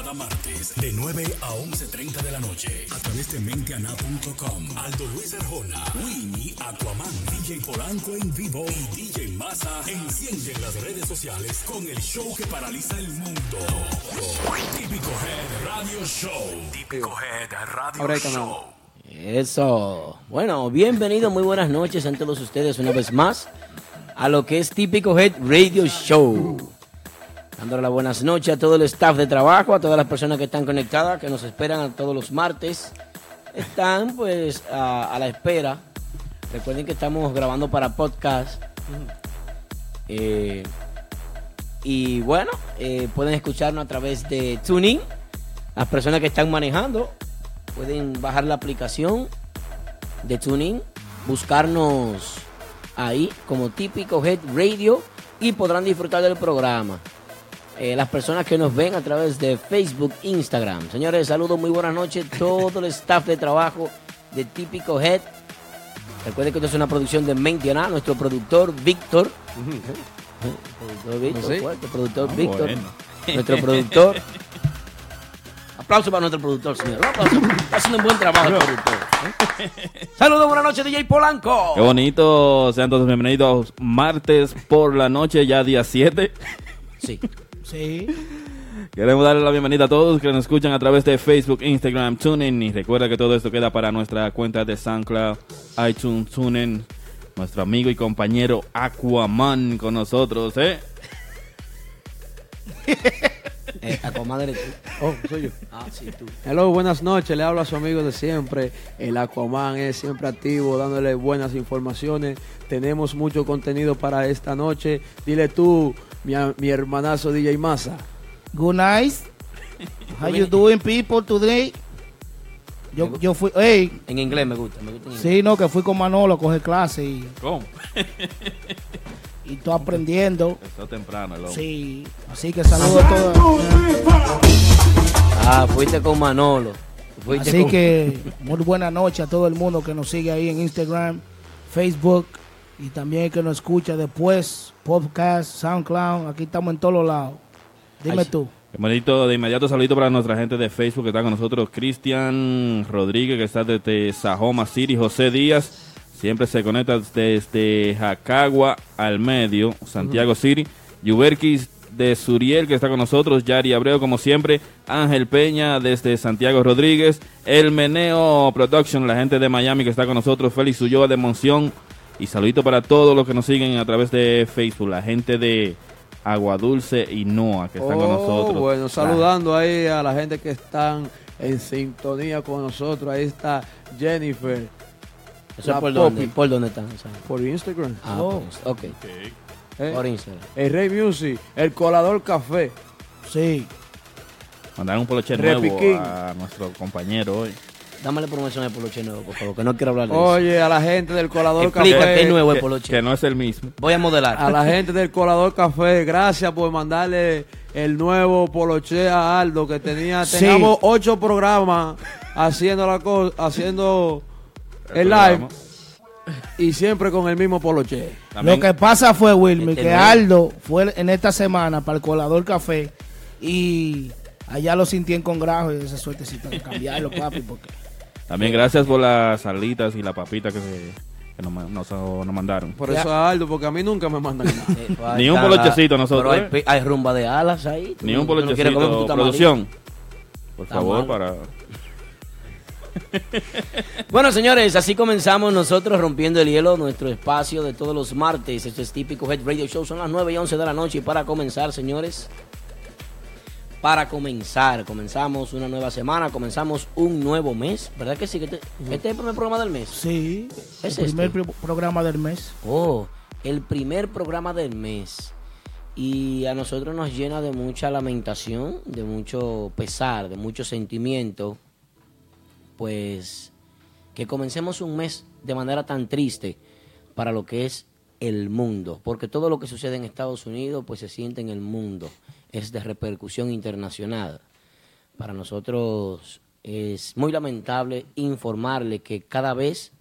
Cada martes de 9 a 11.30 de la noche a través de menteana.com. Aldo Luis Arjona, Winnie, Aquaman, DJ Polanco en vivo y DJ Massa encienden las redes sociales con el show que paraliza el mundo. Típico Head Radio Show. Típico Head Radio Ahora. Show. Eso. Bueno, bienvenidos, muy buenas noches a todos ustedes una vez más a lo que es Típico Head Radio Show. Dándole las buenas noches a todo el staff de trabajo, a todas las personas que están conectadas, que nos esperan a todos los martes. Están pues a, la espera. Recuerden que estamos grabando para podcast. Eh, y bueno, eh, pueden escucharnos a través de Tuning. Las personas que están manejando pueden bajar la aplicación de Tuning, buscarnos ahí como típico Head Radio y podrán disfrutar del programa. Eh, las personas que nos ven a través de Facebook, Instagram. Señores, saludos, muy buenas noches. Todo el staff de trabajo de Típico Head. Recuerden que esto es una producción de Mentiana, nuestro productor Víctor. Productor Víctor, ¿Sí? fuerte, productor Ah, Víctor. bueno. Nuestro productor. Aplauso para nuestro productor, señor. Está haciendo un buen trabajo el productor. ¿eh? Saludos, buenas noches, DJ Polanco. Qué bonito, sean todos bienvenidos martes por la noche, ya día 7. Sí. Sí. Queremos darle la bienvenida a todos que nos escuchan a través de Facebook, Instagram, TuneIn y recuerda que todo esto queda para nuestra cuenta de SoundCloud, iTunes, TuneIn, nuestro amigo y compañero Aquaman con nosotros, ¿eh? Eh, a comadre tú. Oh, soy yo. Ah, sí, tú. Hello, buenas noches. Le hablo a su amigo de siempre. El Aquaman es siempre activo, dándole buenas informaciones. Tenemos mucho contenido para esta noche. Dile tú, mi, mi hermanazo DJ Massa. Good night. How you doing, people, today? Yo, yo fui, hey, En inglés me gusta, me gusta en inglés. sí, no, que fui con Manolo a coger clase y, ¿Cómo? y estoy aprendiendo. Está temprano, el hombre. Sí, así que saludo a todos. Ah, fuiste con Manolo. Fuiste Así con- que muy buena noche a todo el mundo que nos sigue ahí en Instagram, Facebook y también que nos escucha después, podcast, SoundCloud, aquí estamos en todos los lados. Dime Ay, tú. De inmediato saludito para nuestra gente de Facebook que está con nosotros, Cristian Rodríguez, que está desde Sajoma City, José Díaz, siempre se conecta desde Jacagua al medio, Santiago City, Yuberquis de Suriel, que está con nosotros, Yari Abreu, como siempre, Ángel Peña desde Santiago Rodríguez, El Meneo Production, la gente de Miami que está con nosotros, Félix Ulloa de Monción, y saludito para todos los que nos siguen a través de Facebook, la gente de Agua Dulce y Noa que están con Oh, nosotros. Bueno, saludando ahí a la gente que están en sintonía con nosotros. Ahí está Jennifer ¿Eso por dónde? ¿Por dónde están? O sea, por Instagram. Ah, Oh. pues, ok. ¿eh? Por Instagram. El Rey Music, el Colador Café. Sí. Mandar un poloche nuevo a nuestro compañero hoy. Dámale promoción al poloche nuevo, por favor, que no quiero hablar de eso. Oye, a la gente del Colador Explica Café. qué nuevo el Que, poloche. que no es el mismo. Voy a modelar. A la gente del Colador Café, gracias por mandarle el nuevo poloche a Aldo que tenía. Sí. Teníamos ocho programas haciendo la co- haciendo el, live y siempre con el mismo poloche. También- Lo que pasa fue, Wilmer, Este que nuevo. Aldo fue en esta semana para el colador café y allá lo sentí en congreso y esa suertecita de cambiarlo, papi, porque También gracias por las salitas y la papita que, se, que nos, nos, nos mandaron. Por eso a Aldo, porque a mí nunca me mandan nada. Eh, pues, Ni un polochecito nosotros, Pero hay, ¿eh? hay rumba de alas ahí. Ni un ¿Tú no polochecito. tamalito? Producción. Por Está favor, mal. para... Bueno, señores, así comenzamos nosotros rompiendo el hielo, nuestro espacio de todos los martes. Esto es típico Head Radio Show. Son las 9 y 11 de la noche. Y para comenzar, señores, para comenzar, comenzamos una nueva semana, comenzamos un nuevo mes. ¿Verdad que sí? Que Este, este es el primer programa del mes. sí, ¿Es el primer este? pro- programa del mes. Oh, el primer programa del mes. Y a nosotros nos llena de mucha lamentación, de mucho pesar, de mucho sentimiento. Pues que comencemos un mes de manera tan triste para lo que es el mundo. Porque todo lo que sucede en Estados Unidos, pues se siente en el mundo. Es de repercusión internacional. Para nosotros es muy lamentable informarle que cada vez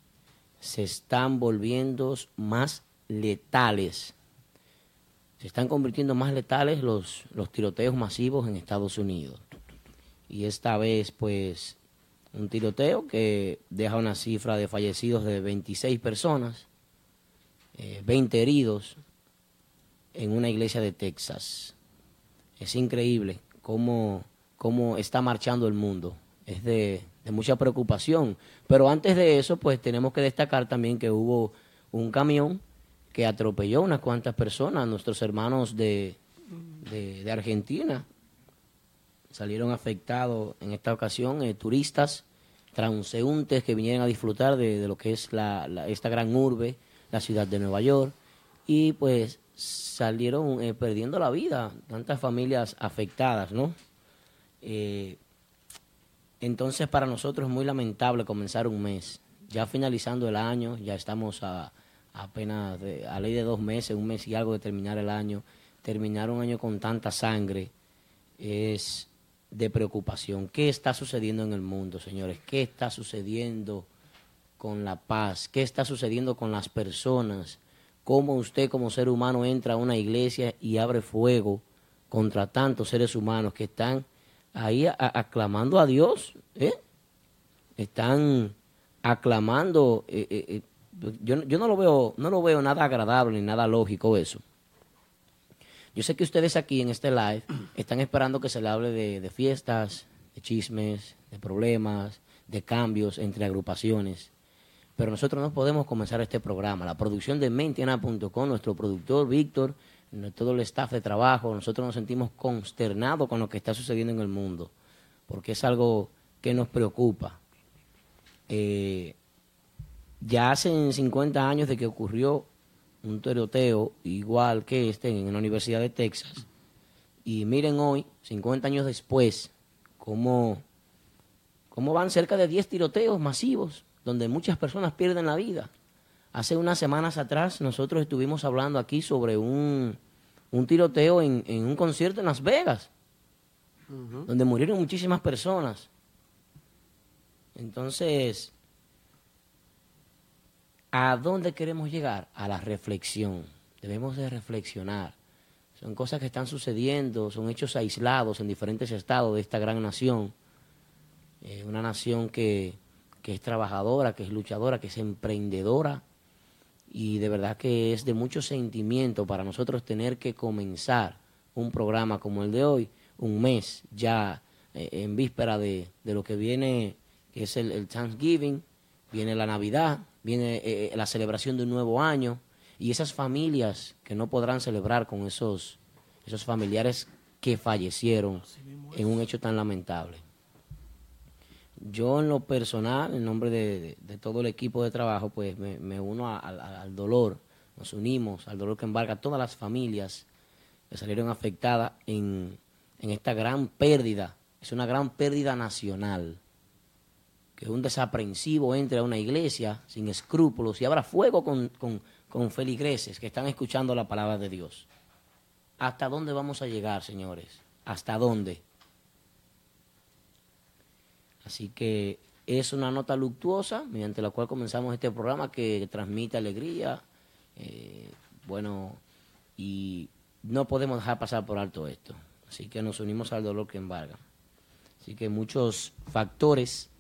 se están volviendo más letales. Se están convirtiendo más letales los, los tiroteos masivos en Estados Unidos. y esta vez pues un tiroteo que deja una cifra de fallecidos de 26 personas, 20 eh, heridos en una iglesia de Texas. Es increíble cómo, cómo está marchando el mundo. Es de, de mucha preocupación. Pero antes de eso, pues tenemos que destacar también que hubo un camión que atropelló unas cuantas personas, nuestros hermanos de, de, Argentina. Salieron afectados en esta ocasión eh, turistas, transeúntes que vinieron a disfrutar de, lo que es la, esta gran urbe, la ciudad de Nueva York, y pues salieron eh, perdiendo la vida, tantas familias afectadas, ¿no? Eh, entonces para nosotros es muy lamentable comenzar un mes, ya finalizando el año, ya estamos a, apenas a ley de dos meses, un mes y algo de terminar el año, terminar un año con tanta sangre es de preocupación. ¿Qué está sucediendo en el mundo, señores? ¿Qué está sucediendo con la paz? ¿Qué está sucediendo con las personas? ¿Cómo usted como ser humano entra a una iglesia y abre fuego contra tantos seres humanos que están ahí aclamando a Dios? ¿eh? Están aclamando. Eh, eh, yo, yo no lo veo, no lo veo nada agradable ni nada lógico eso. Yo sé que ustedes aquí en este live están esperando que se le hable de, fiestas, de chismes, de problemas, de cambios entre agrupaciones. Pero nosotros no podemos comenzar este programa. La producción de Mentiana.com, nuestro productor Víctor, todo el staff de trabajo, nosotros nos sentimos consternados con lo que está sucediendo en el mundo, porque es algo que nos preocupa. Eh, ya hace 50 años de que ocurrió un tiroteo igual que este en la Universidad de Texas. Y miren hoy, 50 años después, cómo, cómo van cerca de 10 tiroteos masivos donde muchas personas pierden la vida. Hace unas semanas atrás nosotros estuvimos hablando aquí sobre un, un tiroteo en, en, un concierto en Las Vegas, donde murieron muchísimas personas. Entonces, ¿A dónde queremos llegar? A la reflexión. Debemos de reflexionar. Son cosas que están sucediendo, son hechos aislados en diferentes estados de esta gran nación. Eh, una nación que, que es trabajadora, que es luchadora, que es emprendedora. Y de verdad que es de mucho sentimiento para nosotros tener que comenzar un programa como el de hoy, un mes ya eh, en víspera de, de, lo que viene, que es el Thanksgiving, viene la Navidad, viene eh, eh, la celebración de un nuevo año y esas familias que no podrán celebrar con esos, esos familiares que fallecieron en un hecho tan lamentable. Yo en lo personal, en nombre de, todo el equipo de trabajo, pues me, uno al dolor, nos unimos al dolor que embarga a todas las familias que salieron afectadas en, en esta gran pérdida. Es una gran pérdida nacional que un desaprensivo entre a una iglesia sin escrúpulos y abra fuego con, con, feligreses que están escuchando la palabra de Dios. ¿Hasta dónde vamos a llegar, señores? ¿Hasta dónde? Así que es una nota luctuosa mediante la cual comenzamos este programa que transmite alegría. Eh, bueno, y no podemos dejar pasar por alto esto. Así que nos unimos al dolor que embarga. Así que muchos factores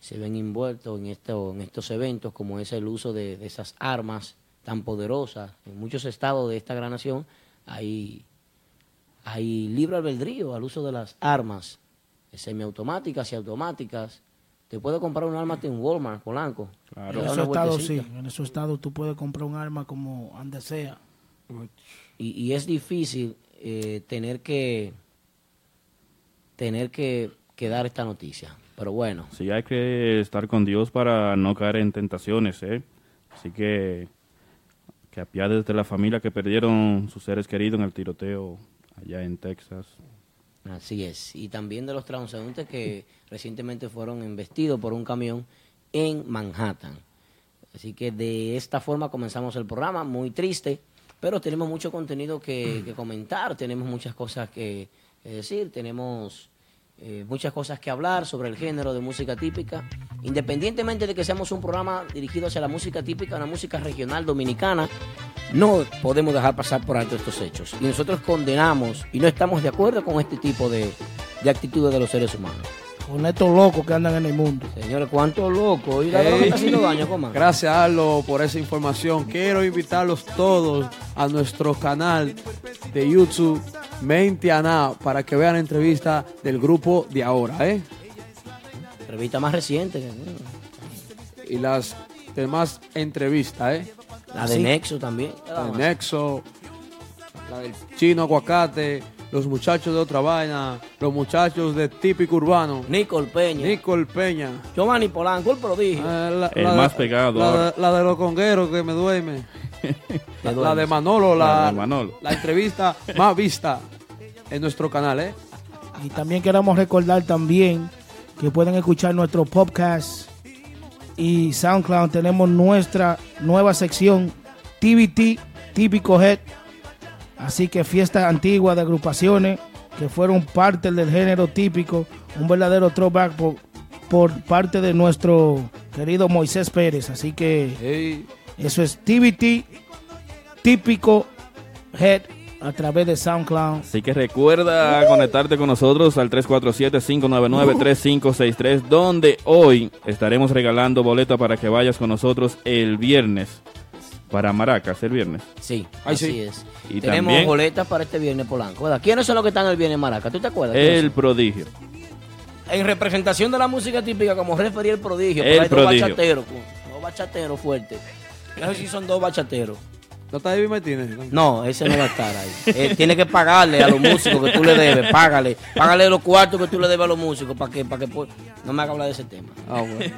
se ven envueltos en, esto, en estos eventos, como es el uso de, esas armas tan poderosas. En muchos estados de esta gran nación hay, hay libre albedrío al uso de las armas semiautomáticas y automáticas. Te puedes comprar un arma en Walmart, Polanco. En esos estados sí, en esos estados tú puedes comprar un arma como donde sea. Y, y es difícil eh, tener que tener que, que dar esta noticia. Pero bueno. Sí, hay que estar con Dios para no caer en tentaciones, ¿eh? Así que que apiades de la familia que perdieron sus seres queridos en el tiroteo allá en Texas. Así es. Y también de los transeúntes que recientemente fueron embestidos por un camión en Manhattan. Así que de esta forma comenzamos el programa, muy triste, pero tenemos mucho contenido que, comentar, tenemos muchas cosas que decir, tenemos eh, muchas cosas que hablar sobre el género de música típica. Independientemente de que seamos un programa dirigido hacia la música típica, una música regional dominicana, no podemos dejar pasar por alto estos hechos. Y nosotros condenamos y no estamos de acuerdo con este tipo de, de actitudes de los seres humanos. Con estos locos que andan en el mundo. Señores, ¿cuántos locos? ¿Y la droga Ey. está haciendo daño, Comán? Gracias, Arlo, por esa información. Quiero invitarlos todos a nuestro canal de YouTube, Mente Aná, para que vean la entrevista del grupo de ahora, ¿eh? Revista más reciente. Y las demás entrevistas, ¿eh? La de Sí. Nexo también. La del Nexo, la del Chino Aguacate, los muchachos de otra vaina, los muchachos de Típico Urbano, Nicole Peña. Nicole Peña. Giovanni Polanco, el prodigio. eh, la, El la de- más pegado La, de- la de los congueros que me duerme. La de Manolo, la, La de Manolo. la entrevista más vista en nuestro canal, ¿eh? Y también queremos recordar también que pueden escuchar nuestro podcast y SoundCloud. Tenemos nuestra nueva sección TBT, Típico Head. Así que fiestas antiguas de agrupaciones que fueron parte del género típico. Un verdadero throwback por, por parte de nuestro querido Moisés Pérez. Así que eso es TBT, Típico Head a través de SoundCloud. Así que recuerda conectarte con nosotros al 347-599-3563, donde hoy estaremos regalando boletas para que vayas con nosotros el viernes para Maracas, el viernes. Sí, Ay, así sí. es. Y Tenemos también- boletas para este viernes Polanco. ¿verdad? ¿Quiénes son los que están el viernes en Maraca? ¿Tú te acuerdas? El prodigio. En representación de la música típica, como refería el prodigio, El prodigio. dos bachateros, dos bachateros fuertes. No sé si son dos bachateros. ¿No está David Martínez? No, ese no va a estar ahí. Eh, tiene que pagarle a los músicos que tú le debes, págale. Págale los cuartos que tú le debes a los músicos para que, para que no me haga hablar de ese tema. Ah, bueno.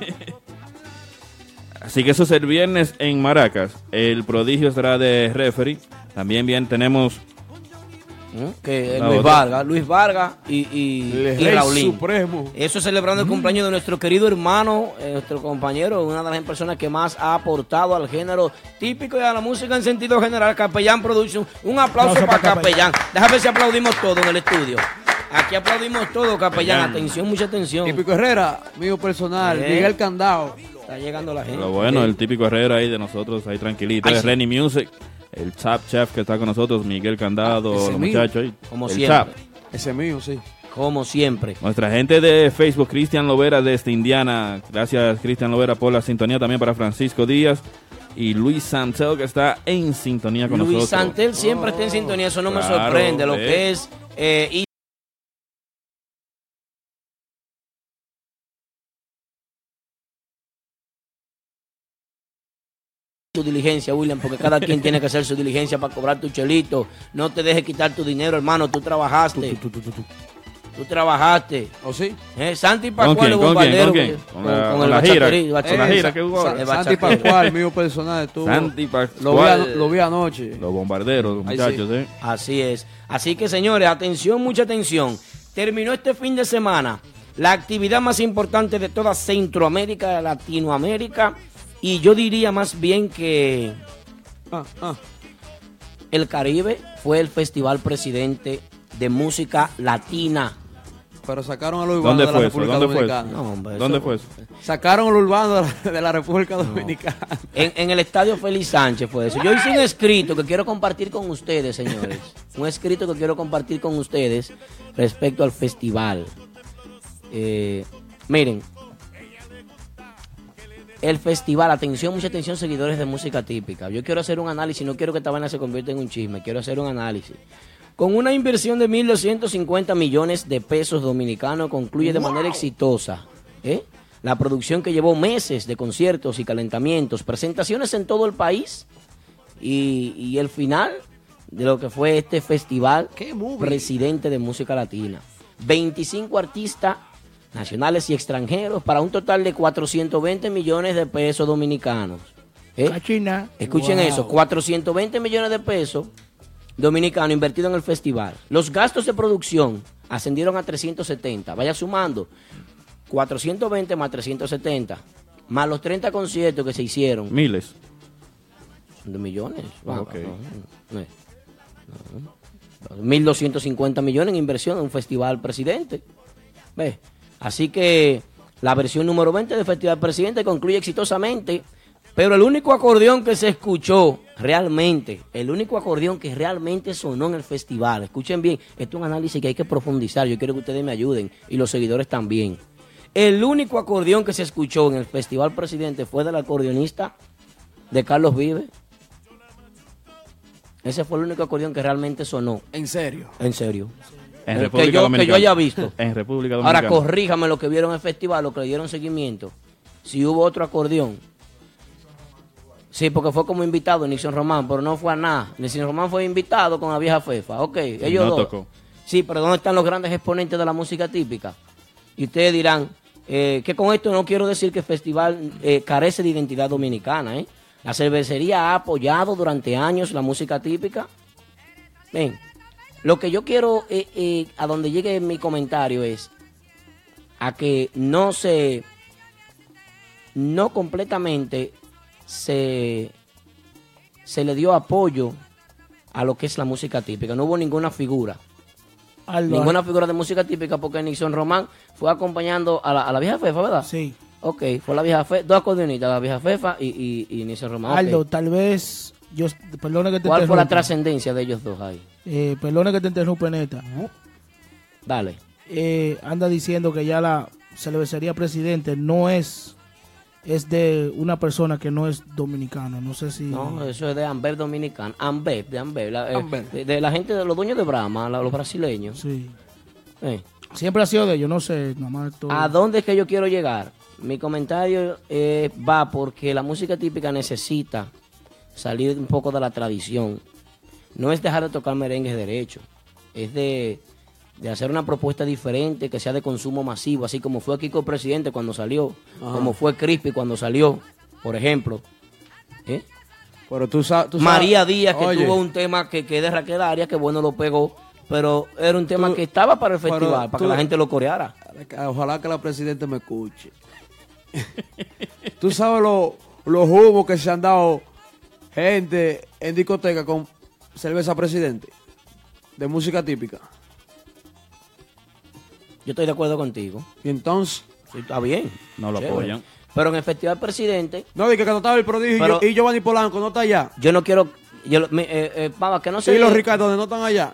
Así que eso es el viernes en Maracas. El prodigio estará de referee. También bien tenemos ¿Mm? Que eh, La Luis otra. Vargas, Luis Vargas y, y, El y Raulín. Supremo. Eso celebrando el cumpleaños de nuestro querido hermano, eh, nuestro compañero, una de las personas que más ha aportado al género típico y a la música en sentido general, Capellán Production. Un aplauso, Aplauso para para Capellán. Déjame ver si aplaudimos todo en el estudio. Aquí aplaudimos todo, Capellán. Atención, mucha atención. Típico Herrera, mío personal, Bien. Miguel Candao. Está llegando la gente. lo bueno, el típico Herrera ahí de nosotros, ahí tranquilito. Ay, sí. Renny Music, el Chap Chef que está con nosotros, Miguel Candado, ese los mío. muchachos ahí. Como el siempre. Chap. Ese mío, sí. Como siempre. Nuestra gente de Facebook, Cristian Lovera desde Indiana. Gracias, Cristian Lovera, por la sintonía. También para Francisco Díaz y Luis Santel, que está en sintonía con Luis nosotros. Santel siempre está en sintonía, eso no me sorprende. Lo que es eh, tu diligencia, William, porque cada quien tiene que hacer su diligencia para cobrar tu chelito. No te dejes quitar tu dinero, hermano. Tú trabajaste. Tú trabajaste. ¿O sí? Eh, Santi ¿Con Pascual, ¿Con quién? ¿Con quién? que- Con la- con con el la gira. Con la gira que hubo ahora. el Santi. Pascual, mío personal, estuvo. Santi Lo vi, Pascual. a- lo vi anoche. Los bombarderos, los muchachos, sí. ¿eh? Así es. Así que señores, atención, mucha atención. Terminó este fin de semana la actividad más importante de toda Centroamérica, Latinoamérica y yo diría más bien que Ah, ah. el Caribe fue el Festival Presidente de Música Latina. Pero sacaron a lo urbano ¿Dónde de la fue? República ¿Dónde fue? Dominicana. No, hombre, ¿Dónde eso- fue eso? Sacaron a lo urbano de la, de la República Dominicana. En, en el estadio Félix Sánchez fue eso. Yo hice un escrito que quiero compartir con ustedes, señores. Un escrito que quiero compartir con ustedes respecto al festival. Eh, miren, el festival, atención, mucha atención, seguidores de música típica. Yo quiero hacer un análisis, no quiero que esta vaina se convierta en un chisme, quiero hacer un análisis. Con una inversión de 1.250 millones de pesos dominicanos, concluye de manera exitosa ¿eh? la producción que llevó meses de conciertos y calentamientos, presentaciones en todo el país y, y el final de lo que fue este festival presidente de música latina. 25 artistas nacionales y extranjeros para un total de 420 millones de pesos dominicanos. ¿eh? Cachina. Escuchen Wow. eso, 420 millones de pesos dominicanos invertidos en el festival. Los gastos de producción ascendieron a 370. Vaya sumando. 420 más 370. Más los 30 conciertos que se hicieron. Miles. De millones. Ah, ok. no, no es. No. 1.250 millones en inversión en un festival presidente. ¿Ve? Así que la versión número 20 del Festival Presidente concluye exitosamente Pero el único acordeón que se escuchó realmente, el único acordeón que realmente sonó en el festival, escuchen bien, esto es un análisis que hay que profundizar, yo quiero que ustedes me ayuden y los seguidores también. El único acordeón que se escuchó en el Festival Presidente fue del acordeonista de Carlos Vive. Ese fue el único acordeón que realmente sonó. En serio. En serio. En Eh, Que, yo, que yo haya visto. En República Dominicana. Ahora corríjame lo que vieron en el festival, lo que le dieron seguimiento. Si hubo otro acordeón. Sí, porque fue como invitado Nixon Román, pero no fue a nada. Nixon Román fue invitado con la vieja Fefa. Ok, ellos no dos. tocó. Sí, pero ¿dónde están los grandes exponentes de la música típica? Y ustedes dirán eh, que con esto no quiero decir que el festival eh, carece de identidad dominicana. ¿eh? La cervecería ha apoyado durante años la música típica. Ven, lo que yo quiero, eh, eh, a donde llegue mi comentario es a que no se, no completamente se, se le dio apoyo a lo que es la música típica. No hubo ninguna figura. Ninguna figura de música típica porque Nixon Román fue acompañando a la, a la vieja Fefa, ¿verdad? Sí. Ok, fue la vieja Fefa, dos acordeonistas, la vieja Fefa y, y, y Nixon Román. Aldo, tal vez, yo, perdone que te ¿Cuál fue la trascendencia de ellos dos ahí? Eh, perdone que te interrumpe, neta. Dale. Eh, anda diciendo que ya la cervecería presidente no es es de una persona que no es dominicano. No sé si. No, eso es de Amber Dominicano. Amber, de Amber. la- eh, Amber. De, de la gente, de los dueños de Brahma, la- los brasileños. Sí. Eh. Siempre ha sido de ellos, no sé, nada más todo. ¿A dónde es que yo quiero llegar? Mi comentario eh, va porque la música típica necesita salir un poco de la tradición. No es dejar de tocar merengues derecho, es de, de hacer una propuesta diferente que sea de consumo masivo, así como fue Kiko Presidente cuando salió, como fue Crispy cuando salió, por ejemplo. ¿Eh? Pero tú, sa- tú sabes. María Díaz, que Oye, tuvo un tema que, que de Raquel Arias, que bueno lo pegó, pero era un tema Tú- que estaba para el festival, para tú- que la gente lo coreara. Ojalá que la presidenta me escuche. tú sabes lo- los humos que se han dado gente en discoteca con cerveza presidente de música típica. Yo estoy de acuerdo contigo. Y entonces, Sí, está bien. No lo Chévere. apoyan. Pero en el Festival Presidente, no dije que no estaba el prodigio y Pero- yo- y Giovanni Polanco no está allá. yo no quiero. Yo, mi- eh, eh, Pava, que no se. y los Ricardo no están allá.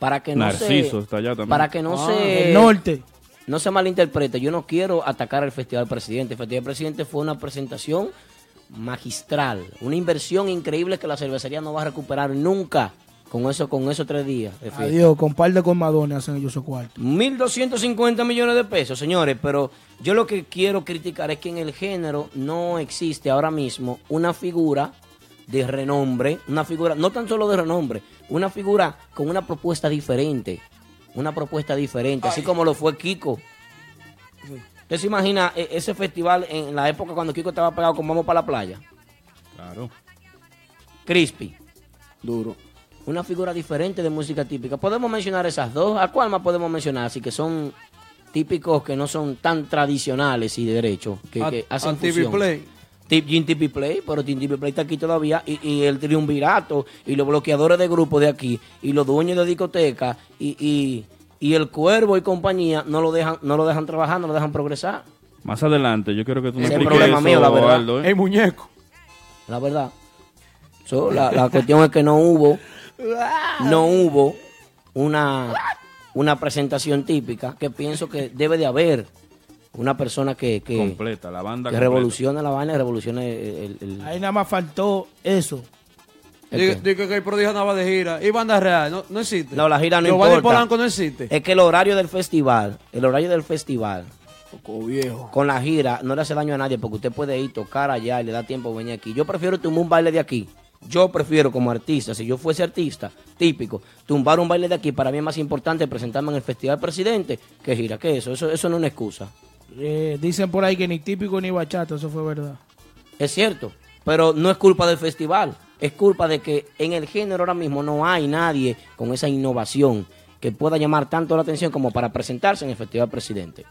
Para que no Narciso se. está allá también. Para que no Ah, se. El norte. No se malinterprete. Yo no quiero atacar al Festival Presidente. El Festival Presidente fue una presentación magistral. Una inversión increíble que la cervecería no va a recuperar nunca con eso, con esos tres días. de fiesta. Adiós, con par de colmadones hacen ellos su cuarto. 1.250 millones de pesos, señores, pero yo lo que quiero criticar es que en el género no existe ahora mismo una figura de renombre, una figura, no tan solo de renombre, una figura con una propuesta diferente, una propuesta diferente, así como lo fue Kiko. ¿Usted se imagina eh, ese festival en la época cuando Kiko estaba pegado con Vamos para la playa? Claro. Crispy. Duro. Una figura diferente de música típica. Podemos mencionar esas dos. ¿A cuál más podemos mencionar? Así que son típicos que no son tan tradicionales y de derecho, que, A- que hacen a TV fusión. Play. Tip, Gin TV Play, pero Gin TV Play está aquí todavía, y, y el triunvirato, y los bloqueadores de grupo de aquí, y los dueños de discoteca, y, y, y el cuervo y compañía no lo dejan, no lo dejan trabajar, no lo dejan progresar. Más adelante, yo quiero que tú me Ese es el expliques problema eso, mío, la verdad. Aldo, ¿eh? El muñeco. La verdad. So, la, la cuestión es que no hubo, no hubo una, una presentación típica que pienso que debe de haber una persona que, que, Completa, la banda que completa. revolucione la vaina, revolucione el... el- el- Ahí nada más faltó eso. ¿El Dije, qué? dije que el prodigio andaba de gira. Y banda real, no, no existe. No, la gira no Giovanni importa. Polanco no existe. Es que el horario del festival, el horario del festival, Poco viejo. con la gira, no le hace daño a nadie porque usted puede ir, tocar allá y le da tiempo de venir aquí. Yo prefiero tumbar un baile de aquí. Yo prefiero como artista, si yo fuese artista típico, tumbar un baile de aquí para mí es más importante presentarme en el Festival Presidente que gira. ¿Qué es eso? Eso, eso no es una excusa. Eh, dicen por ahí que ni típico ni bachata, eso fue verdad. Es cierto, pero no es culpa del festival. Es culpa de que en el género ahora mismo no hay nadie con esa innovación que pueda llamar tanto la atención como para presentarse en el Festival Presidente.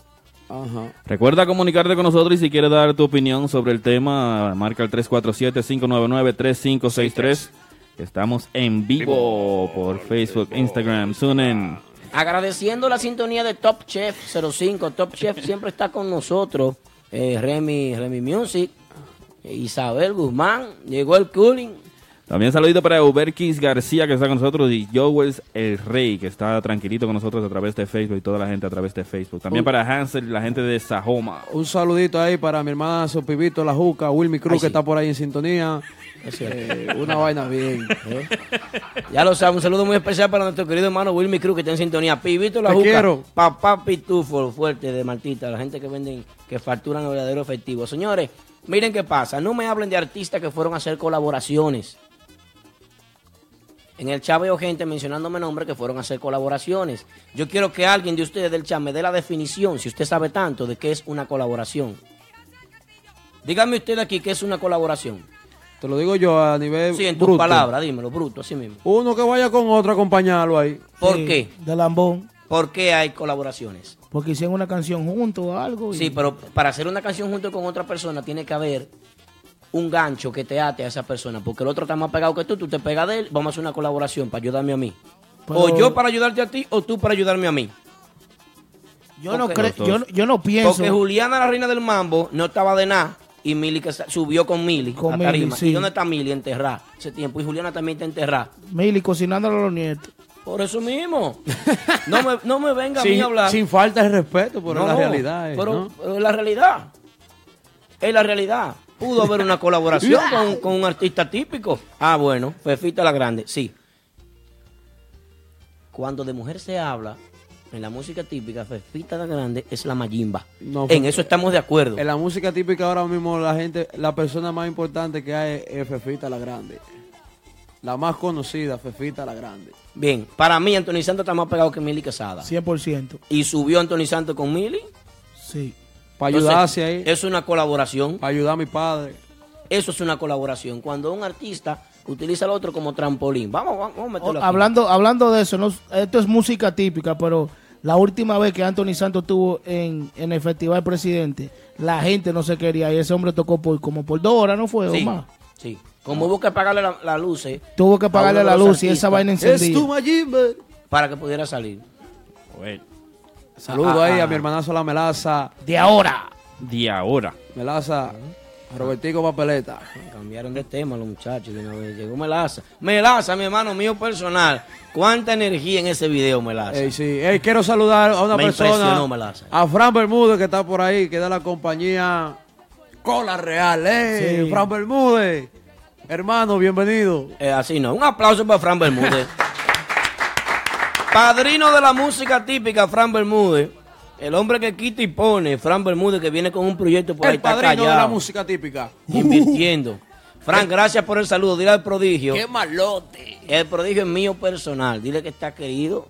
Ajá. Recuerda comunicarte con nosotros y si quieres dar tu opinión sobre el tema, marca el 347-599-3563. Estamos en vivo por Facebook, Instagram, Sunen. Agradeciendo la sintonía de Top Chef 05. Top Chef siempre está con nosotros. Eh, Remy, Remy Music. Isabel Guzmán, llegó el cooling. También saludito para Uberkis García que está con nosotros y Joel el Rey que está tranquilito con nosotros a través de Facebook y toda la gente a través de Facebook. También para Hansel, la gente de Sajoma. Un saludito ahí para mi hermana Sopivito La Juca, Wilmy Cruz Ay, que está por ahí en sintonía. Es cierto. Eh, una vaina bien. ¿Eh? Ya lo saben, un saludo muy especial para nuestro querido hermano Wilmy Cruz que está en sintonía. Pibito la Te Juca, quiero. papá Pitufo, fuerte de Martita, la gente que venden, que facturan el verdadero efectivo. Señores, miren qué pasa, no me hablen de artistas que fueron a hacer colaboraciones. En el chat veo gente mencionándome nombres que fueron a hacer colaboraciones. Yo quiero que alguien de ustedes del chat me dé la definición, si usted sabe tanto, de qué es una colaboración. Dígame usted aquí qué es una colaboración. Te lo digo yo a nivel Sí, en tus palabras, dímelo, bruto, así mismo. Uno que vaya con otro a acompañarlo ahí. ¿Por Sí, qué? De Lambón. ¿Por qué hay colaboraciones? Porque hicieron una canción juntos o algo. y- Sí, pero para hacer una canción junto con otra persona tiene que haber un gancho que te ate a esa persona. Porque el otro está más pegado que tú, tú te pegas de él, vamos a hacer una colaboración para ayudarme a mí. Pero- O yo para ayudarte a ti, o tú para ayudarme a mí. Yo no, creo, yo, no- yo no pienso. Porque Juliana, la reina del mambo, no estaba de nada. Y Mili que subió con Mili Con Mili, sí. ¿Y dónde está Mili enterrada ese tiempo? Y Juliana también está enterrada. Mili cocinándole a los nietos. Por eso mismo. No me, no me venga a mí a hablar. sin falta de respeto, pero es la realidad. pero, ¿no? pero es la realidad. Es la realidad. Pudo haber una colaboración con, con un artista típico. Ah, bueno, Fefita la Grande, sí. Cuando de mujer se habla, en la música típica, Fefita la Grande es la mayimba. No, en eso estamos de acuerdo. En la música típica ahora mismo la gente, la persona más importante que hay es Fefita la Grande. La más conocida, Fefita la Grande. Bien, para mí Anthony Santos está más pegado que Mili Quesada. 100%. Y subió Anthony Santos con Mili. Sí. Para ayudarse ahí, Es una colaboración. para ayudar a mi padre. Eso es una colaboración. Cuando un artista utiliza al otro como trampolín. Vamos, vamos, vamos a meterlo aquí. hablando, hablando de eso, no, esto es música típica, pero la última vez que Anthony Santos estuvo en, en el Festival Presidente, la gente no se quería y ese hombre tocó por como por dos horas, ¿no fue? Sí, O más. sí. Como hubo que pagarle la, la luz eh, Tuvo que a pagarle uno la luz y esa vaina Es encendida. tu mayimba. para que pudiera salir. Bueno, Saludo Ah, ahí ah. a mi hermanazo la Melaza. De ahora. de ahora. Melaza, Robertico Papeleta. Cambiaron de tema los muchachos de una vez. Llegó Melaza. Melaza, mi hermano mío personal. ¿Cuánta energía en ese video, Melaza? Ey, sí. Ey, quiero saludar a una Me persona, Melaza. a Fran Bermúdez que está por ahí, que da la compañía Cola Real. Ey, Sí. Fran Bermúdez, hermano, bienvenido. Eh, así no. Un aplauso para Fran Bermúdez. Padrino de la música típica, Fran Bermúdez. El hombre que quita y pone, Fran Bermúdez, que viene con un proyecto por ahí, El está padrino de la música típica. invirtiendo. Fran, gracias por el saludo. Dile al prodigio. ¡Qué malote! El prodigio es mío personal. Dile que está querido.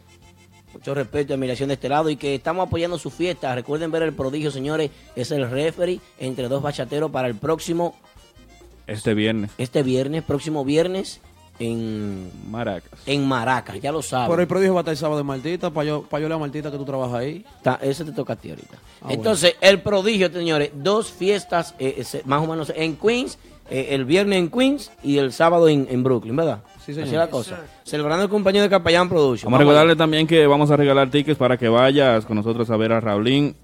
Mucho respeto y admiración de este lado y que estamos apoyando su fiesta. Recuerden ver el prodigio, señores. Es el referee entre dos bachateros para el próximo, Este viernes, este viernes, próximo viernes en, Maracas. en Maracas. Ya lo saben. Por el prodigio va a estar el sábado de Martita, para yo, para yo Martita que tú trabajas ahí. Está- ese te toca a ti ahorita. Ah, Entonces, el prodigio, señores, dos fiestas eh, eh, más o menos en Queens, eh, el viernes en Queens y el sábado en, en Brooklyn, ¿verdad? Sí, señor. Así es la cosa. Celebrando el compañero de Capellán Production. Vamos a recordarle también que vamos a regalar tickets para que vayas con nosotros a ver a Raulín,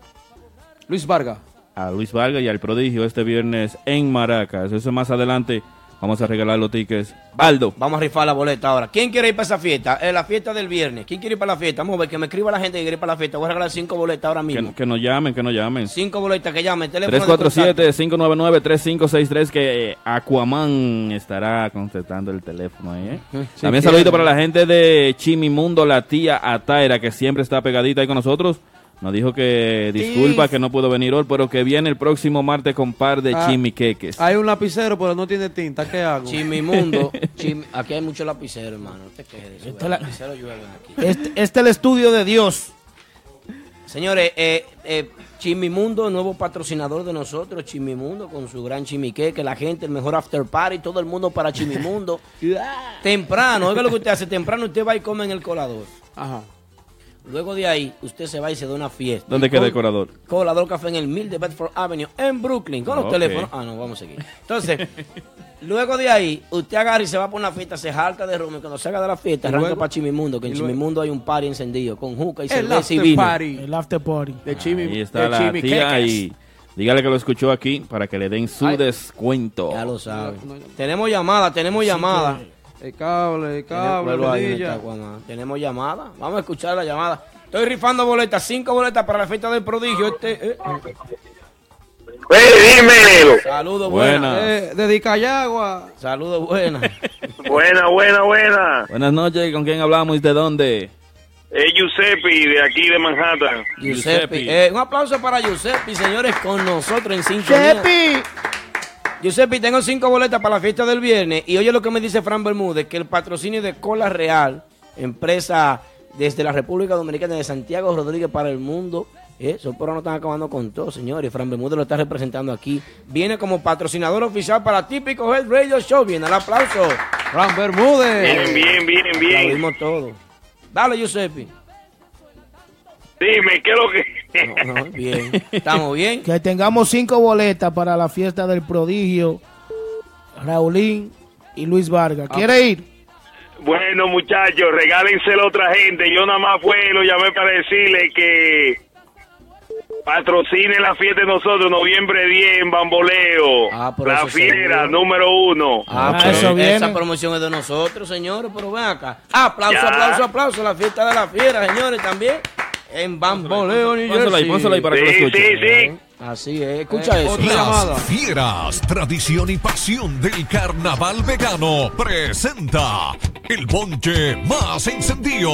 Luis Vargas. a Luis Vargas y al Prodigio este viernes en Maracas. Eso más adelante vamos a regalar los tickets. Baldo, Vamos a rifar la boleta ahora. ¿Quién quiere ir para esa fiesta? Es la fiesta del viernes. ¿Quién quiere ir para la fiesta? Vamos a ver que me escriba la gente que quiere ir para la fiesta. Voy a regalar cinco boletas ahora mismo. que, que nos llamen, que nos llamen. Cinco boletas que llamen. Teléfono de contacto. 347-599-3563 que eh, Aquaman estará contestando el teléfono ahí, ¿eh? Sí, También saludito para la gente de Chimimundo, la tía Ataira, que siempre está pegadita ahí con nosotros. Nos dijo que disculpa que no pudo venir hoy, pero que viene el próximo martes con par de Ah, chimiqueques. Hay un lapicero, pero no tiene tinta. ¿Qué hago? Chimimundo. Chim- Aquí hay muchos lapiceros, hermano. No te quejes de eso. Esta es la- Lapiceros llueven aquí. Este, este es el estudio de Dios. Señores, eh, eh, Chimimundo, nuevo patrocinador de nosotros, Chimimundo, con su gran chimique, que la gente, el mejor after party, todo el mundo para Chimimundo. temprano, oiga lo que usted hace, temprano usted va y come en el colador. Ajá. Luego de ahí, usted se va y se da una fiesta. ¿Dónde Y queda el colador? Colador Café en el Mil de Bedford Avenue, en Brooklyn, con los teléfonos. Ah, no, vamos a seguir. Entonces, luego de ahí, usted agarra y se va por una fiesta, se jalta de rum y cuando salga de la fiesta, ¿Y arranca luego? para Chimimundo, que en ¿Y? Chimimundo hay un party encendido, con juca y El cerveza y after vino. party El after party. de Chimi. Ahí está de la Chimi tía y Dígale que lo escuchó aquí para que le den su Ay. descuento. Ya lo saben. No, no, no. Tenemos llamada, tenemos llamada. El cable, el cable, Tenemos-. Tenemos llamada. Vamos a escuchar la llamada. Estoy rifando boletas, cinco boletas para la fiesta del prodigio. Este, eh. ¡Eh, dímelo! Saludos, Buena. buenas. Eh, de Dicayagua. Saludos, buenas. Buena, buena, buena. Buenas noches, ¿con quién hablamos y de dónde? Es Giuseppe de aquí de Manhattan. Giuseppe. Giuseppe. Eh, un aplauso para Giuseppe, señores, con nosotros en sintonía. Chepi. Giuseppe, tengo cinco boletas para la fiesta del viernes. Y oye lo que me dice Fran Bermúdez, que el patrocinio de Cola Real, empresa desde la República Dominicana de Santiago Rodríguez para el mundo. Eh, esos perros no están acabando con todo, señores. Fran Bermúdez lo está representando aquí. Viene como patrocinador oficial para Típico Head Radio Show. Viene el aplauso. Fran Bermúdez. Bien, bien, bien, Lo bien. vimos todo. Dale, Giuseppe. Dime, ¿qué es lo que...? No, no, bien. ¿Estamos bien? Que tengamos cinco boletas para la fiesta del prodigio. Raulín y Luis Vargas. ¿Quiere ir? Bueno, muchachos, regálenselo a otra gente. Yo nada más fue, lo llamé para decirle que patrocine la fiesta de nosotros, noviembre 10 en Bamboleo. Ah, por la eso fiera seguro. número uno. Ah, Ah, pero eso viene. esa promoción es de nosotros, señores, pero ven acá. Ah, aplauso, Ya. aplauso, aplauso. La fiesta de la fiera, señores, también. En Bamboleo, New Pónselo ahí, Jersey. pónselo ahí para que lo Sí, escuche. sí, sí. Así es, escucha Eh, eso. otra llamada. Las Fieras, tradición y pasión del carnaval vegano, presenta el bonche más encendido.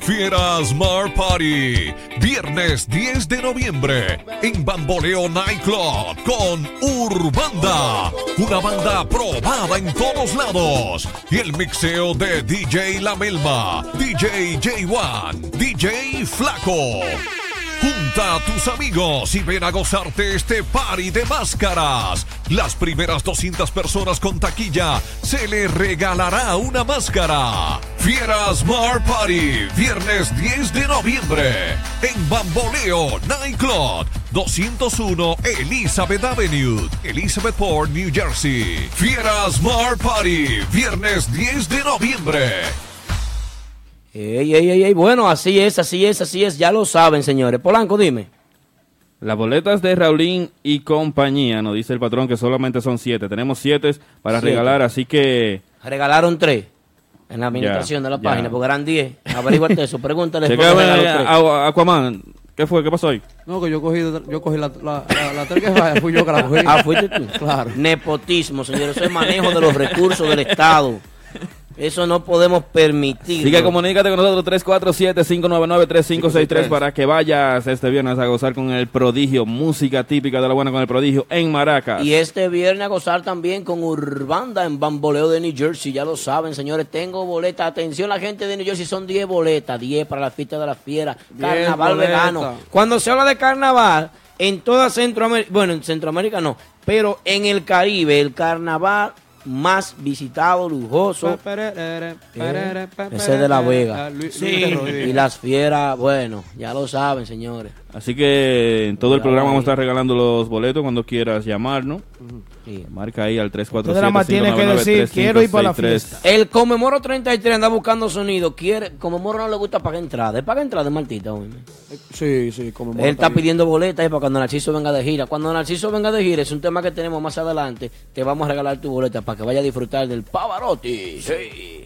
Fieras Mar Party, viernes 10 de noviembre en Bamboleo Nightclub con Urbanda, una banda probada en todos lados. Y el mixeo de DJ La Melma, DJ J1, DJ Flaco. Junta a tus amigos y ven a gozarte este party de máscaras. Las primeras 200 personas con taquilla se les regalará una máscara. Fieras Mar Party, viernes 10 de noviembre en Bamboleo Nightclub 201 Elizabeth Avenue, Elizabethport, New Jersey. Fieras Mar Party, viernes 10 de noviembre. Ey, ey, ey, ey, bueno, así es, así es, así es. Ya lo saben, señores. Polanco, dime. Las boletas de Raulín y compañía, nos dice el patrón que solamente son siete. Tenemos siete para Siete. regalar, así que Regalaron tres en la administración Ya, de la ya. página, porque eran diez. Averíguate eso, pregúntale. que regaló tres. a- a- Aquaman, ¿qué fue? ¿Qué pasó hoy? No, que yo cogí, yo cogí la, la, la, la tres que vaya, fui yo que la cogí. Ah, fuiste tú. Claro. Nepotismo, señores. Eso es manejo de los recursos del Estado. Eso no podemos permitir. Así que comunícate con nosotros 347-599-3563 para que vayas este viernes a gozar con el prodigio, música típica de la buena con el prodigio en Maracas. Y este viernes a gozar también con Urbanda en Bamboleo de New Jersey. Ya lo saben, señores. Tengo boletas. Atención, la gente de New Jersey. Son 10 boletas. 10 para la fiesta de la fiera. Carnaval boletas. vegano. Cuando se habla de carnaval, en toda Centroamérica, bueno, en Centroamérica no, pero en el Caribe, el carnaval más visitado, lujoso. Ese Ese es de La Vega. Sí. Y las fieras, bueno, ya lo saben, señores. Así que en todo el programa va vamos a estar regalando los boletos cuando quieras llamarnos. Sí. Marca ahí al Usted nada más tiene que decir, 347 quiero ir para la fiesta. El Conmemoro 33 anda buscando sonido. Quiere, Conmemoro no le gusta pagar entrada. Es pagar entrada, Martita. oye. Sí, sí, como Él está pidiendo boletas ahí para cuando Narciso venga de gira. Cuando Narciso venga de gira, es un tema que tenemos más adelante. Te vamos a regalar tu boleta para que vaya a disfrutar del Pavarotti. Sí.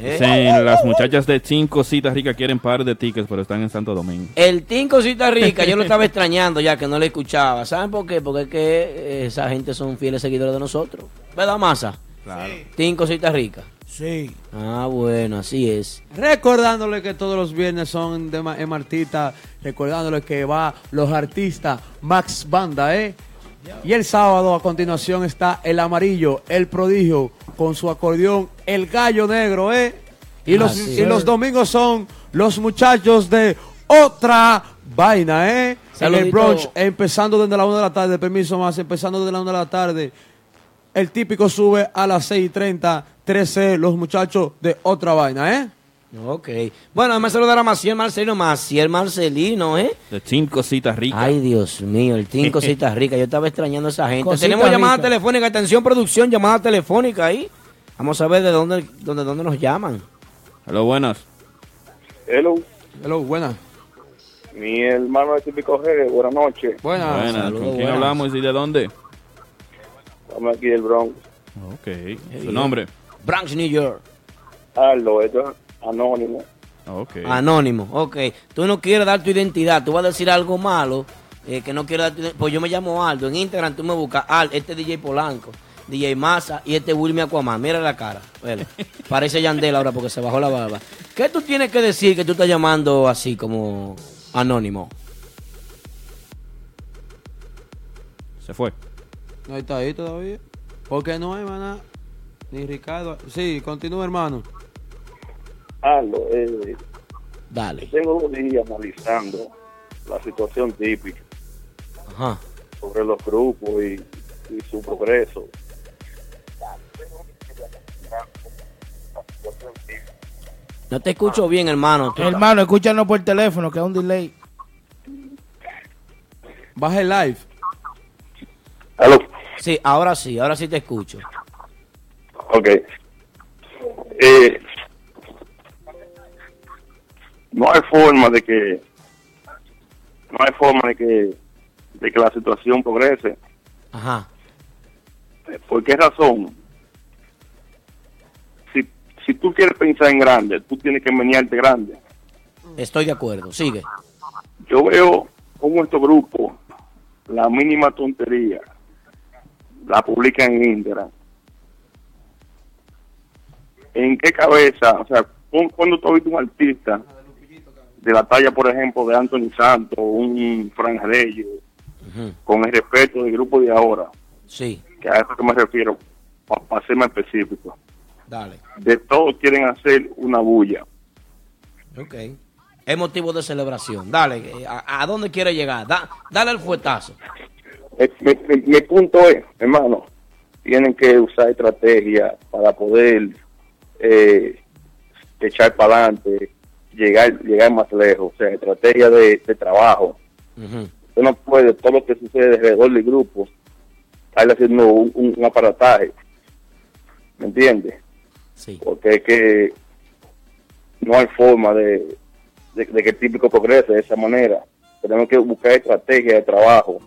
Eh, Sí, las muchachas de Cinco Citas Ricas quieren par de tickets, pero están en Santo Domingo. El Team Cosita Rica, yo lo estaba extrañando ya que no le escuchaba. ¿Saben por qué? Porque es que eh, esa gente son fieles seguidores de nosotros. ¿Verdad, Masa? Claro. Team Cosita Rica. Sí. Ah, bueno, así es. Recordándole que todos los viernes son de Ma- en Martita. Recordándole que va los artistas Max Banda, ¿eh? Y el sábado a continuación está el amarillo, el prodigio, con su acordeón, el gallo negro, ¿eh? Y los, y los domingos son los muchachos de otra vaina, ¿eh? En el Saludito. brunch, empezando desde la una de la tarde, permiso más, empezando desde la una de la tarde. El típico sube a las 6 y 30, 13, los muchachos de otra vaina, ¿eh? Ok. Bueno, déjame saludar a Maciel Marcelino. Maciel Marcelino, ¿eh? De Cinco Citas Ricas. Ay, Dios mío, el Team Cositas Ricas. Yo estaba extrañando a esa gente. Cosita Tenemos llamada rica. telefónica. Atención, producción, llamada telefónica ahí. Vamos a ver de dónde, dónde, dónde nos llaman. Hola, buenas. Hello. Hello, buena. Mi hermano de típico G, buenas noches. Buenas. Buenas, saludos, ¿con quién buenas. hablamos y de dónde? Estamos aquí del Bronx. Ok, su nombre. Bronx, New York. Aldo, esto es anónimo. Ok. Anónimo, ok. Tú no quieres dar tu identidad, tú vas a decir algo malo, eh, que no quieres dar tu ident- Pues yo me llamo Aldo, en Instagram tú me buscas Al, este DJ Polanco, DJ Massa y este Wilmy Aquaman. Mira la cara, vele. Parece Yandel ahora porque se bajó la barba. ¿Qué tú tienes que decir que tú estás llamando así como anónimo? Se fue. No está ahí todavía. Porque no hay, maná. Ni Ricardo. Sí, continúa, hermano. Aldo, eh, Dale. tengo dos días analizando la situación típica Ajá. sobre los grupos y, y su progreso. No te escucho bien, hermano. Tú- Hermano, escúchanos por teléfono, que es un delay. Baja el live. Aló. Sí, ahora sí, ahora sí te escucho. Ok. Eh, no hay forma de que no hay forma de que de que la situación progrese. Ajá. ¿Por qué razón? Si, si tú quieres pensar en grande, tú tienes que menearte grande. Estoy de acuerdo. Sigue. Yo veo como estos grupos, la mínima tontería, la publican en Instagram. ¿En qué cabeza? O sea, cu- cuando tú has visto un artista de la talla, por ejemplo, de Anthony Santos, un Fran Reyes, Ujú. con el respeto del grupo de ahora, Sí, que a eso que me refiero, para ser más específico, dale. de todos quieren hacer una bulla. Ok. Es motivo de celebración. Dale, eh, ¿a, a dónde quiere llegar? Da- dale el fuetazo. Eh, Mi, mi- mi punto es, hermano, tienen que usar estrategia para poder eh, echar para adelante, llegar llegar más lejos, o sea, estrategia de, de trabajo. Usted no puede, todo lo que sucede alrededor del grupo, estarle haciendo un, un- un aparataje, ¿me entiendes? Sí. Porque es que no hay forma de, de, de que el típico progrese de esa manera. Tenemos que buscar estrategia de trabajo,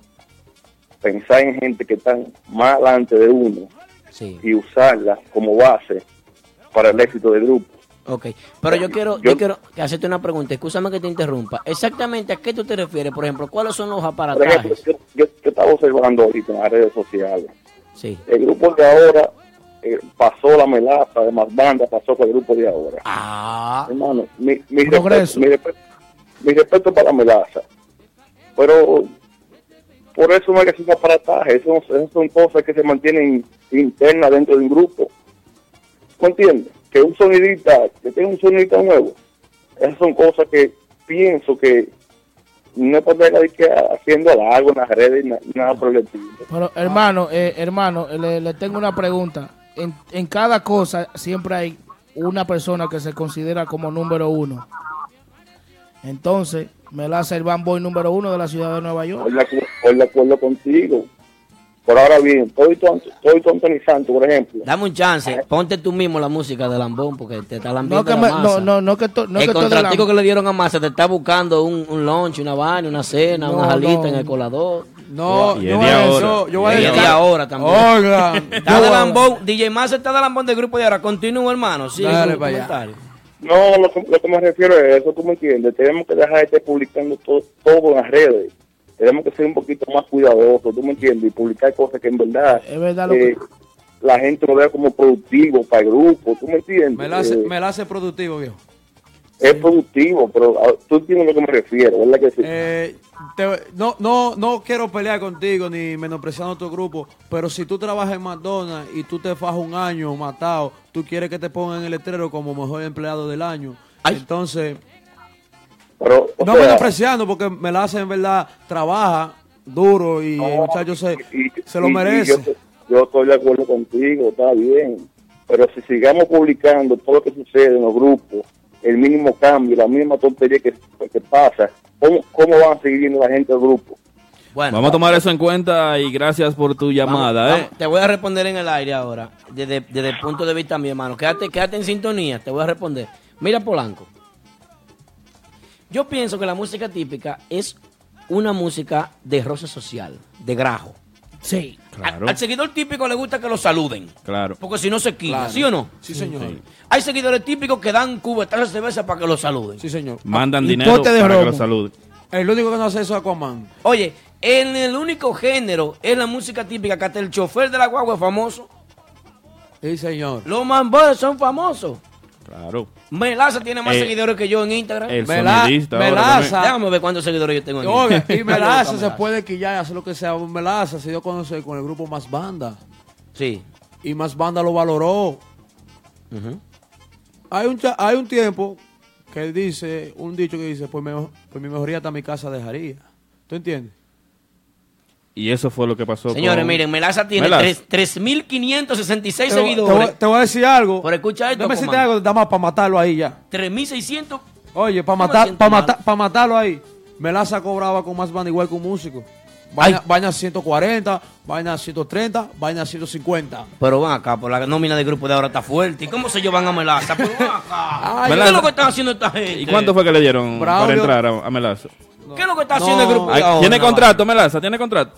pensar en gente que están más adelante de uno Sí. y usarla como base para el éxito del grupo. Ok. Pero yo quiero, yo Yo- quiero hacerte una pregunta. Escúchame que te interrumpa. Exactamente a qué tú te refieres, por ejemplo. ¿Cuáles son los Por ejemplo, aparatajes? yo, yo, yo estaba observando ahorita en las redes sociales. Sí. El grupo de ahora eh, pasó la melaza, además banda pasó con el grupo de ahora. Ah. hermano, mi, mi, respeto, mi, respeto, mi respeto para la melaza. Pero por eso no hay que hacer un aparataje. Eso, eso son cosas que se mantienen internas dentro de un grupo. ¿Me entiendes? Que un sonidista, que tenga un sonidista nuevo. Esas son cosas que pienso que no es de que haciendo algo en las redes, na- nada por el estilo. Pero hermano, eh, hermano, le, le tengo una pregunta. En, en cada cosa siempre hay una persona que se considera como número uno. Entonces, me la hace el Boy número uno de la ciudad de Nueva York. Estoy de acuerdo contigo. Por ahora bien, estoy tonto, estoy tonto Anthony Santos, por ejemplo. Dame un chance. Ponte tú mismo la música de Lambón porque te está lambiendo No que, la me- masa. no, no, no que to- no el que contratico que le dieron a Massa te está buscando un, un lunch, una vaina, una cena, No, una jalita no. en el colador. No, Y yo voy de a ahora. yo, yo voy a Y decir- de ahora también. Oigan, Está de Lambón, DJ Massa está de Lambón del grupo de ahora. Continúa, hermano. Sí, Dale para allá. No, lo que, lo que me refiero es eso, tú me entiendes. Tenemos que dejar de estar publicando todo, todo en las redes. Tenemos que ser un poquito más cuidadosos, tú me entiendes, y publicar cosas que en verdad Es verdad lo eh, la gente lo vea como productivo para el grupo, tú me entiendes. Me la hace, Eh, me la hace productivo, viejo. Es productivo, pero ah, tú entiendes a lo que me refiero, ¿verdad que sí? Eh, te- no, no, no quiero pelear contigo ni menospreciando tu grupo, pero si tú trabajas en McDonald's y tú te fajas un año matado, tú quieres que te pongan en el letrero como mejor empleado del año. Ay. Entonces, pero, no sea, menospreciando porque me la hace en verdad, trabaja duro y el muchacho se, y- se lo y- y merece. yo, yo estoy de acuerdo contigo, está bien. Pero si sigamos publicando todo lo que sucede en los grupos, el mínimo cambio, la misma tontería que, que pasa, ¿cómo, ¿cómo van a seguir viendo la gente del grupo? Bueno, Vamos a tomar eso en cuenta y gracias por tu vamos, llamada, ¿eh? vamos. Te voy a responder en el aire ahora. Desde, desde el punto de vista, mi hermano. Quédate, quédate en sintonía. Te voy a responder. Mira, Polanco. Yo pienso que la música típica es una música de roce social, de grajo. Sí. Claro. Al, al seguidor típico le gusta que lo saluden. Claro. Porque si no se Claro. ¿sí o no? Sí, señor. Sí. Hay seguidores típicos que dan cubetazos de cerveza para que lo saluden. Sí, señor. Mandan y dinero para que romo. lo saluden. El único que no hace eso es Aquaman. Oye, en el único género es la música típica que hasta el chofer de la guagua es famoso. Sí, señor. Los mamboys son famosos. Claro. Melaza tiene más Eh, seguidores que yo en Instagram. El Mela- Melaza. Déjame ver cuántos seguidores yo tengo en Oye, Instagram. y Melaza se puede quillar y hacer lo que sea. Melaza se dio a conocer con el grupo Más Banda. Sí. Y Más Banda lo valoró. Hay un, cha- hay un tiempo que dice, un dicho que dice, pues, me- pues mi mejoría hasta mi casa dejaría. ¿Tú entiendes? Y eso fue lo que pasó Señores, con- miren, Melaza tiene Melaza. tres- 3.566 Te, voy- te voy- seguidores. te voy a decir algo. Pero escucha esto, Déjame decirte comando. algo, nada más para matarlo ahí ya. 3.600. Oye, para matar, para matar, para matarlo ahí. Melaza cobraba con más banda igual que un músico. Vaina, vaina 140, vaina 130, vaina 150. Pero van acá, por la nómina del grupo de ahora está fuerte. ¿Y cómo se llevan a Melaza? Pero van acá. Ay, ¿Qué es lo que están haciendo esta gente? ¿Y cuánto fue que le dieron Braulio. para entrar a, a Melaza? ¿Qué es lo que está No. haciendo el grupo de Ay, ahora? ¿Tiene contrato, Melaza? ¿Tiene contrato?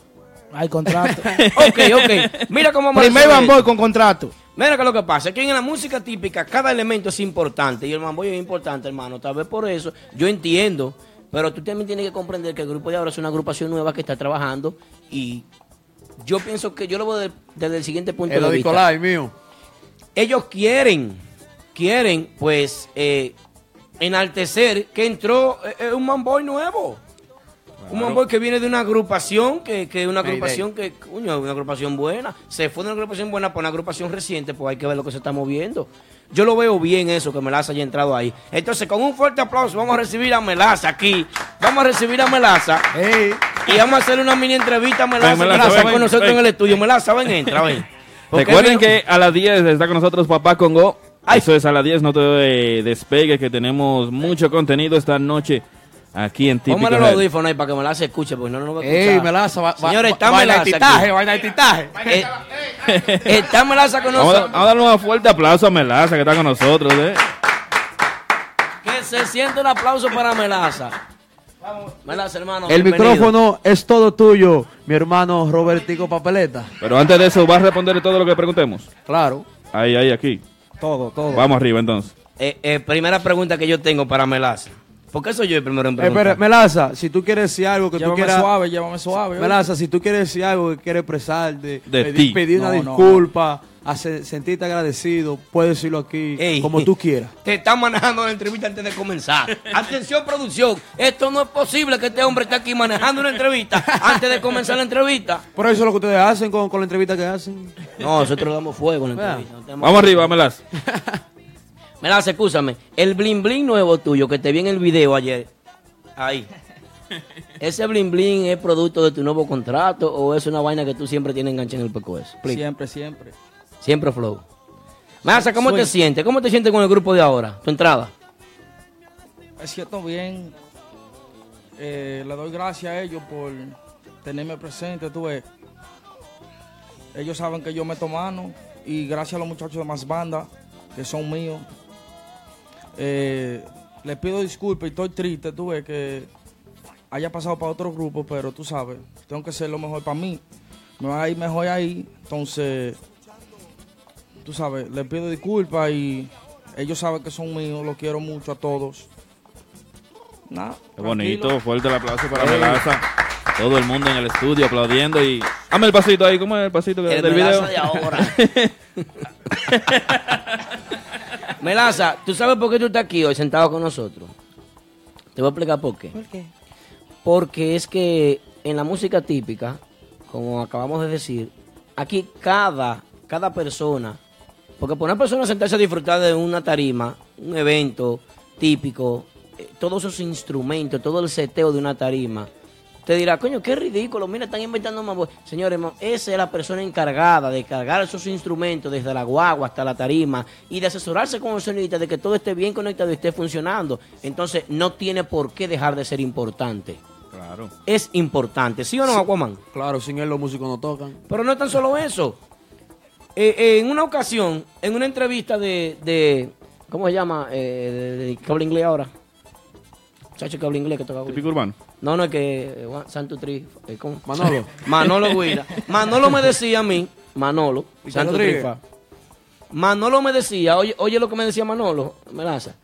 Hay contrato. Ok, ok. Mira cómo vamos a Primer hacer bamboy con contrato. Mira que lo que pasa es que en la música típica cada elemento es importante y el mamboy es importante, hermano. Tal vez por eso yo entiendo, pero tú también tienes que comprender que el grupo de ahora es una agrupación nueva que está trabajando y yo pienso que yo lo veo de- desde el siguiente punto El de vista. Nicolai mío. Ellos quieren, quieren, pues, eh, enaltecer que entró eh, eh, un mamboy nuevo. Un mamboy que viene de una agrupación, que que es una agrupación que, coño, una agrupación buena. Se fue de una agrupación buena para una agrupación reciente, pues hay que ver lo que se está moviendo. Yo lo veo bien eso, que Melaza haya entrado ahí. Entonces, con un fuerte aplauso, vamos a recibir a Melaza aquí. Vamos a recibir a Melaza. Y vamos a hacerle una mini entrevista a Melaza. Ven, Melaza, Melaza, ven, con nosotros ven. en el estudio. Melaza, ven, entra, ven. Porque Recuerden que a las 10 está con nosotros Papá Congo. Eso es a las 10, no te despegues, que tenemos mucho contenido esta noche aquí en Típico Póngale los audífonos ahí para que Melaza escuche, porque no nos va a escuchar. ey, Melaza. va- va- Señores, va- está vaina Melaza titaje, aquí. vaina de titaje. Eh, está Melaza con Vamos, a, nosotros. vamos a darle un fuerte aplauso a Melaza que está con nosotros. ¿eh? Que se siente un aplauso para Melaza. Melaza, hermano. El bienvenido. micrófono es todo tuyo, mi hermano Robertico Papeleta. Pero antes de eso, ¿vas a responder todo lo que preguntemos? Claro. Ahí, ahí, aquí. Todo, todo. Vamos arriba entonces. Eh, eh, primera pregunta que yo tengo para Melaza. ¿Por qué soy yo el primero en Eh, preguntar? espera, Melaza, si tú quieres decir algo que tú Llévame quieras... suave, llévame suave. Melaza, si tú quieres decir algo que quieres expresar, de, De pedir, ti. pedir una No, no, disculpa, hacer- sentirte agradecido, puedes decirlo aquí, Ey, como tú quieras. Te están manejando la entrevista antes de comenzar. Atención, producción. Esto no es posible que este hombre esté aquí manejando una entrevista antes de comenzar la entrevista. Por eso es lo que ustedes hacen con, con la entrevista que hacen. No, nosotros le damos fuego en la entrevista. Vamos arriba, Melaza. Melaza, escúchame. El bling bling nuevo tuyo que te vi en el video ayer. Ahí. ¿Ese bling bling es producto de tu nuevo contrato o es una vaina que tú siempre tienes enganchada en el? Explica. Siempre, siempre. Siempre flow. Melaza, ¿cómo Soy- te sientes? ¿Cómo te sientes con el grupo de ahora? Tu entrada. Me siento bien. Eh, le doy gracias a ellos por tenerme presente. Tú ves. Ellos saben que yo meto mano. Y gracias a los muchachos de más banda, que son míos. Eh, les pido disculpas y estoy triste. Tú ves que haya pasado para otro grupo, pero tú sabes, tengo que ser lo mejor para mí. Me va a ir mejor ahí. Entonces, tú sabes, les pido disculpas y ellos saben que son míos. Los quiero mucho a todos. Qué bonito, fuerte el aplauso para Melaza. Todo el mundo en el estudio aplaudiendo y... Dame el pasito ahí, ¿cómo es el pasito que- El del video? De ahora. Melaza, ¿tú sabes por qué tú estás aquí hoy sentado con nosotros? Te voy a explicar por qué. ¿Por qué? Porque es que en la música típica, como acabamos de decir, aquí cada, cada persona, porque por una persona sentarse a disfrutar de una tarima, un evento típico, eh, todos esos instrumentos, todo el seteo de una tarima, te dirá, coño, qué ridículo, mira, están inventando más. voz". Señores, esa es la persona encargada de cargar esos instrumentos desde la guagua hasta la tarima y de asesorarse con el sonidista de que todo esté bien conectado y esté funcionando. Entonces, no tiene por qué dejar de ser importante. Claro. Es importante, ¿sí o no, Aquaman? Claro, sin él los músicos no tocan. Pero no es tan solo eso. Eh, eh, en una ocasión, en una entrevista de, de- ¿cómo se llama? Eh, de, de- que habla inglés ahora. muchacho que habla inglés que toca. Típico urbano. No, no, es que eh, Santo Tri. eh, ¿cómo? Manolo. Manolo Guira. Manolo me decía a mí, Manolo, Santo. Trifa. Manolo me decía, oye, oye lo que me decía Manolo, Melaza.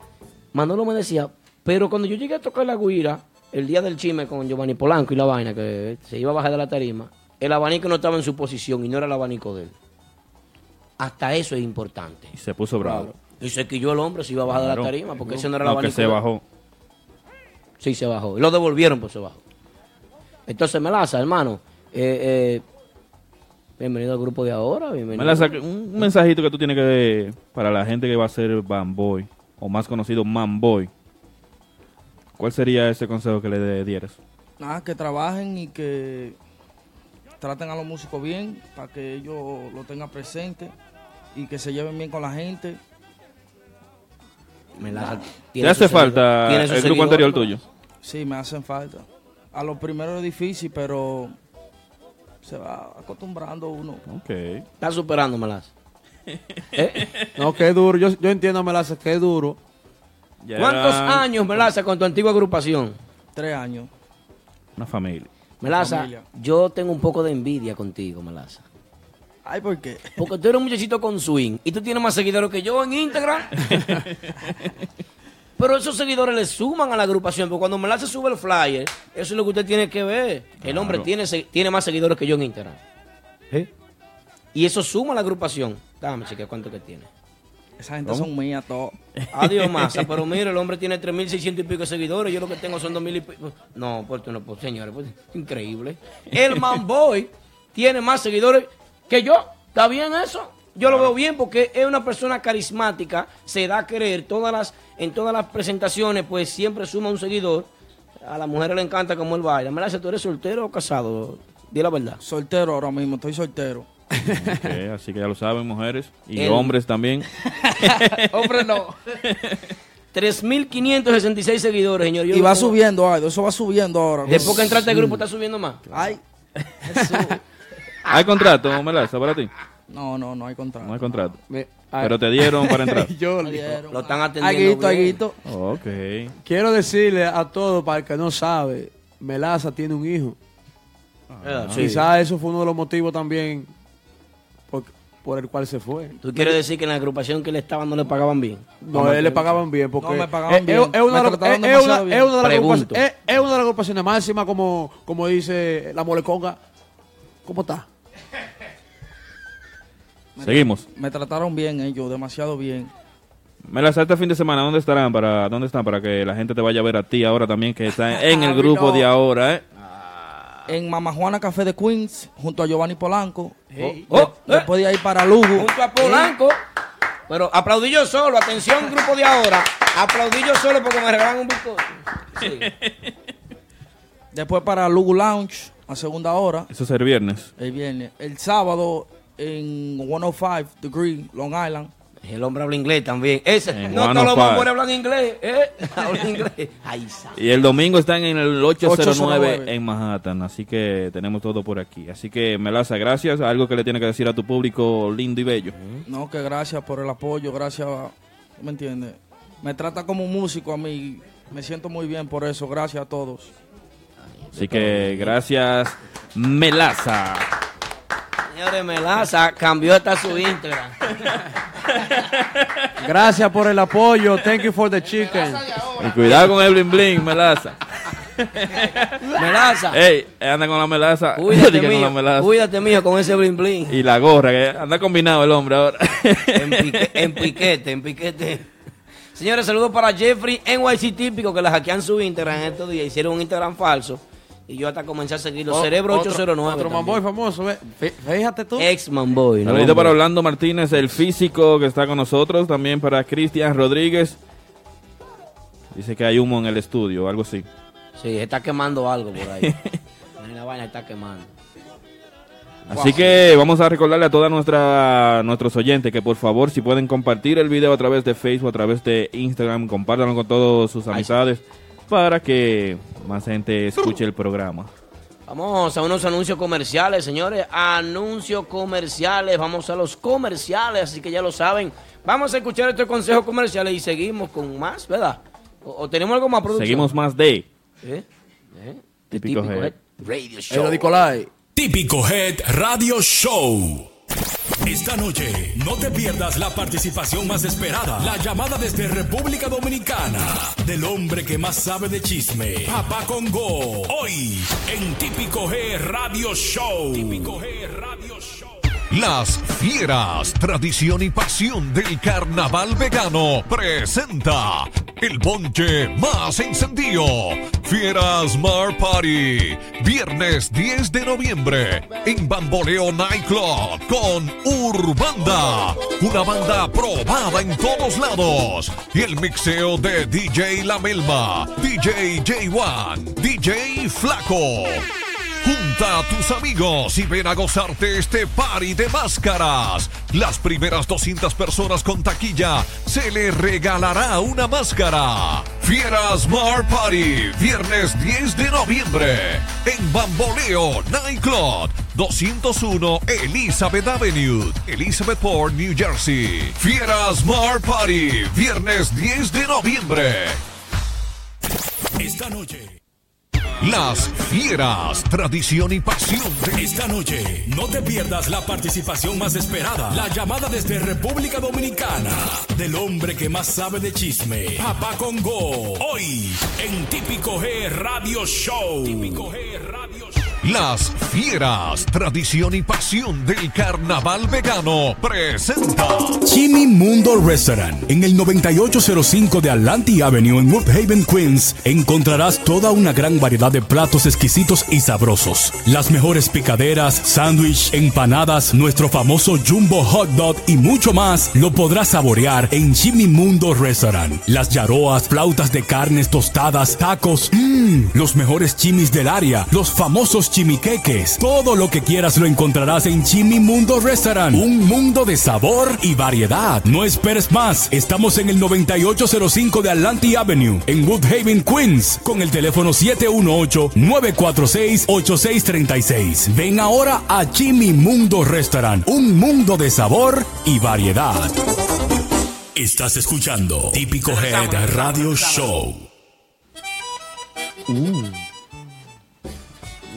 Manolo me decía, pero cuando yo llegué a tocar la guira, el día del chisme con Giovanni Polanco y la vaina, que se iba a bajar de la tarima, el abanico no estaba en su posición y no era el abanico de él. Hasta eso es importante. Y se puso bravo. Y se quilló el hombre, se iba a bajar de la tarima, porque ese no era el No, que abanico. se de él. bajó. Sí, se bajó. Y lo devolvieron, pues se bajó. Entonces, Melaza, hermano, eh, eh, bienvenido al grupo de ahora. Bienvenido. Melaza, un mensajito que tú tienes que para la gente que va a ser Bamboy, o más conocido Manboy. ¿Cuál sería ese consejo que le dieras? Nada, que trabajen y que traten a los músicos bien para que ellos lo tengan presente y que se lleven bien con la gente. Melaza ¿Te tiene hace falta tiene el grupo anterior tuyo? Sí, me hacen falta. A lo primero es difícil, pero se va acostumbrando uno. Ok. Está superando, Melaza. No, que duro. Yo, yo entiendo, Melaza, que es duro. Ya ¿Cuántos años, Melaza, con tu antigua agrupación? Tres años. Una familia. Melaza, Familia. yo tengo un poco de envidia contigo, Melaza. Ay, ¿por qué? Porque tú eres un muchachito con swing y tú tienes más seguidores que yo en Instagram. Pero esos seguidores le suman a la agrupación, porque cuando Melaza sube el flyer, eso es lo que usted tiene que ver. El hombre tiene, se- tiene más seguidores que yo en Instagram. Y eso suma a la agrupación. Dame, chica, ¿cuánto que tiene? Esa gente son mías, todos. Adiós, masa. Pero mire, el hombre tiene 3.600 y pico de seguidores. Yo lo que tengo son 2.000 y pico. No, pues, no, pues señores, pues, increíble. El Manboy tiene más seguidores que yo. ¿Está bien eso? Yo lo veo bien porque es una persona carismática, se da a querer. Todas las, en todas las presentaciones, pues siempre suma un seguidor. A las mujeres le encanta cómo él baila. Me la ¿tú eres soltero o casado? Di la verdad. Soltero ahora mismo, estoy soltero. Así que ya lo saben, mujeres. Y El- hombres también. Hombre, no. 3.566 seguidores, señor. Yo Y va tengo- subiendo, ay, eso va subiendo ahora. Después que entraste al grupo, está subiendo más. Ay, Jesús. ¿Hay contrato, Melaza, para ti? No, no, no hay contrato. No hay contrato. Me- ay, Pero te dieron para entrar. yo Me dieron. Lo están atendiendo. Aguito, bien. aguito. Ok. quiero decirle a todos, para el que no sabe, Melaza tiene un hijo. Ah, sí. Quizás eso fue uno de los motivos también por, por el cual se fue. ¿Tú quieres decir que en la agrupación que le estaban no le pagaban bien? No, él le pagaban bien porque No, me pagaban bien. es una de las- agrupaciones- es- es una de las agrupaciones máximas como, como dice la moleconga. ¿Cómo está? Seguimos. Me trataron bien ellos, demasiado bien. Melaza, este fin de semana, ¿dónde estarán? Para, ¿Dónde están? Para que la gente te vaya a ver a ti ahora también, que está en el grupo no. de ahora, ¿eh? En Mama Juana Café de Queens, junto a Giovanni Polanco. Oh, De- eh. Después de ahí para Lugo. Junto a Polanco. Pero aplaudí yo solo. Atención, grupo de ahora. Aplaudí yo solo porque me regalaron un bizcocho. Sí. Después para Lugo Lounge, a segunda hora, Eso es el viernes. el viernes. El sábado en 105 Degree, Long Island. El hombre habla inglés también. Ese, En no todos los 105. bombones hablan inglés. ¿eh? Hablan inglés. Ay, Y el domingo están en el 809, 809. en Manhattan, así que tenemos todo por aquí. Así que, Melaza, gracias. Algo que le tiene que decir a tu público lindo y bello. No, que gracias por el apoyo, gracias, ¿me entiendes? Me trata como un músico a mí, me siento muy bien por eso, gracias a todos. Así que, gracias, Melaza. Señores, Melaza cambió hasta su Instagram. Gracias por el apoyo. Thank you for the chicken. Y cuidado con el bling bling, Melaza. Melaza. Ey, anda con la melaza. Cuídate, Diga con la mío. melaza. Cuídate, mío, con ese bling bling. Y la gorra, que anda combinado el hombre ahora. En, pique- en piquete, en piquete. Señores, saludos para Jeffrey NYC típico que la hackean su Instagram en estos días. Hicieron un Instagram falso. Y yo hasta comencé a seguirlo. O- Cerebro otro- 809. Otro mamboy famoso. Fíjate tú. Ex Manboy. ¿no? Saludito para Orlando Martínez, el físico que está con nosotros. También para Cristian Rodríguez. Dice que hay humo en el estudio, algo así. Sí, está quemando algo por ahí. la vaina está quemando. Así que vamos a recordarle a todos nuestros oyentes que por favor si pueden compartir el video a través de Facebook, a través de Instagram, compártanlo con todas sus amistades para que más gente escuche el programa. Vamos a unos anuncios comerciales, señores. Anuncios comerciales. Vamos a los comerciales, así que ya lo saben. Vamos a escuchar estos consejos comerciales y seguimos con más, ¿verdad? O, o tenemos algo más producción. Seguimos más de ¿Eh? ¿Eh? De Típico típico, Head. Radio Show. Pero Nicolai. Típico Head Radio Show. Esta noche no te pierdas la participación más esperada, la llamada desde República Dominicana del hombre que más sabe de chisme, Papá Congo. Hoy en Típico G Radio Show. Típico G Radio Show. Las Fieras, tradición y pasión del carnaval vegano, presenta el bonche más encendido. Fieras Mar Party, viernes 10 de noviembre en Bamboleo Nightclub con Urbanda, una banda probada en todos lados. Y el mixeo de DJ La Melma, DJ J1, DJ Flaco. Junta a tus amigos y ven a gozarte este party de máscaras. Las primeras 200 personas con taquilla se les regalará una máscara. Fieras Mar Party, viernes 10 de noviembre, en Bamboleo Nightclub, 201 Elizabeth Avenue, Elizabethport, New Jersey. Fieras Mar Party, viernes 10 de noviembre. Esta noche. Las Fieras, tradición y pasión de Esta noche no te pierdas la participación más esperada, la llamada desde República Dominicana del hombre que más sabe de chisme, Papá Congo. Hoy en Típico G Radio Show. Típico G Radio Show. Las Fieras, tradición y pasión del carnaval vegano, presenta Jimmy Mundo Restaurant. En el 9805 de Atlantic Avenue en Woodhaven, Queens, encontrarás toda una gran variedad de platos exquisitos y sabrosos. Las mejores picaderas, sándwich, empanadas, nuestro famoso Jumbo Hot Dog y mucho más lo podrás saborear en Jimmy Mundo Restaurant. Las yaroas, flautas de carnes tostadas, tacos, mmm, los mejores chimis del área, los famosos chimiqueques. Todo lo que quieras lo encontrarás en Jimmy Mundo Restaurant. Un mundo de sabor y variedad. No esperes más. Estamos en el 9805 de Atlantic Avenue, en Woodhaven, Queens, con el teléfono 718-946-8636. Ven ahora a Jimmy Mundo Restaurant. Un mundo de sabor y variedad. Estás escuchando Típico Head Radio Show.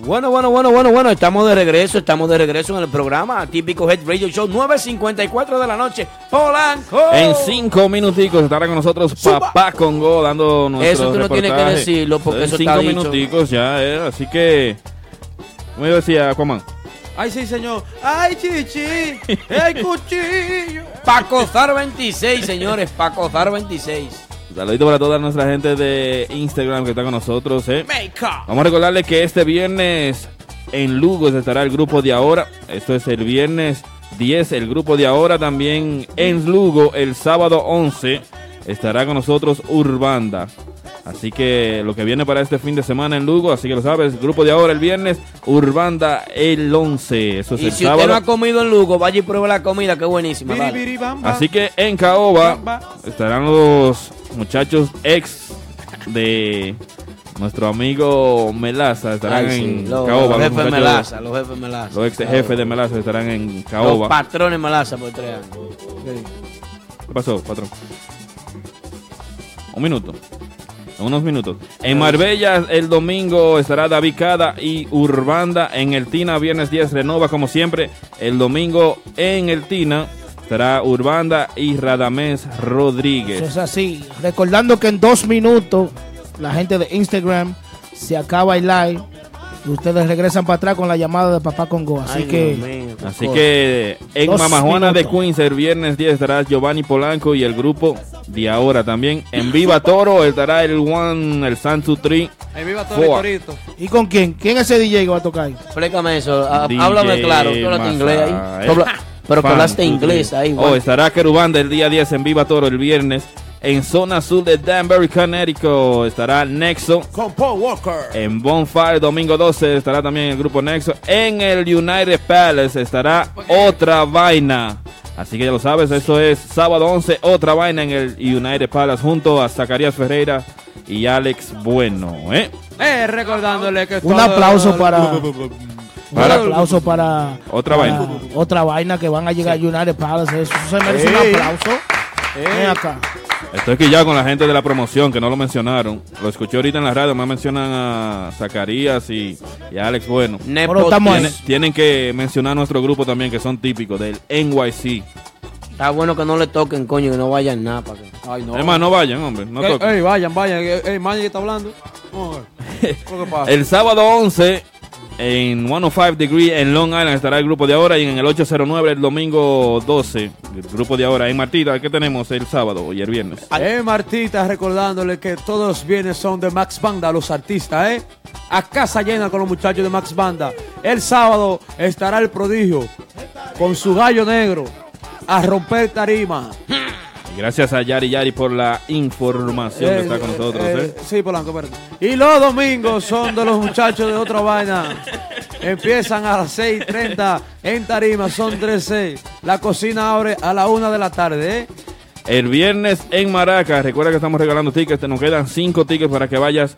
Bueno, bueno, bueno, bueno, bueno. Estamos de regreso, estamos de regreso en el programa Típico Head Radio Show 9.54 de la noche. Polanco. En cinco minuticos estará con nosotros Papá Congo dando nuestro Eso tú no tienes que decirlo, porque En eso cinco está dicho. minuticos ya, eh, así que... ¿Cómo yo decía, Aquaman? Ay, sí, señor. Ay, chichi. Ay, cuchillo. Paco Zar 26, señores. Paco Zar 26. Saludito para toda nuestra gente de Instagram que está con nosotros, eh. Vamos a recordarles que este viernes en Lugo estará el grupo de ahora. Esto es el viernes 10, el grupo de ahora también en Lugo. El sábado 11 estará con nosotros Urbanda. Así que lo que viene para este fin de semana en Lugo, así que lo sabes, grupo de ahora el viernes, Urbanda el 11. Eso es Y el si usted no sábado. ha comido en Lugo, vaya y pruebe la comida, que buenísima. Biri, biri. Así que en Caoba estarán los muchachos ex de nuestro amigo Melaza. Estarán Ay, sí, en los, Caoba. los los jefes Melaza, los jefes Melaza. Los ex jefes de Melaza estarán en Los Caoba. patrones Melaza por tres años. ¿Qué pasó, patrón? Un minuto. Unos minutos. En Marbella el domingo estará David Cada y Urbanda. En el Tina, viernes 10, renova como siempre. El domingo en el Tina estará Urbanda y Radamés Eso Rodríguez. es así. Recordando que en dos minutos la gente de Instagram se acaba el live ustedes regresan para atrás con la llamada de Papá Congo. Así Ay, que Así que en Dos Mamajuana de. Queens el viernes 10 estará Giovanni Polanco y el grupo de ahora también. En Viva Toro estará el One, el Santu Tree. Ahí viva corito. ¿Y con quién? ¿Quién es ese DJ que va a tocar ahí? Explícame eso, DJ háblame claro, hablaste inglés ahí. eh. Pero que hablaste inglés ahí, Oh, estará Querubanda el día 10 en Viva Toro el viernes. En zona sur de Danbury, Connecticut estará Nexo. Con Paul Walker. En Bonfire, domingo 12, estará también el grupo Nexo. En el United Palace estará Otra Vaina. Así que ya lo sabes, eso es sábado 11, Otra Vaina en el United Palace junto a Zacarías Ferreira y Alex Bueno. ¿eh? Eh, recordándole que Un todo- aplauso para- Para- Un aplauso para Otra para vaina. Otra vaina que van a llegar a United Palace. Eso se merece un aplauso. Ey. Ven acá. Estoy quillado con la gente de la promoción que no lo mencionaron. Lo escuché ahorita en la radio, más mencionan a Zacarías y, y a Alex Bueno. Tienen, tienen que mencionar nuestro grupo también, que son típicos del NYC. Está bueno que no le toquen, coño, que no vayan nada. para que- Ay, no. Es más, no vayan, hombre. No Ey, toquen. ey, vayan, vayan. Ey, ey, manager está hablando. No, ¿Qué pasa? El sábado 11 en 105 Degree en Long Island estará el grupo de ahora y en el 809 el domingo 12 el grupo de ahora. En Martita, ¿qué tenemos el sábado y el viernes? Eh, Martita, recordándole que todos los bienes son de Max Banda, los artistas, ¿eh? A casa llena con los muchachos de Max Banda. El sábado estará el prodigio con su gallo negro a romper tarima. Gracias a Yari Yari por la información que está con nosotros. eh, ¿eh? Sí, Polanco, espérate. Y los domingos son de los muchachos de otra vaina. Empiezan a las 6.30 en tarima, son 13. La cocina abre a la 1 de la tarde, ¿eh? El viernes en Maracas, recuerda que estamos regalando tickets, nos quedan cinco tickets para que vayas.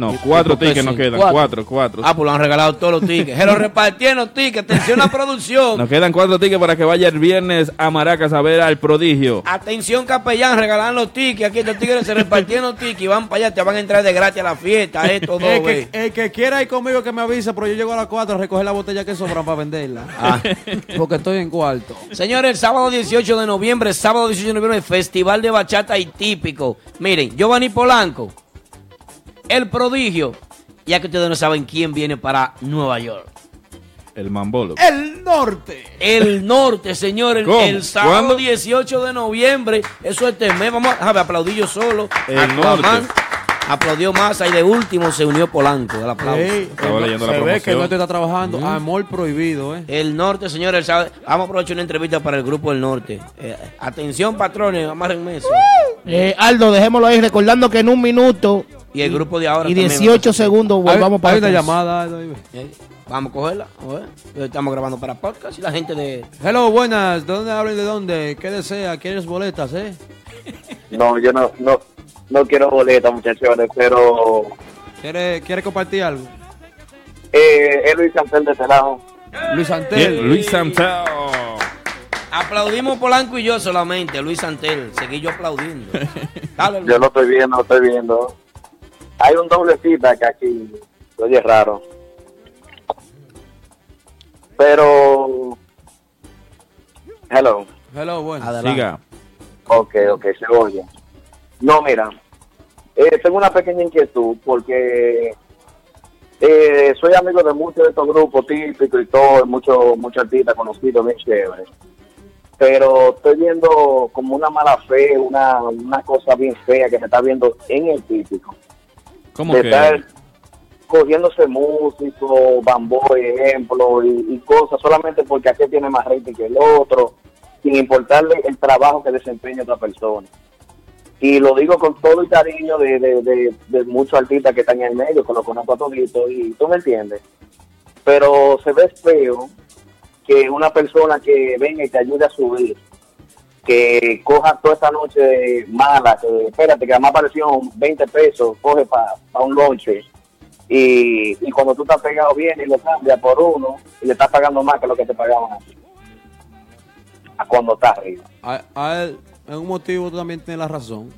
No, cuatro ¿por qué tickets nos quedan, Cuatro. cuatro, cuatro. Ah, pues lo han regalado todos los tickets. Se los repartieron tickets. Atención a la producción. Nos quedan cuatro tickets para que vaya el viernes a Maracas a ver al prodigio. Atención, capellán, regalan los tickets. Aquí estos tigres se repartieron los tickets y van para allá. Te van a entrar de gratis a la fiesta. Esto dos El que, el que quiera ir conmigo que me avise, pero yo llego a las 4 a recoger la botella que sobran para venderla. Ah. Porque estoy en cuarto. Señores, el sábado 18 de noviembre, sábado 18 de noviembre, Festival de Bachata y Típico. Miren, Giovanni Polanco, El Prodigio. Ya que ustedes no saben quién viene para Nueva York. El Mambolo. El norte. El norte, señores, ¿Cómo? el sábado ¿Cuándo? 18 de noviembre. Eso es este mes. Vamos a ver, aplaudí yo solo. El norte. Aplaudió más y de último se unió Polanco. El aplauso. Ey, Estaba el- leyendo la se ve que el norte está trabajando. Amor prohibido, ¿eh? El norte, señores, el sábado- Vamos a aprovechar una entrevista para el grupo del norte. Eh, atención, patrones, amárrenme eso. Eh, Aldo, dejémoslo ahí recordando que en un minuto Y el grupo de ahora y también. 18 segundos Hay, volvamos para hay una llamada. Eh, Vamos a cogerla. a. Estamos grabando para podcast y la gente de. Hello, buenas. ¿De dónde hablan? ¿De dónde? ¿Qué desea? ¿Quieres boletas, eh? No, yo no, no, no quiero boletas, muchachones, pero ¿Quiere, quiere compartir algo? eh, es Luis Cancel de lado. Luis Bien, Antel. Luis Santel. Aplaudimos Polanco y yo solamente, Luis Santel. Seguí yo aplaudiendo. Dale, Luis. Yo lo estoy viendo, lo estoy viendo. Hay un doble feedback aquí. Oye, raro. Pero... Hello. Hello, buenas. Adelante. Siga. Ok, ok, se oye. No, mira, eh, tengo una pequeña inquietud porque eh, soy amigo de muchos de estos grupos típicos y todo, muchos muchos artistas conocidos, bien chéveres. Pero estoy viendo como una mala fe, una, una cosa bien fea que se está viendo en el típico. ¿Cómo de que? estar cogiéndose músicos, bamboy, ejemplo, y, y cosas solamente porque aquí tiene más rating que el otro, sin importarle el trabajo que desempeña otra persona. Y lo digo con todo el cariño de, de, de, muchos artistas que están en el medio, que lo conozco a toditos, y tú me entiendes. Pero se ve feo que una persona que venga y te ayude a subir, que coja toda esta noche mala, que espérate, que además aparecieron 20 pesos, coge para un lonche, y, y cuando tú estás pegado bien y lo cambia por uno, y le estás pagando más que lo que te pagaban a cuando estás arriba. A, en un motivo tú también tienes la razón.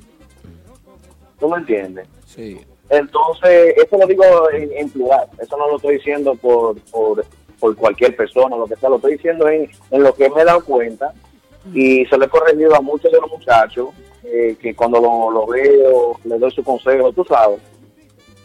¿Tú me entiendes? Sí. Entonces, eso lo digo en, en plural, eso no lo estoy diciendo por, por, por cualquier persona, lo que sea, lo estoy diciendo en, en lo que me he dado cuenta y se lo he corregido a muchos de los muchachos eh, que cuando lo, lo veo, le doy su consejo, tú sabes.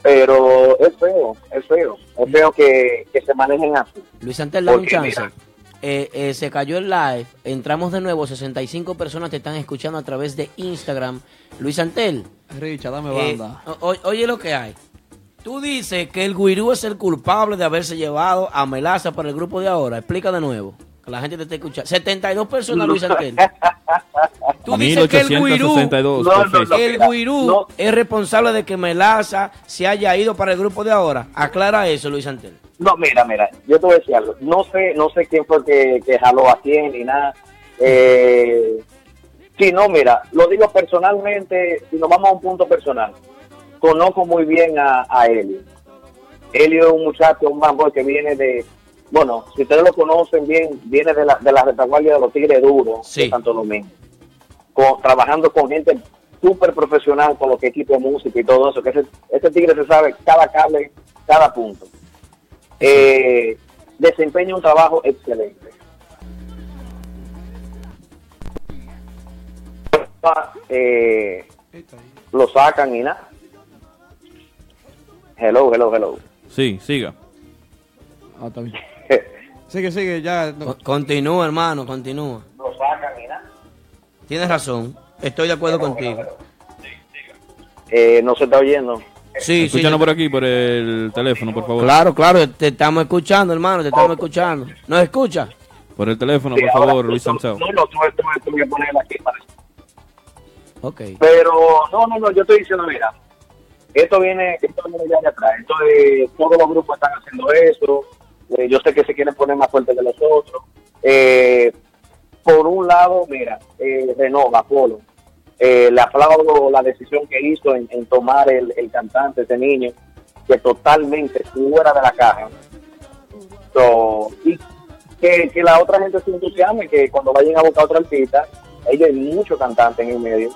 Pero es feo, es feo, es feo que, que se manejen así. Luis Santel, dame un chance. mira. Eh, eh, se cayó el live. Entramos de nuevo. 65 personas te están escuchando a través de Instagram. Luis Santel, Richa, dame eh, banda. o- oye lo que hay. Tú dices que el Guirú es el culpable de haberse llevado a Melaza para el grupo de ahora. Explica de nuevo. La gente te esté escuchando. 72 personas, Luis Santel. Tú dices que el Guirú, 1862. No, no, perfecto. no. el mira, Guirú no. es responsable de que Melaza se haya ido para el grupo de ahora. Aclara eso, Luis Santel. No, mira, mira, yo te voy a decir algo. No sé, no sé quién fue que, que jaló a quién ni nada. Eh, sí, no, mira, lo digo personalmente, si nos vamos a un punto personal, conozco muy bien a, a Elio. Elio es un muchacho, un bamboy que viene de, bueno, si ustedes lo conocen bien, viene de la, de la retaguardia de los Tigres Duros Sí. de Santo Domingo. Con- trabajando con gente súper profesional con lo que es equipo de música y todo eso, que ese, ese tigre se sabe cada cable, cada punto. Eh, desempeña un trabajo excelente. Eh, lo sacan y nada. Hello, hello, hello. Sí, siga. Ah, está bien. Sigue, sigue, ya. no. Continúa, hermano, continúa. Lo sacan nada. Tienes razón. Estoy de acuerdo contigo. Eh, no se está oyendo. Sí, sí. Escúchanos por aquí, por el teléfono, por favor. Claro, claro, te estamos escuchando, hermano, te estamos escuchando. ¿Nos escucha? Por el teléfono, Sí, por favor, tú- Luis tú- Sanzao. No, no, tuve, tuve- tuve que ponerla aquí para Ok. Pero no, no, no, yo estoy diciendo, mira, esto viene, esto viene ya de atrás. Entonces, todos los grupos están haciendo eso. Eh, yo sé que se quieren poner más fuertes que los otros. Eh, por un lado, mira, eh, Renova, Polo, eh, le aplaudo la decisión que hizo en, tomar el, el cantante, ese niño, que totalmente fuera de la caja. So, y que, que la otra gente se entusiasme, que cuando vayan a buscar otra artista, hay muchos cantantes en el medio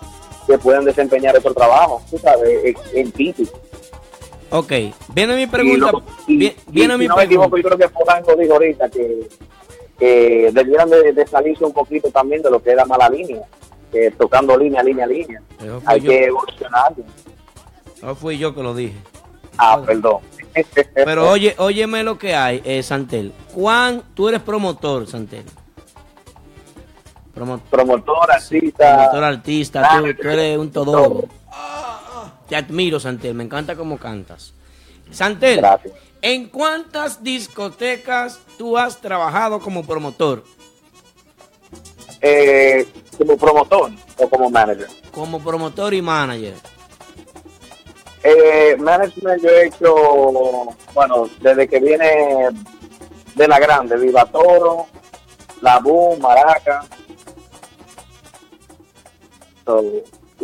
que pueden desempeñar otro trabajo, tú sabes, en, en típico. Ok, viene mi pregunta. y- vi- y Viene mi no me equivoco, pregunta. yo creo que Polanco dijo ahorita que, que debieran de, de salirse un poquito también de lo que era mala línea, que tocando línea, línea, línea. Hay yo. que evolucionar. No fui yo que lo dije. Ah, perdón. Pero oye, óyeme lo que hay, eh, Santel. ¿Cuán, tú eres promotor, Santel? Promo- Promotor, artista. promotor, artista, tú, tú eres un todo. Te admiro, Santel, me encanta cómo cantas. Santel, Gracias. ¿en cuántas discotecas tú has trabajado como promotor? Eh, como promotor o como manager. Como promotor y manager. Eh, management yo he hecho, bueno, desde que viene de la grande, Viva Toro, La Boom, Maraca. So,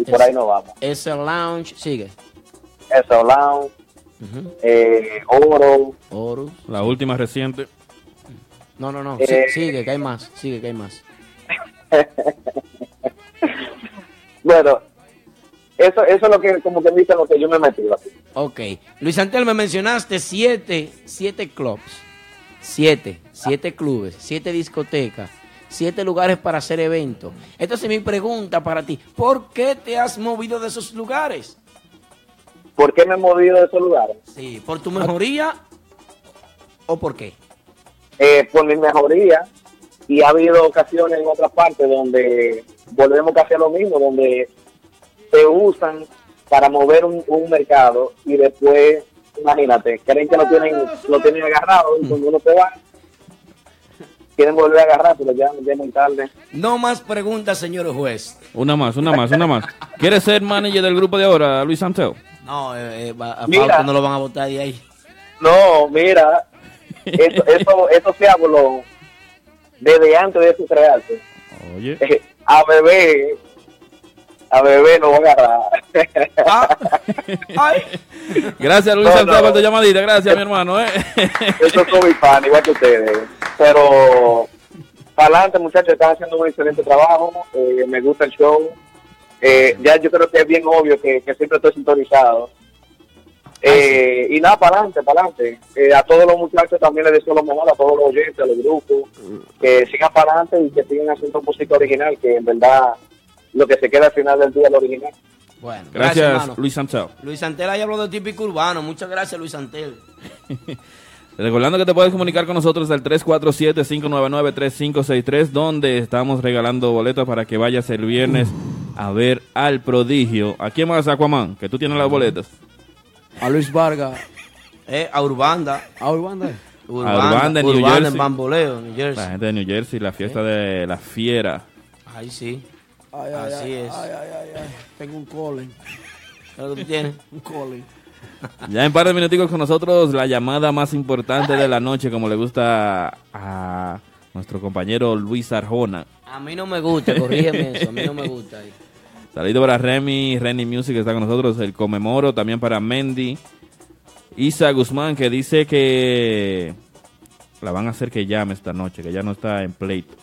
y por ahí nos vamos. Ese lounge, sigue. Eso, Lounge, eh, Oro, Horus. La última reciente. No, no, no. Eh. sigue, que hay más. Sigue, que hay más. bueno, eso, eso es lo que, como que dice lo que yo me he metido aquí. Ok. Luis Antel, me mencionaste siete, siete clubs. Siete, siete clubes, siete discotecas, siete lugares para hacer eventos. Entonces mi pregunta para ti, ¿por qué te has movido de esos lugares? ¿Por qué me he movido de esos lugares? Sí, ¿por tu mejoría o por qué? eh, por mi mejoría y ha habido ocasiones en otras partes donde volvemos casi a lo mismo, donde se usan para mover un, un mercado y después, imagínate, creen que lo tienen, lo tienen agarrado y cuando uno se va, quieren volver a agarrar, pero ya, ya es muy tarde. No más preguntas, señor juez. Una más, una más, una más. ¿Quieres ser manager del grupo de ahora, Luis Santeo? No, eh, eh, a Mira. Fausto no lo van a votar de ahí. No, mira, eso, eso, eso se habló desde antes de su crearse. Oye, A bebé, a bebé no va a agarrar. Ah, ay. gracias Luis No, por tu llamadita, gracias mi hermano. ¿eh? Eso es mi fan, igual que ustedes. Pero para adelante, muchachos, están haciendo un excelente trabajo. eh, me gusta el show. Eh, ya yo creo que es bien obvio que, que siempre estoy sintonizado. Eh, y nada, para adelante, para adelante. Eh, a todos los muchachos también les deseo lo mejor, a todos los oyentes, a los grupos, que sigan para adelante y que sigan haciendo música original, que en verdad lo que se queda al final del día lo original. Bueno, gracias, Gracias, hermano. Luis Santeo. Luis Antel ahí habló de típico urbano. Muchas gracias, Luis Antel. Recordando que te puedes comunicar con nosotros al 347-599-3563, donde estamos regalando boletos para que vayas el viernes a ver al prodigio. ¿A quién más, Aquaman? Que tú tienes las boletas. A Luis Vargas. Eh, a Urbanda. A Urbanda. Urbanda, Urbanda, New Urbanda Jersey. en Bamboleo, New Jersey. La gente de New Jersey, la fiesta de la fiera. Ahí sí. Ay, ay, Así ay, es. Ay, ay, ay, ay. Tengo un colon. ¿Qué es lo que tú tienes? Un colon. Ya en par de minuticos con nosotros, la llamada más importante de la noche, como le gusta a nuestro compañero Luis Arjona. A mí no me gusta, corrígeme eso. A mí no me gusta. ahí. Saludo para Remy, Remy Music que está con nosotros, el Comemoro, también para Mendy, Isa Guzmán que dice que la van a hacer que llame esta noche, que ya no está en pleito.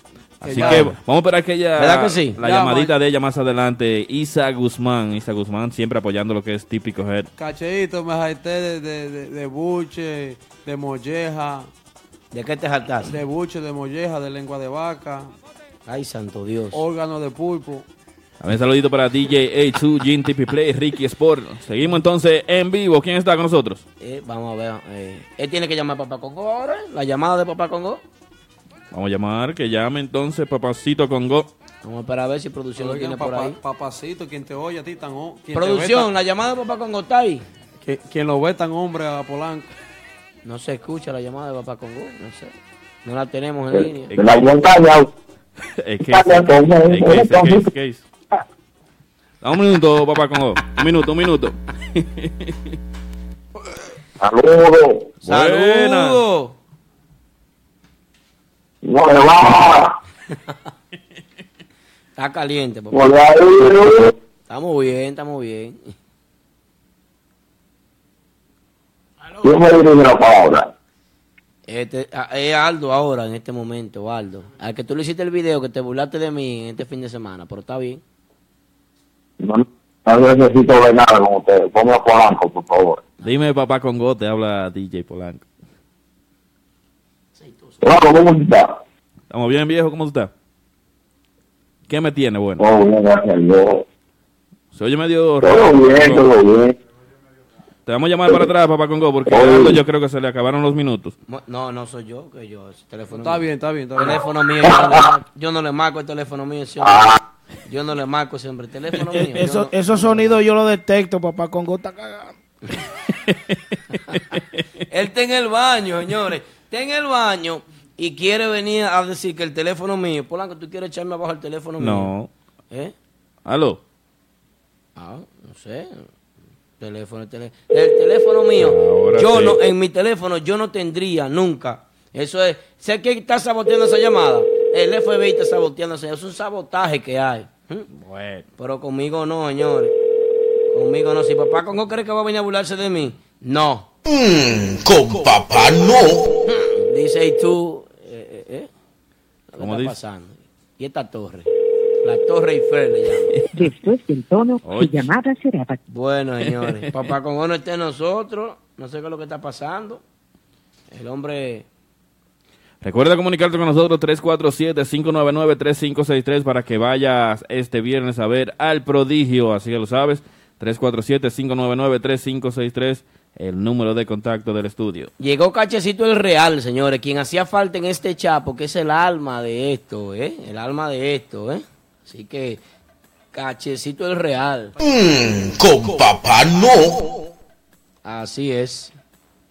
Así ya- que vamos a esperar que ella, ¿Verdad que sí? la Ya, llamadita man. de ella más adelante. Isa Guzmán, Isa Guzmán siempre apoyando lo que es típico head. Cacheíto, me jaité de, de, de, de buche, de molleja, ¿De qué te saltas? de buche, de molleja, de lengua de vaca, Ay, santo Dios. órgano de pulpo. También saludito para DJ A2, Gin TP Play, Ricky Sport. Seguimos entonces en vivo. ¿Quién está con nosotros? Eh, vamos a ver. eh, él tiene que llamar a Papá Congo ahora. La llamada de Papá Congo. Vamos a llamar, que llame entonces Papacito Congo. Vamos a esperar a ver si producción lo Oigan, tiene por papá- ahí. papacito, quien te oye a ti tan te ve Producción, tan- la llamada de Papá Congo está ahí. que- quien lo ve tan hombre a Polanco. No se escucha la llamada de Papá Congo. No sé. No la tenemos en línea. Eh, La montaña. ¿qué es? ¿qué es? ¿qué es? ¿Qué es? Dame un minuto, papá Congo. Un minuto, un minuto. Saludos. ¡Saludos! No le va. Está caliente, papá. Estamos bien, estamos bien. Yo me dirige la palabra. Este, es Aldo ahora, en este momento, Aldo. Al que tú le hiciste el video, que te burlaste de mí en este fin de semana, pero está bien. No, no necesito ver nada con ustedes. Ponme a Polanco, por favor. Dime, papá Congo, te habla DJ Polanco. Polanco, ¿cómo está? ¿Estamos bien, viejo? ¿Cómo tú estás? ¿Qué me tiene bueno? Todo bien, gracias a Dios. Se oye medio Todo raro. bien, todo bien. Te vamos a llamar para atrás, papá Congo, porque Oye. Yo creo que se le acabaron los minutos. No, no soy yo, que yo, ese teléfono Está mío. bien, está bien, está bien. teléfono mío, yo no, le marco, yo no le marco el teléfono mío, ese hombre. Yo no le marco siempre el teléfono mío. yo Eso, no- Esos sonidos yo los detecto, papá Congo está cagando. Él está en el baño, señores. Está en el baño y quiere venir a decir que el teléfono mío. Polanco, ¿tú quieres echarme abajo el teléfono mío? No. ¿Eh? ¿Aló? Ah, no sé. Teléfono, el, tele- el teléfono mío. Ahora yo sí. no, en mi teléfono yo no tendría nunca. Eso es. Sé que está saboteando esa llamada. El FBI está saboteando esa Es un sabotaje que hay. ¿Mm? Bueno. Pero conmigo no, señores. Conmigo no. Si papá Congo cree que va a venir a burlarse de mí, no. Con papá no. Dice y tú, eh, eh, eh, ¿qué ¿Cómo está dice? pasando? ¿Y esta torre? La Torre Eiffel le llaman. Después del tono, su llamada será Bueno, señores, papá Congo no está en nosotros. No sé qué es lo que está pasando. El hombre... Recuerda comunicarte con nosotros 347-599-3563 para que vayas este viernes a ver al prodigio, así que lo sabes. 347-599-3563, el número de contacto del estudio. Llegó Cachecito el Real, señores, quien hacía falta en este chapo, que es el alma de esto, ¿eh? El alma de esto, ¿eh? Así que, Cachecito el Real. Con papá no. Así es.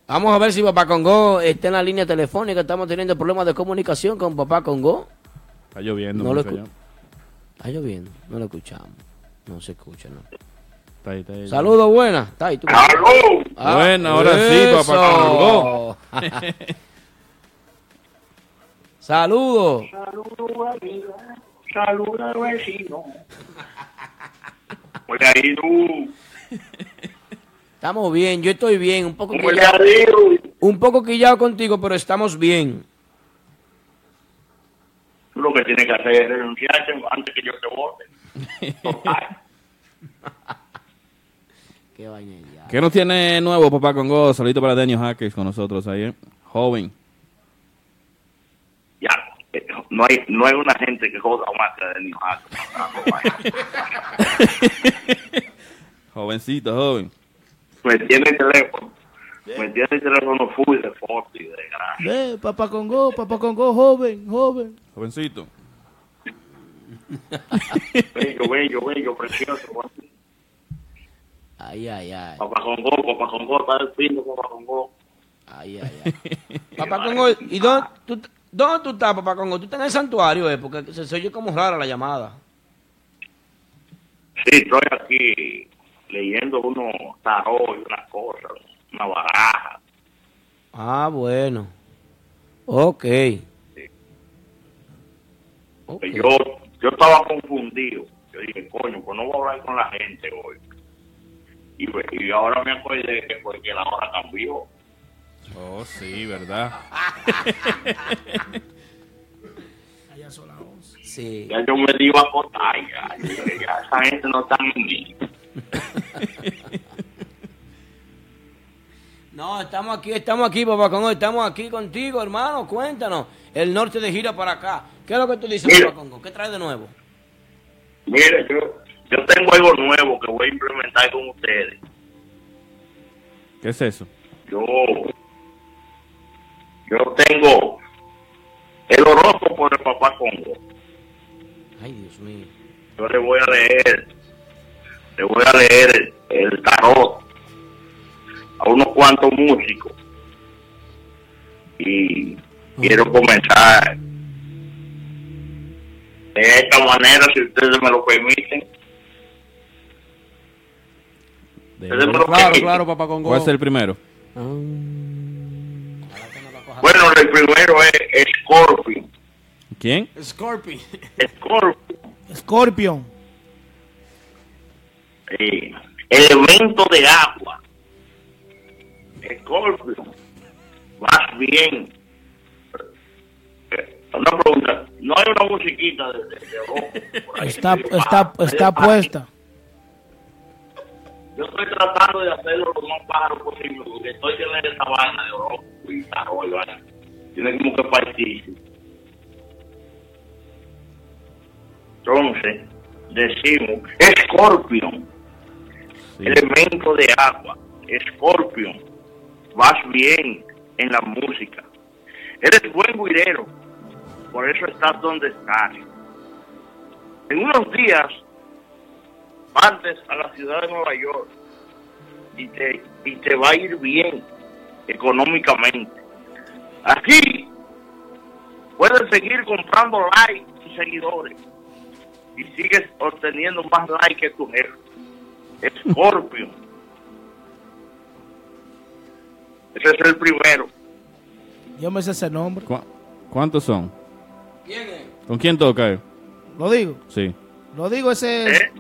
Vamos a ver si Papá Congo está en la línea telefónica. Estamos teniendo problemas de comunicación con Papá Congo. Está lloviendo. No lo escu-. Está lloviendo, no lo escuchamos. No se escucha, ¿no? Saludos, buenas. Está ahí, tú. ¡Aló! Ah, Bueno, ahora sí. Papá Congo. Saludos. Saluda, vecino. Hola, ahí tú. Estamos bien, yo estoy bien. Un poco ¿Cómo le quillado, un poco quillado contigo, pero estamos bien. Tú lo que tienes que hacer es renunciar antes que yo te vote. Qué vaina ya. ¿Qué nos tiene nuevo, Papá Congo? Saludito para Daniel Hackers con nosotros ahí, ¿eh? Joven. Ya, no hay, no hay una gente que joda más que de Jovencito, joven. Me tiene el teléfono. Me tiene el teléfono full de foto y de grande. Eh, papá Congo, papá Congo, joven, joven. Jovencito. Bello, bello, bello, precioso. Ay, ay, ay. Papá Congo, papá Congo, está el fin de papá Congo. Ay, ay, ay. Papá Congo, ¿y dónde tú, dónde tú estás, Papá Congo? ¿Tú estás en el santuario, eh? Porque se, se oye como rara la llamada. Sí, estoy aquí leyendo unos tarot y unas cosas, una baraja. Ah, bueno. Ok. Ok. Yo, yo estaba confundido. Yo dije, coño, pues no voy a hablar con la gente hoy. Y, ve- y ahora me acordé que fue que la hora cambió. Oh, sí, ¿verdad? Allá son las 11. Sí. Ya yo me di a acotar ya. Ya esa gente no está en mí. No, estamos aquí, estamos aquí, papá Congo, estamos aquí contigo, hermano. Cuéntanos. El norte de gira para acá. ¿Qué es lo que tú dices, Mira. papá Congo? ¿Qué traes de nuevo? Mire, yo, yo tengo algo nuevo que voy a implementar con ustedes. ¿Qué es eso? Yo, yo tengo el horóscopo de Papá Congo. Ay, Dios mío. Yo le voy a leer, le voy a leer el, el tarot a unos cuantos músicos. Y quiero comenzar de esta manera, si ustedes me lo permiten. De- Claro, claro, papá Congo. ¿Cuál es el primero? Bueno, el primero es Scorpio. ¿Quién? Scorpion. Scorpio. Scorpion. eh, elemento de agua. Scorpio. Más bien. Una pregunta. No hay una musiquita de, de, de. Está, está, está ah, puesta. Yo estoy tratando de hacerlo lo más pájaro posible porque estoy teniendo esa vaina de rock y vaina. Tiene como que partirse. Entonces, decimos, Scorpion, Sí. elemento de agua, Scorpion, vas bien en la música. Eres buen guirero, por eso estás donde estás. En unos días partes a la ciudad de Nueva York y te, y te va a ir bien económicamente. Aquí puedes seguir comprando likes y seguidores y sigues obteniendo más likes que tu jefe. Scorpio. Ese es el primero. Yo me sé ese nombre. ¿Cu- ¿Cuántos son? ¿Quién es? ¿Con quién toca? él? Lo digo. Sí. Lo digo ese es. ¿eh?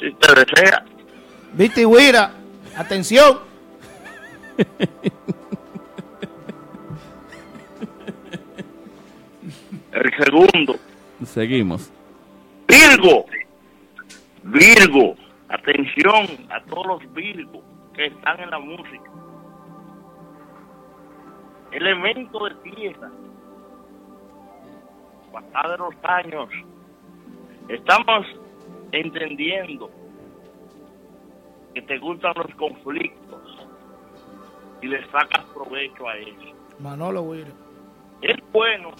Si te desea. Viste, Wira. Atención. El segundo. Seguimos. Virgo. Virgo. Atención a todos los Virgos que están en la música. Elemento de tierra. Pasado los años, estamos entendiendo que te gustan los conflictos y le sacas provecho a ellos. Manolo. Es bueno,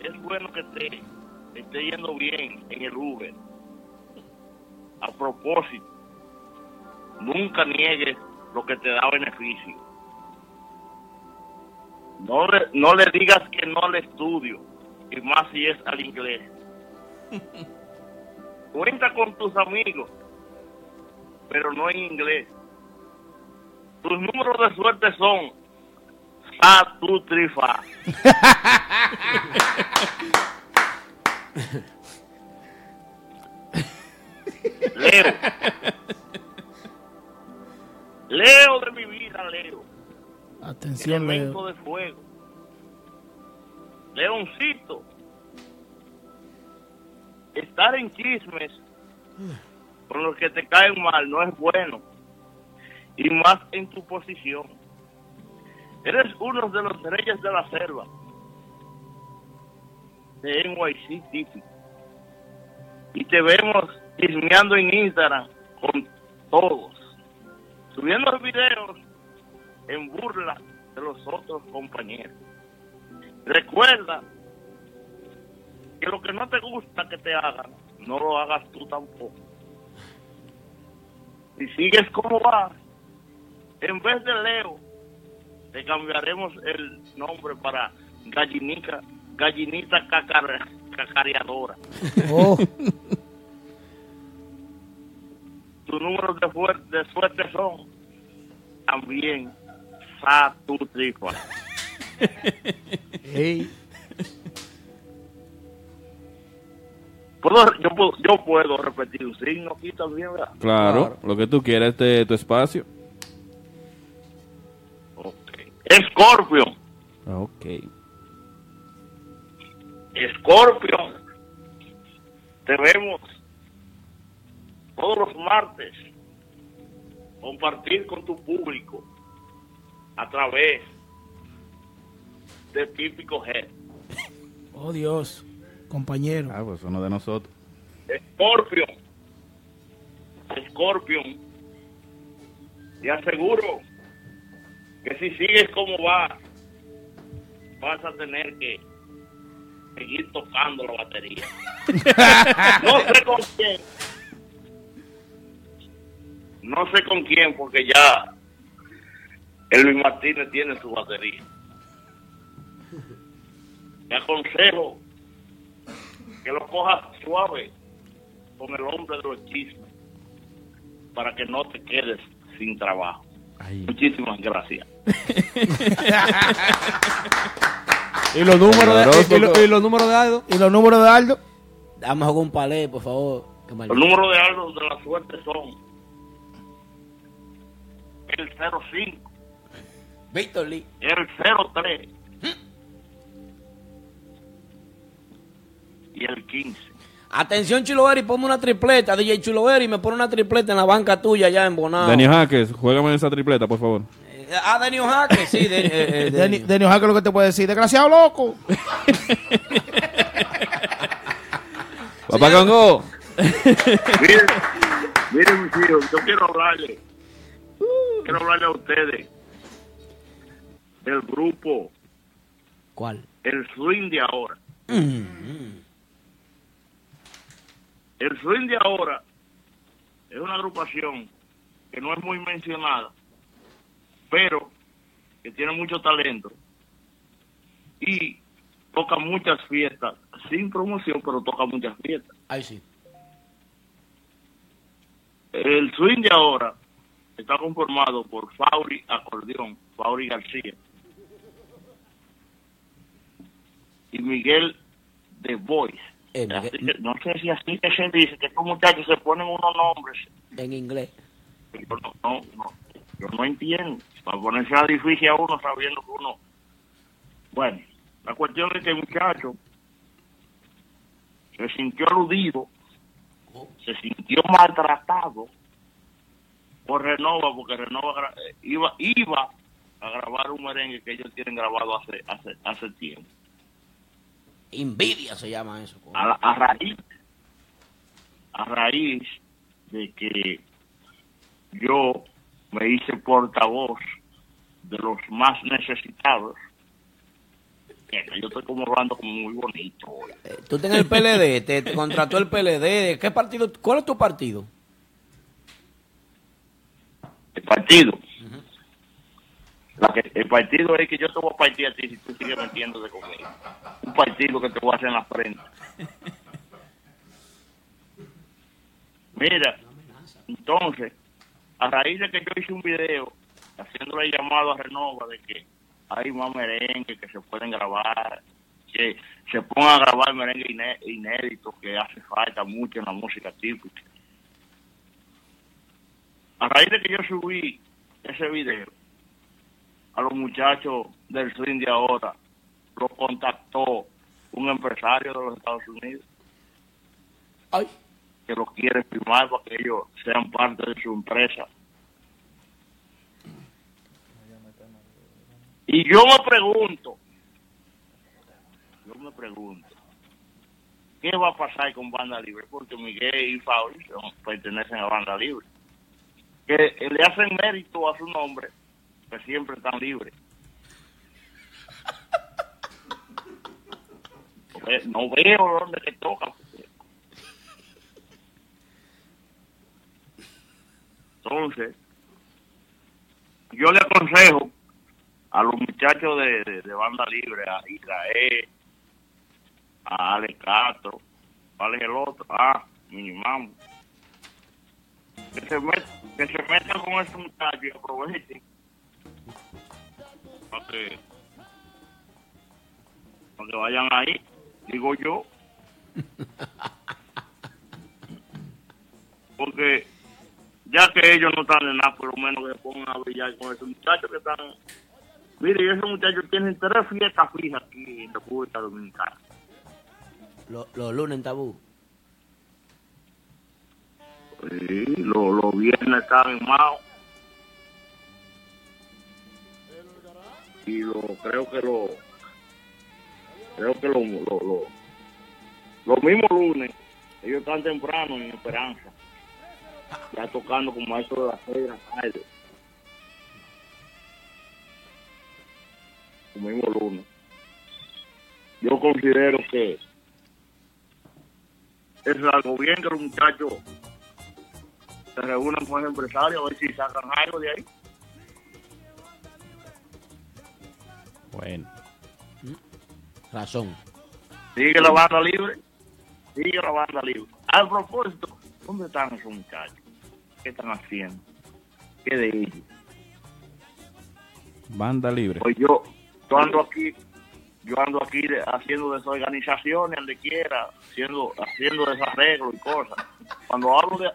es bueno que te esté yendo bien en el Uber. A propósito, nunca niegues lo que te da beneficio. No le, no le digas que no al estudio, y más si es al inglés. Cuenta con tus amigos, pero no en inglés. Tus números de suerte son Sa, tu, tri, fa. Leo. Leo de mi vida, Leo. Atención, Elemento Leo. de fuego. Leoncito. Estar en chismes con los que te caen mal no es bueno. Y más en tu posición. Eres uno de los reyes de la selva. De NYC típico. Y te vemos chismeando en Instagram con todos. Subiendo videos en burla de los otros compañeros. Recuerda que lo que no te gusta que te hagan, no lo hagas tú tampoco. Si sigues como vas, en vez de Leo, te cambiaremos el nombre para Gallinica, Gallinita cacar- Cacareadora. Oh, Tus números de, fuer- de suerte son también Sa, tu, ¿Puedo, yo, puedo, yo puedo repetir un signo aquí también, ¿verdad? Claro, Claro. lo que tú quieras, este tu espacio. Ok. Escorpio. Ok. Scorpion, te vemos todos los martes compartir con tu público a través de Típico Head. Oh Dios, compañero. Ah, pues uno de nosotros. Scorpion, Scorpion, te aseguro que si sigues como vas, vas a tener que seguir tocando la batería. no sé con quién. No sé con quién, porque ya Elvin Martínez tiene su batería. Te aconsejo que lo cojas suave con el hombre de los chismes para que no te quedes sin trabajo. Muchísimas gracias. ¿Y los números de, y, lo- y los números de Aldo? ¿Y los números de Aldo? Dame un palé, por favor. Los números de Aldo de la suerte son el 05, Víctor Lee. el 03 y el 15. Atención, Chuloeri, ponme una tripleta. DJ Chuloeri, me pone una tripleta en la banca tuya allá en Bonao. Denio Jaques, juégame esa tripleta, por favor. Eh, Ah, Denio Jaque, sí. de- eh, eh. Denny Ojaque lo que te puede decir, desgraciado loco. Papá Congo. Miren, miren mis hijos, yo quiero hablarle, quiero hablarle a ustedes del grupo ¿Cuál? El Swing de ahora. El Swing de ahora es una agrupación que no es muy mencionada, pero que tiene mucho talento y toca muchas fiestas, sin promoción, pero toca muchas fiestas. Ahí sí. El swing de ahora está conformado por Fauri Acordeón, Fauri García y Miguel de Voice. Miguel- Así que, no sé si así que se dice, que estos muchachos se ponen unos nombres. En inglés. Yo no, no, no, yo no entiendo. Para ponerse a difícil a uno sabiendo que uno... Bueno, la cuestión es que el muchacho se sintió aludido, se sintió maltratado por Renova, porque Renova eh, iba, iba a grabar un merengue que ellos tienen grabado hace, hace, hace tiempo. Envidia se llama eso. a, la- a raíz a raíz de que yo me hice portavoz de los más necesitados que yo estoy como hablando como muy bonito. Eh, Tú tienes el PLD, te, te contrató el PLD. ¿Qué partido? ¿Cuál es tu partido? el partido El partido es que yo te voy a partir a ti si tú sigues metiéndote conmigo un partido que te voy a hacer en la frente mira entonces a raíz de que yo hice un video haciéndole llamado a Renova de que hay más merengue que se pueden grabar, que se pongan a grabar merengue iné- inédito que hace falta mucho en la música típica. A raíz de que yo subí ese video, a los muchachos del swing de ahora, los contactó un empresario de los Estados Unidos que los quiere firmar para que ellos sean parte de su empresa. Y yo me pregunto, yo me pregunto, ¿qué va a pasar con Banda Libre? Porque Miguel y Fauri son- pertenecen a Banda Libre. Que le hacen mérito a su nombre, que siempre están libres. No veo dónde que toca. Entonces, yo le aconsejo a los muchachos de, de- de banda libre, a Israel, a Ale Castro, ¿cuál es el otro? Ah, Minimamo. Que se, met- que se metan con ese muchacho y aprovechen para que, para que vayan ahí, digo yo. Porque ya que ellos no están en nada, por lo menos que pongan a brillar con esos muchachos que están Mire, y esos muchachos tienen tres fiestas fijas aquí en República Dominicana. Lo- Los lunes en tabú. Sí, los los viernes están en Mao. Y lo, creo que lo creo que lo, lo, lo- los mismos lunes ellos están temprano en Esperanza ya tocando como eso de las seis de la tarde los mismos lunes yo considero que es algo bien que los muchachos se reúnan con el empresario a ver si sacan algo de ahí. Bueno. Razón. Sigue la banda libre. Sigue la banda libre. Al propósito, ¿dónde están esos muchachos? ¿Qué están haciendo? ¿Qué de ellos? Banda libre. Pues yo, yo ando aquí, yo ando aquí de- haciendo desorganizaciones donde quiera, haciendo, haciendo desarreglos y cosas. Cuando hablo de,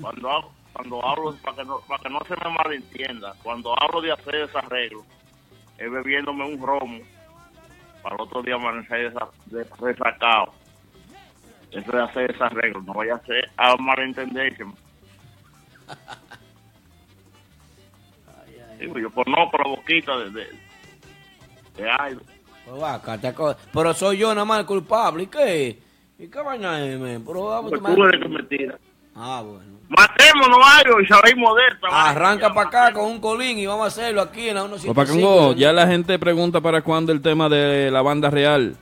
cuando hablo, cuando hablo, para que no, para que no se me malentienda, cuando hablo de hacer desarreglos, es bebiéndome un romo para el otro día amanecer resacado. Eso de hacer desarreglos, no vaya a ser a malentenderse. Digo, yo conozco la boquita de, de, de Aido. Pero te soy yo nada más el culpable. ¿Y qué? ¿Y qué vaina es, men? Pero, ah, Pues tú eres que me tira. Ah, bueno. Matémonos, Aido, y salimos de esta. Arranca para acá con un colín y vamos a hacerlo aquí en la 175. Papá Congo, ya la gente pregunta para cuándo el tema de la banda real.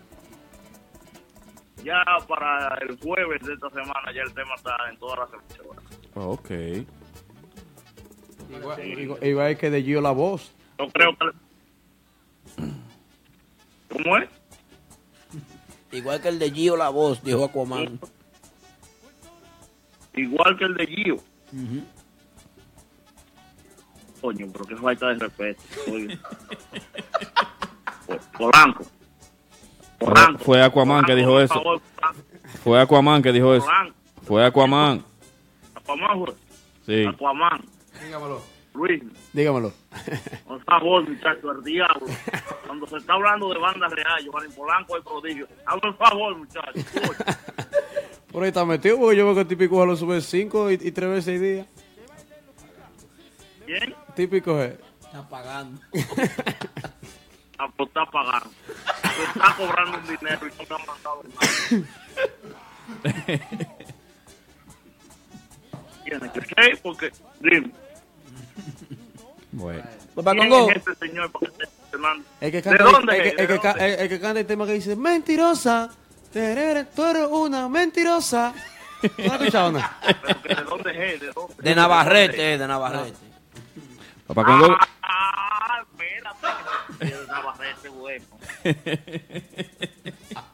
Ya para el jueves de esta semana, ya el tema está en todas las emisoras. Ok. Igual, igual- igual que de Gio La Voz. Yo creo que. ¿Cómo es? Igual que el de Gio La Voz, dijo Aquaman. Igual que el de Gio. Coño, pero qué falta de respeto. Polanco. Polanco. Fue Aquaman que dijo eso. favor. Fue Aquaman que dijo eso. Polanco. Fue Aquaman. Aquaman, fue. Sí. Aquaman. Dígamelo. Luis, Dígamelo. por favor, muchacho, el diablo. Cuando se está hablando de banda real, Giovanni Polanco es prodigio. Hazme el favor, muchacho. Por ahí está metido, porque yo veo que el típico lo sube cinco y, y tres veces al día. ¿Quién? Típico es. Está pagando. Ah, pues está pagando. Se está cobrando un dinero y no me ha mandado nada. Tiene que ser porque, dime, Bueno. Papá ¿quién Congo. es este señor te ¿De dónde el que canta el tema que dice mentirosa. Terere, Tú eres una mentirosa. ¿No has escuchado que ¿De dónde es? ¿De dónde? De Navarrete, de Navarrete. Papá Congo. Ah, espérate. De Navarrete, bueno.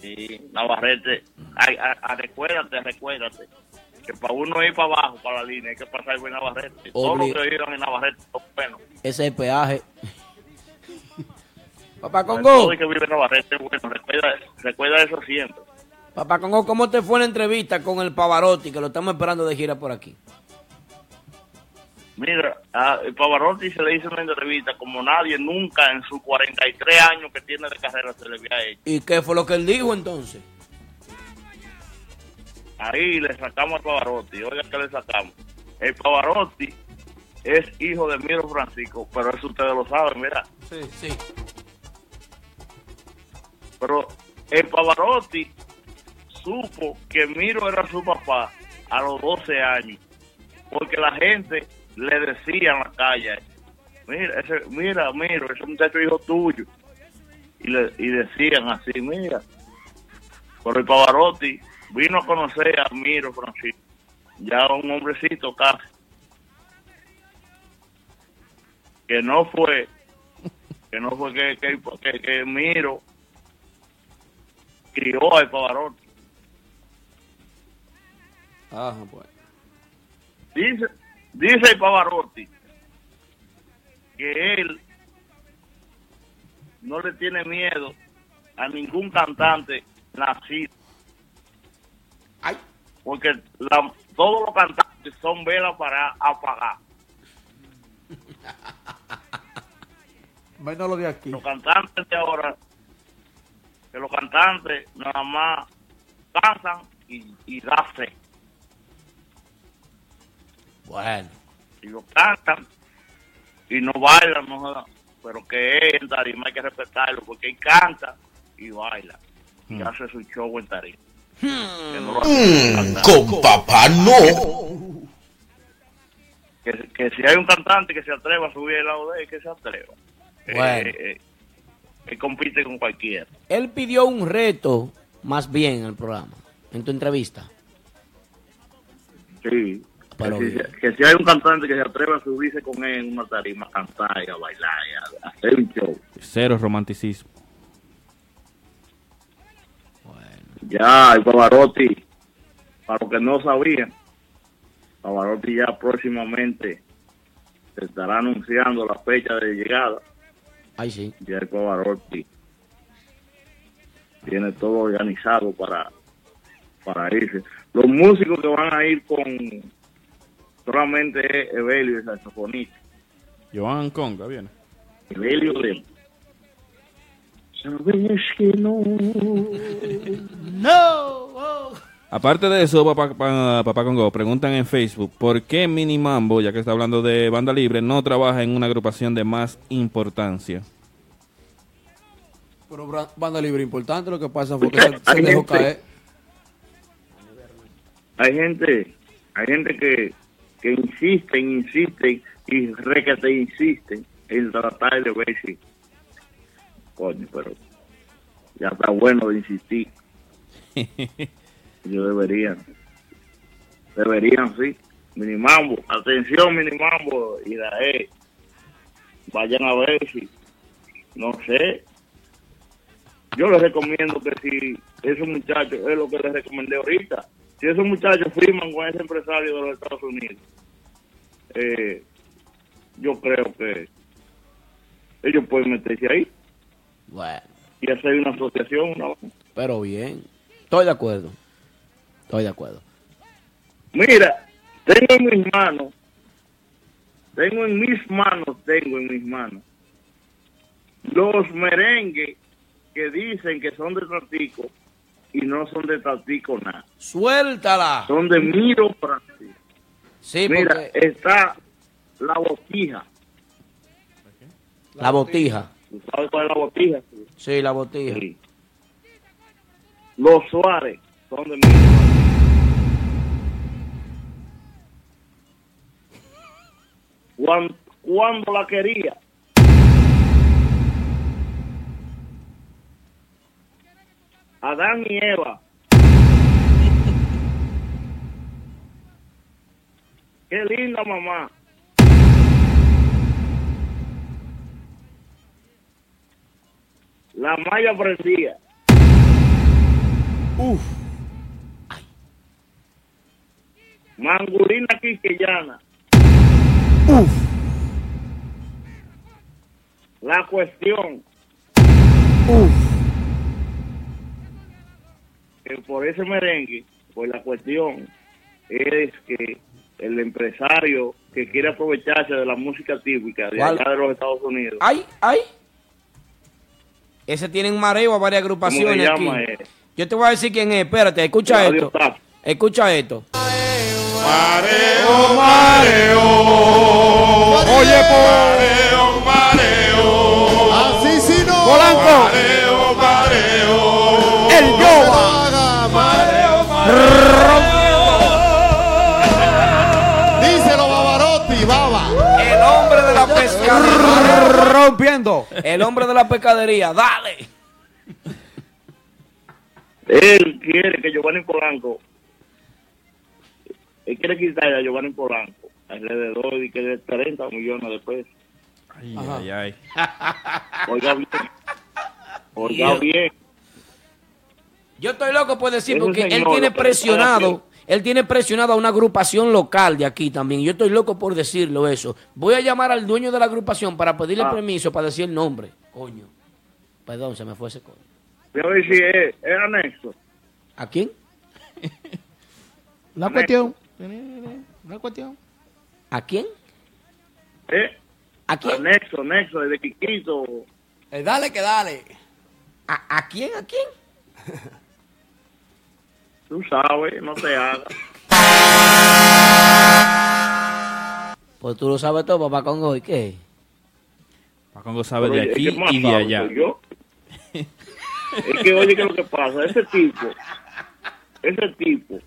Sí, Navarrete. Ay, ay, ay, recuérdate, recuérdate. Que para uno ir para abajo, para la línea, hay que pasar por Navarrete. Todos los que vivan en Navarrete son buenos. Ese es el peaje. Papá Todo Congo. el que vive en Navarrete bueno. Recuerda, recuerda eso siempre. Papá Congo, ¿cómo te fue la entrevista con el Pavarotti? Que lo estamos esperando de gira por aquí. Mira, a el Pavarotti se le hizo una entrevista como nadie nunca en sus 43 años que tiene de carrera se le había hecho. ¿Y qué fue lo que él dijo entonces? Ahí le sacamos al Pavarotti. Oiga, que le sacamos? El Pavarotti es hijo de Miro Francisco, pero eso ustedes lo saben, mira. Sí, sí. Pero el Pavarotti supo que Miro era su papá a los 12 años, porque la gente le decía en la calle, mira, ese, mira, Miro, ese muchacho hijo tuyo. Y, le, y decían así, mira. Pero el Pavarotti vino a conocer a Miro Francisco, ya un hombrecito casi, que no fue, que no fue que, que, que, que Miro crió al Pavarotti. Ajá, pues. Dice, dice el Pavarotti que él no le tiene miedo a ningún cantante nacido. Porque la- todos los cantantes son velas para apagar. Menos lo de aquí. Los cantantes de ahora que los cantantes nada más cantan y, y da fe. Bueno. Y lo cantan y no bailan, no pero que él en tarima hay que respetarlo porque él canta y baila y Hmm. hace su show en tarima. Hmm. Que no lo hace cantar. con papá no. que, que si hay un cantante que se atreva a subir el lado de él, que se atreva. Bueno. Eh, eh, él compite con cualquiera. Él pidió un reto más bien en el programa, en tu entrevista. Sí. Pero que, si, que si hay un cantante que se atreva a subirse con él en una tarima, a cantar y a bailar y a, a hacer un show. Cero romanticismo. Ya, el Pavarotti, para los que no sabían, Pavarotti ya próximamente se estará anunciando la fecha de llegada. Ay, sí. Ya el Pavarotti tiene todo organizado para, para irse. Los músicos que van a ir con solamente es Evelio, el saxofonista. Joan Conga viene. Evelio de... Sabes que no... No. Aparte de eso, papá, pa- papá Congo, preguntan en Facebook, ¿por qué Mini Mambo, ya que está hablando de banda libre, no trabaja en una agrupación de más importancia? Pero banda libre importante, lo que pasa fue que Porque se, se hay dejó gente- caer. hay gente hay gente que, que insisten, insisten y re que te insisten en tratar de ver si coño, pero ya está bueno de insistir. Yo deberían. Deberían, sí. Minimambo, atención Minimambo y la E. Vayan a ver si, no sé. Yo les recomiendo que si esos muchachos, es lo que les recomendé ahorita, si esos muchachos firman con ese empresario de los Estados Unidos, eh, yo creo que ellos pueden meterse ahí Bueno, y hacer una asociación. Una... pero bien. Estoy de acuerdo. Estoy de acuerdo. Mira, tengo en mis manos, tengo en mis manos, tengo en mis manos los merengues que dicen que son de Tatico y no son de Tatico nada. Suéltala. Son de Miro Francis. Sí, Mira, porque está la botija. la botija. ¿Tú sabes cuál es la botija? Sí, la botija. Sí. Los Suárez son de Miro Cuando, cuando la quería. Adán y Eva. Qué linda mamá. La malla prendía. Uf. Mangurina quisqueyana. Uf. La cuestión. Uf. que por ese merengue, pues la cuestión es que el empresario que quiere aprovecharse de la música típica de ¿Cuál? allá de los Estados Unidos, Ay, ay. Ese tiene un mareo a varias ¿cómo se agrupaciones aquí. Eh, Yo te voy a decir quién es. Espérate, escucha esto. Escucha esto. Mareo, mareo. Oye, mareo, mareo. Así sí no. Polanco. Mareo, mareo. El Yoba. Mareo, mareo. Díselo, Bavarotti, baba. El hombre de la pescadería. Rompiendo. El hombre de la pescadería. Dale. él quiere que Giovanni Polanco, él quiere quitarle a Giovanni Polanco alrededor de, que de 30 millones de pesos. Ay, Ajá. ay, ay. Oiga bien, oiga Dios. bien, Yo estoy loco por decir Ese porque él tiene presionado, él tiene presionado a una agrupación local de aquí también. Yo estoy loco por decirlo eso. Voy a llamar al dueño de la agrupación para pedirle Ah. permiso para decir el nombre. Coño. Perdón, se me fue ese coño. voy a si es, es anexo. ¿A quién? La cuestión. La cuestión. ¿A quién? ¿Eh? ¿A quién? Anexo, anexo, de Quiquito. Eh, dale que dale. ¿A, a quién? ¿A quién? Tú sabes, no te hagas. Pues tú lo sabes todo, papá Congo. ¿Y qué? Pacongo sabe Pero, de ¿y aquí y de sabe? allá. Yo. es que, oye, ¿qué es lo que pasa? Ese tipo, ese tipo,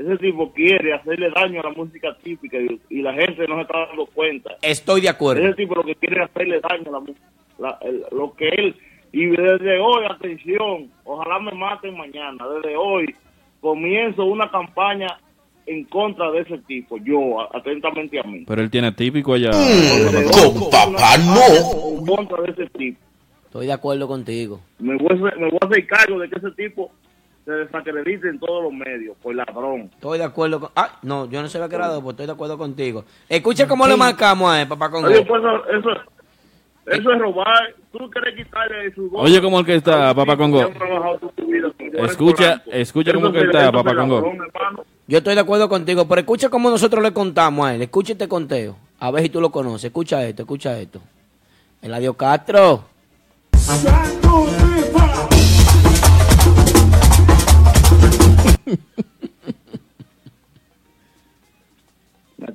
ese tipo quiere hacerle daño a la música típica y, y la gente no se está dando cuenta. Estoy de acuerdo. Ese tipo lo que quiere es hacerle daño a la música. lo que él, y desde hoy, atención, ojalá me maten mañana, desde hoy comienzo una campaña en contra de ese tipo, yo, atentamente a mí. Pero él tiene típico allá. Con papá no. En contra de ese tipo. Estoy de acuerdo contigo. Me voy, a, me voy a hacer cargo de que ese tipo se desacredite en todos los medios, por ladrón. Estoy de acuerdo con... Ah, no, yo no era dos, pues estoy de acuerdo contigo. Escucha cómo le marcamos a él, papá Congo. Oye, pues eso, eso, eso es robar. Tú quieres quitarle su voz. Oye, cómo el que está, papá Que Congo. con Escucha, escucha cómo que está, papá Congo. Yo estoy de acuerdo contigo, pero escucha cómo nosotros le contamos a él. Escucha este conteo. A ver si tú lo conoces. Escucha esto, escucha esto. Eladio Castro.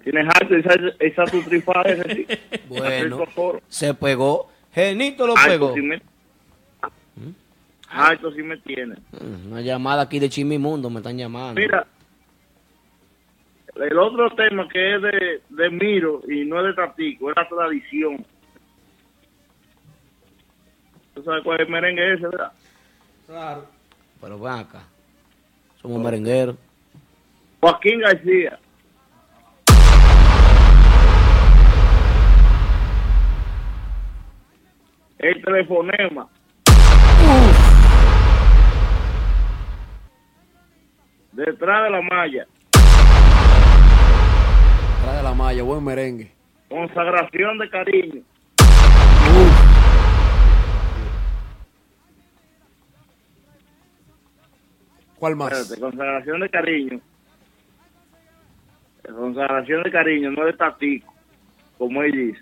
Tienes alto esa, esa tu trifada sí. Bueno, se pegó. Genito lo Alto pegó. sí me- Alto sí me tiene. Mm, Una llamada aquí de Chimimundo me están llamando. Mira, el otro tema que es de, de Miro y no es de Tatico, es la tradición. ¿Tú sabes cuál es el merengue ese, verdad? Claro. Pero ven acá. Somos merengueros. Joaquín García. El telefonema. Detrás de la malla. Trae de la malla, buen merengue. Consagración de cariño. ¿Cuál más? Espérate, consagración de cariño. Consagración de cariño, no de tatico, como él dice.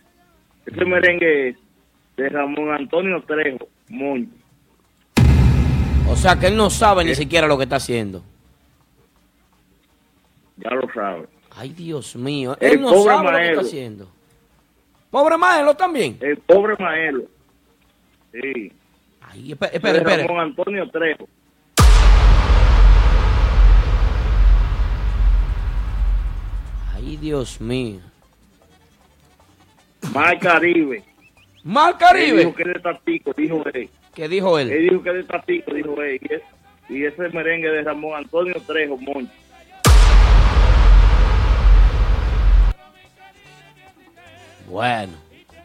Ese merengue es de Ramón Antonio Trejo, Moño. O sea que él no sabe ni siquiera lo que está haciendo. Ya lo sabe. Ay, Dios mío. El Él no pobre sabe lo que Maelo. está haciendo. Pobre Maelo también. El pobre Maelo. Sí. Ay, espere, espere, espere. Ramón Antonio Trejo. Ay, Dios mío. Mar Caribe. Mar Él Caribe. dijo que es de Tatico, dijo él. ¿Qué dijo él? Él dijo que es de Tatico, dijo él. Y, es- y ese merengue de Ramón Antonio Trejo, Moño. Bueno.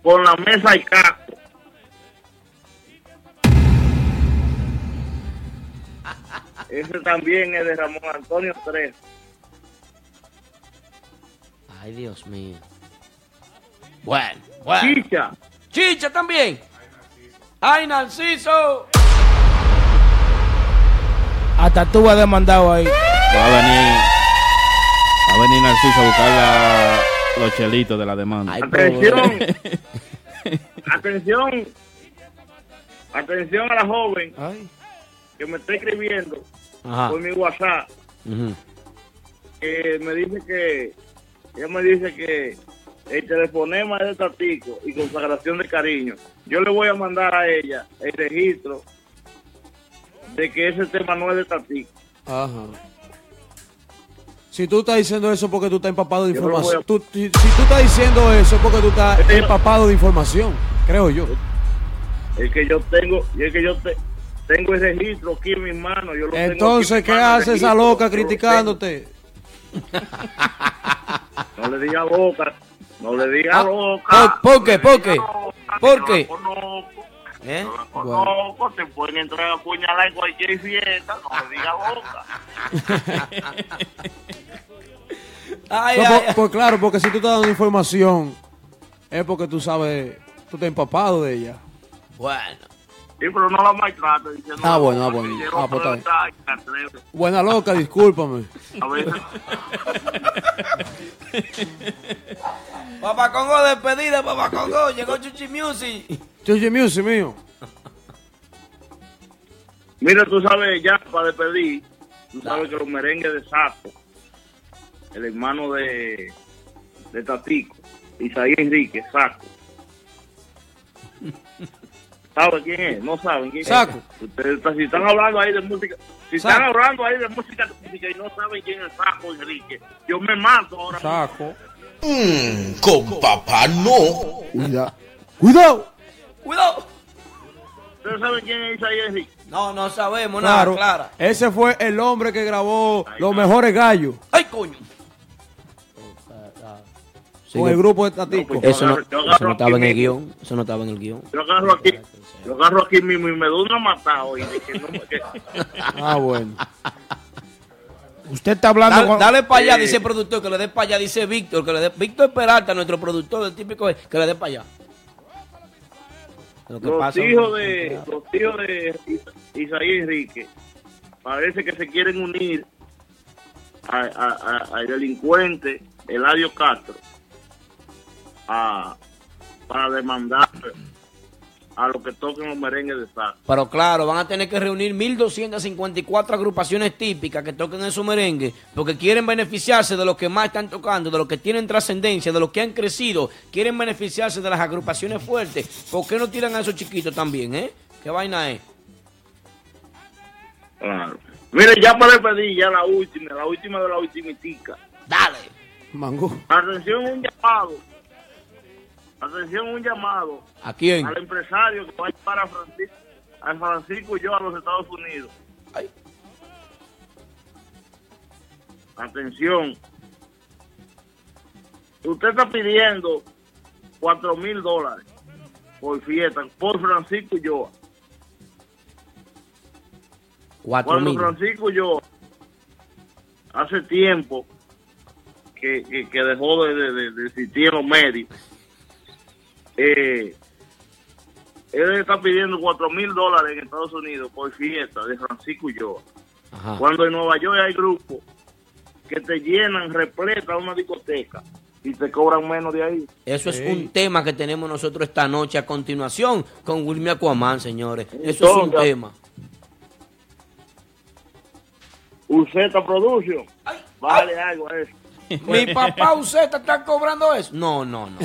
Con la mesa y casco. Ese también es de Ramón Antonio Trejo. Ay, Dios mío. Bueno, bueno. Chicha. Chicha también. Ay, Narciso. Hasta tú vas demandado ahí. Va a venir, va a venir Narciso a buscar la- los chelitos de la demanda. Atención. Atención. Atención a la joven que me está escribiendo Ajá. por mi WhatsApp. Que me dice que ella me dice que el telefonema es de Tatico y consagración de cariño. Yo le voy a mandar a ella el registro de que ese tema no es de Tatico. Ajá. Si tú estás diciendo eso porque tú estás empapado de Yo información. Tú- si, si tú estás diciendo eso es porque tú estás empapado de información, creo yo. Es que yo tengo, y es que yo te- tengo el registro aquí en mis manos. Yo lo tengo Entonces, ¿qué hace el esa loca criticándote? No le diga boca, no le diga Ah, boca. ¿Por, por qué? ¿Por qué? ¿Por qué? ¿Eh? Conozco, te pueden entrar a puñalar en cualquier fiesta, no le diga boca. Ay, No, ay, por- pues claro, porque si tú estás dando información, es porque tú sabes, tú estás empapado de ella. Bueno. Sí, pero no la no, Ah, bueno, ah, bueno. Ah, pues está atreve. Buena loca, discúlpame. A veces. Papá Congo despedida, Papá Congo. Llegó Chuchi Music. Chuchi Music mío. Mira, tú sabes, ya para despedir, tú sabes que los merengues de Saco, el hermano de, de Tatico, Isaías Enrique, Saco. ¿Sabe quién es? No saben quién Saco. es. Ustedes, si están hablando ahí de música, si Saco. están hablando ahí de música típica y no saben quién es Saco Enrique, yo me mato ahora. Saco. Con papá no. Cuidado. Cuidado. Cuidado. ¿Ustedes saben quién es Isaías? No, no sabemos Claro. nada, Clara. Ese fue el hombre que grabó los mejores gallos ¡Ay, coño! con el grupo de Tatico. Eso no, Yo agarro eso no estaba en el guion. Eso no estaba en el guion. Yo agarro aquí, yo agarro aquí mismo y me doy una matada hoy de que no me Ah, bueno. Usted está hablando Dale, con- dale para allá, dice el productor, que le dé para allá, dice Víctor, que le dé Víctor Peralta, nuestro productor del típico, que le dé para allá. Lo que los pasa- hijos de los hijos de Isa- Isaías Enrique parece que se quieren unir a- a- a- al delincuente Eladio Castro a- para demandar a los que toquen los merengues de Saco. Pero claro, van a tener que reunir 1.254 agrupaciones típicas que toquen en su merengue, porque quieren beneficiarse de los que más están tocando, de los que tienen trascendencia, de los que han crecido, quieren beneficiarse de las agrupaciones fuertes. ¿Por qué no tiran a esos chiquitos también, eh? ¿Qué vaina es? Claro. Mire, ya para despedir, ya la última, la última de la ultimitica. Dale. Mango. Atención, un llamado. Atención, un llamado ¿A quién? al empresario que va a llevar a Francisco, a Francisco y yo a los Estados Unidos. Ay. Atención. Usted está pidiendo cuatro mil dólares por fiesta, por Francisco y yo. Cuatro Cuando. Francisco y yo, hace tiempo que, que, que dejó de, de, de- de existir en los medios, eh, él está pidiendo cuatro mil dólares en Estados Unidos por fiesta de Francisco y yo. Ajá. Cuando en Nueva York hay grupos que te llenan, repleta una discoteca y te cobran menos de ahí. Eso es un tema que tenemos nosotros esta noche a continuación con Wilmy Aquaman, señores. Eso es un tema. Uceta Production, vale algo a eso. Mi papá usted está cobrando eso. No, no, no.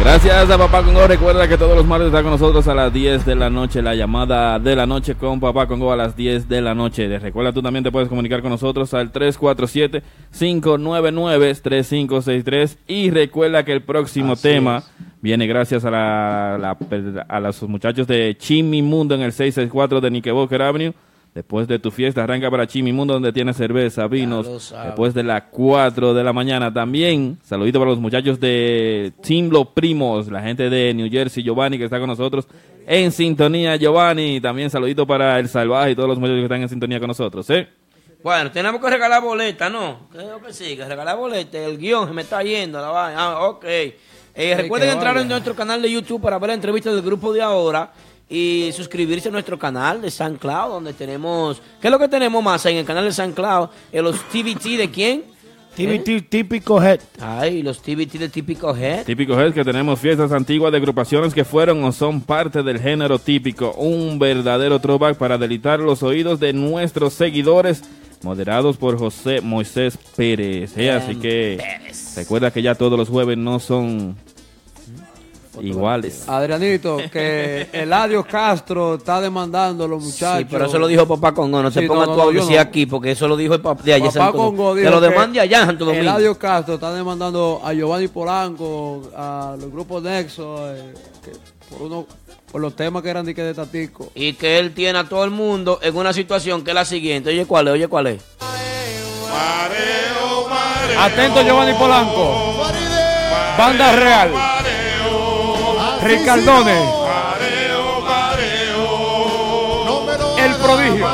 Gracias a Papá Congo. Recuerda que todos los martes está con nosotros a las 10 de la noche. La llamada de la noche con Papá Congo a las 10 de la noche. Recuerda, tú también te puedes comunicar con nosotros al 347-599-3563. Y recuerda que el próximo Así tema viene gracias a, la, la- a los muchachos de Chimi Mundo en el 664 de Knickerbocker Avenue. Después de tu fiesta, arranca para Chimi Mundo, donde tienes cerveza, vinos. Después de las 4 de la mañana también. Saludito para los muchachos de Team Los Primos, la gente de New Jersey, Giovanni, que está con nosotros en sintonía, Giovanni. También saludito para El Salvaje y todos los muchachos que están en sintonía con nosotros, ¿eh? Bueno, tenemos que regalar boleta, ¿no? Creo que sí, que regalar boleta. El guion se me está yendo, la vaina. Ah, ok. Eh, recuerden entrar en nuestro canal de YouTube para ver la entrevista del grupo de ahora y suscribirse a nuestro canal de SoundCloud, donde tenemos... ¿Qué es lo que tenemos más en el canal de SoundCloud? En los TBT de quién? TBT típico head. Ay, los TBT de Típico Head. Típico es que tenemos fiestas antiguas de agrupaciones que fueron o son parte del género típico. Un verdadero throwback para delitar los oídos de nuestros seguidores, moderados por José Moisés Pérez. ¿eh? Así que recuerda que ya todos los jueves no son iguales. Adrianito, que Eladio Castro está demandando a los muchachos. Sí, pero eso lo dijo Papá Congo, no te Sí, pongas no, tú no, a yo decir no. aquí, porque eso lo dijo el papá de allá. Papá. Congo dijo Que lo demande allá en Santo Domingo. Eladio Castro está demandando a Giovanni Polanco, a los grupos Nexo, eh, que por uno por los temas que eran de que de Tatico. Y que él tiene a todo el mundo en una situación que es la siguiente. Oye, ¿cuál es? Oye, ¿cuál es? Atento Giovanni Polanco. Banda Real. Ricardones. El prodigio.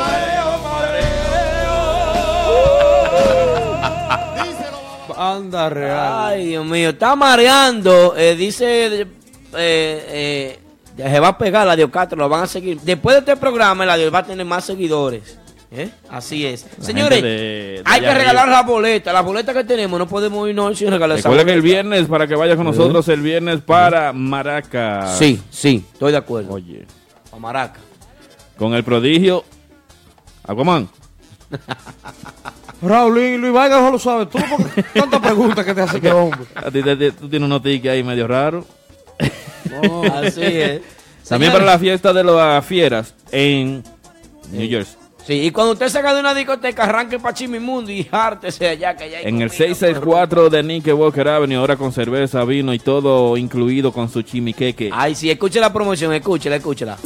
Banda Real. Ay, Dios mío, está mareando. eh, dice, eh, eh, ya se va a pegar la Castro, lo van a seguir. Después de este programa, la va a tener más seguidores. ¿Eh? Así es. Señores, gente de- de hay que regalar arriba. las boletas. Las boletas que tenemos, no podemos irnos sin regalar esa Recuerda que el boleta. viernes, para que vayas con nosotros el viernes para Maracas. Sí, sí, estoy de acuerdo. Oye. O Maraca. Con el prodigio Aquaman. Raúl y Luis Vargas no lo sabes tú, porque tantas preguntas que te hace que hombre. A ti te- te- tú tienes unos tickets ahí medio raros. Así es. También para la fiesta de las fieras en New Jersey. Sí, y cuando usted salga de una discoteca, arranque para Chimimundo y hártese allá que allá hay En el comida, 664 de Nicky Walker Avenue, ahora con cerveza, vino y todo incluido con su chimiqueque. Ay, sí, escuche la promoción, escúchela, escúchela.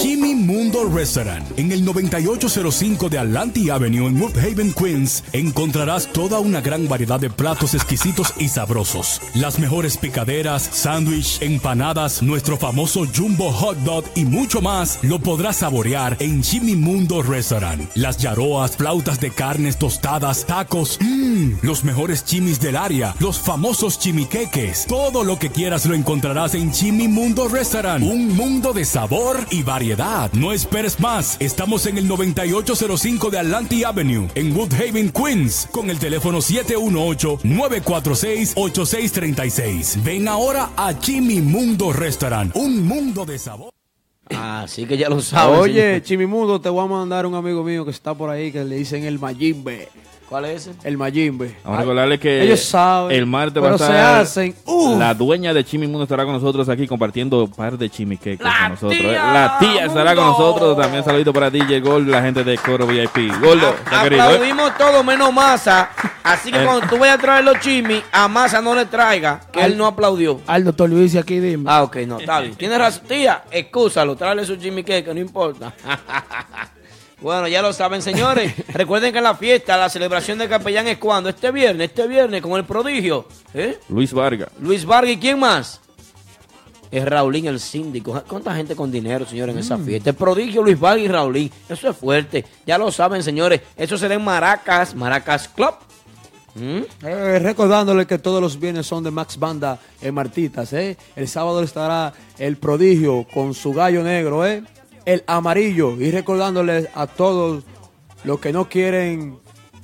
Jimmy Mundo Restaurant. En el 9805 de Atlantic Avenue en Woodhaven, Queens, encontrarás toda una gran variedad de platos exquisitos y sabrosos. Las mejores picaderas, sándwich, empanadas, nuestro famoso Jumbo Hot Dog y mucho más lo podrás saborear en Jimmy Mundo Restaurant. Las yaroas, flautas de carnes tostadas, tacos, mmm, los mejores chimis del área, los famosos chimiqueques. Todo lo que quieras lo encontrarás en Jimmy Mundo Restaurant. Un mundo de sabor y variedad. No esperes más. Estamos en el 9805 de Atlantic Avenue, en Woodhaven, Queens, con el teléfono 718-946-8636. Ven ahora a Jimmy Mundo Restaurant. Un mundo de sabor. Así que ya lo saben. Oye, señor. Chimimundo, te voy a mandar un amigo mío que está por ahí que le dicen el Mayimbe. ¿Cuál es ese? El Mayimbe. Vamos a recordarle que Ellos saben. el martes va a pero se estar hacen. ¡Uf! la dueña de Chimi Mundo estará con nosotros aquí compartiendo un par de chimiqueques con nosotros. ¿eh? tía La tía estará con nosotros. También saludito para DJ Gold, la gente de Coro VIP. Gordo, querido. ¿eh? Aplaudimos todo menos masa. Así que Eh. cuando tú vayas a traer los chimis, a masa no le traiga, que él no aplaudió. Al doctor Luis aquí dime. Ah, ok, no, está bien. Tienes razón, tía, excúsalo, tráele su chimique, que no importa. bueno, ya lo saben, señores. Recuerden que la fiesta, la celebración de capellán es cuando? Este viernes, este viernes, con el prodigio. ¿Eh? Luis Vargas. Luis Vargas, ¿y quién más? Es Raulín el síndico. ¿Cuánta gente con dinero, señores, en esa fiesta? El prodigio Luis Vargas y Raulín. Eso es fuerte. Ya lo saben, señores. Eso será en Maracas, Maracas Club. ¿Mm? Eh, recordándole que todos los viernes son de Max Banda en Martitas, ¿eh? El sábado estará el prodigio con su gallo negro, ¿eh? El amarillo. Y recordándole a todos los que no quieren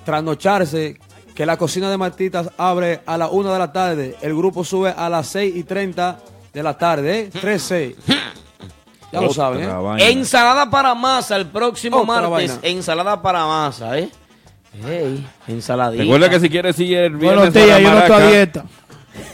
trasnocharse que la cocina de Martitas abre a las 1 de la tarde. El grupo sube a las 6 y 30 de la tarde, ¿eh? 13. Ya lo saben, ¿eh? Vaina. Ensalada para masa el próximo Otra martes. vaina. Ensalada para masa, ¿eh? Ensaladita. Recuerda que si quieres ir el viernes Bueno, tía, para yo no estoy a dieta.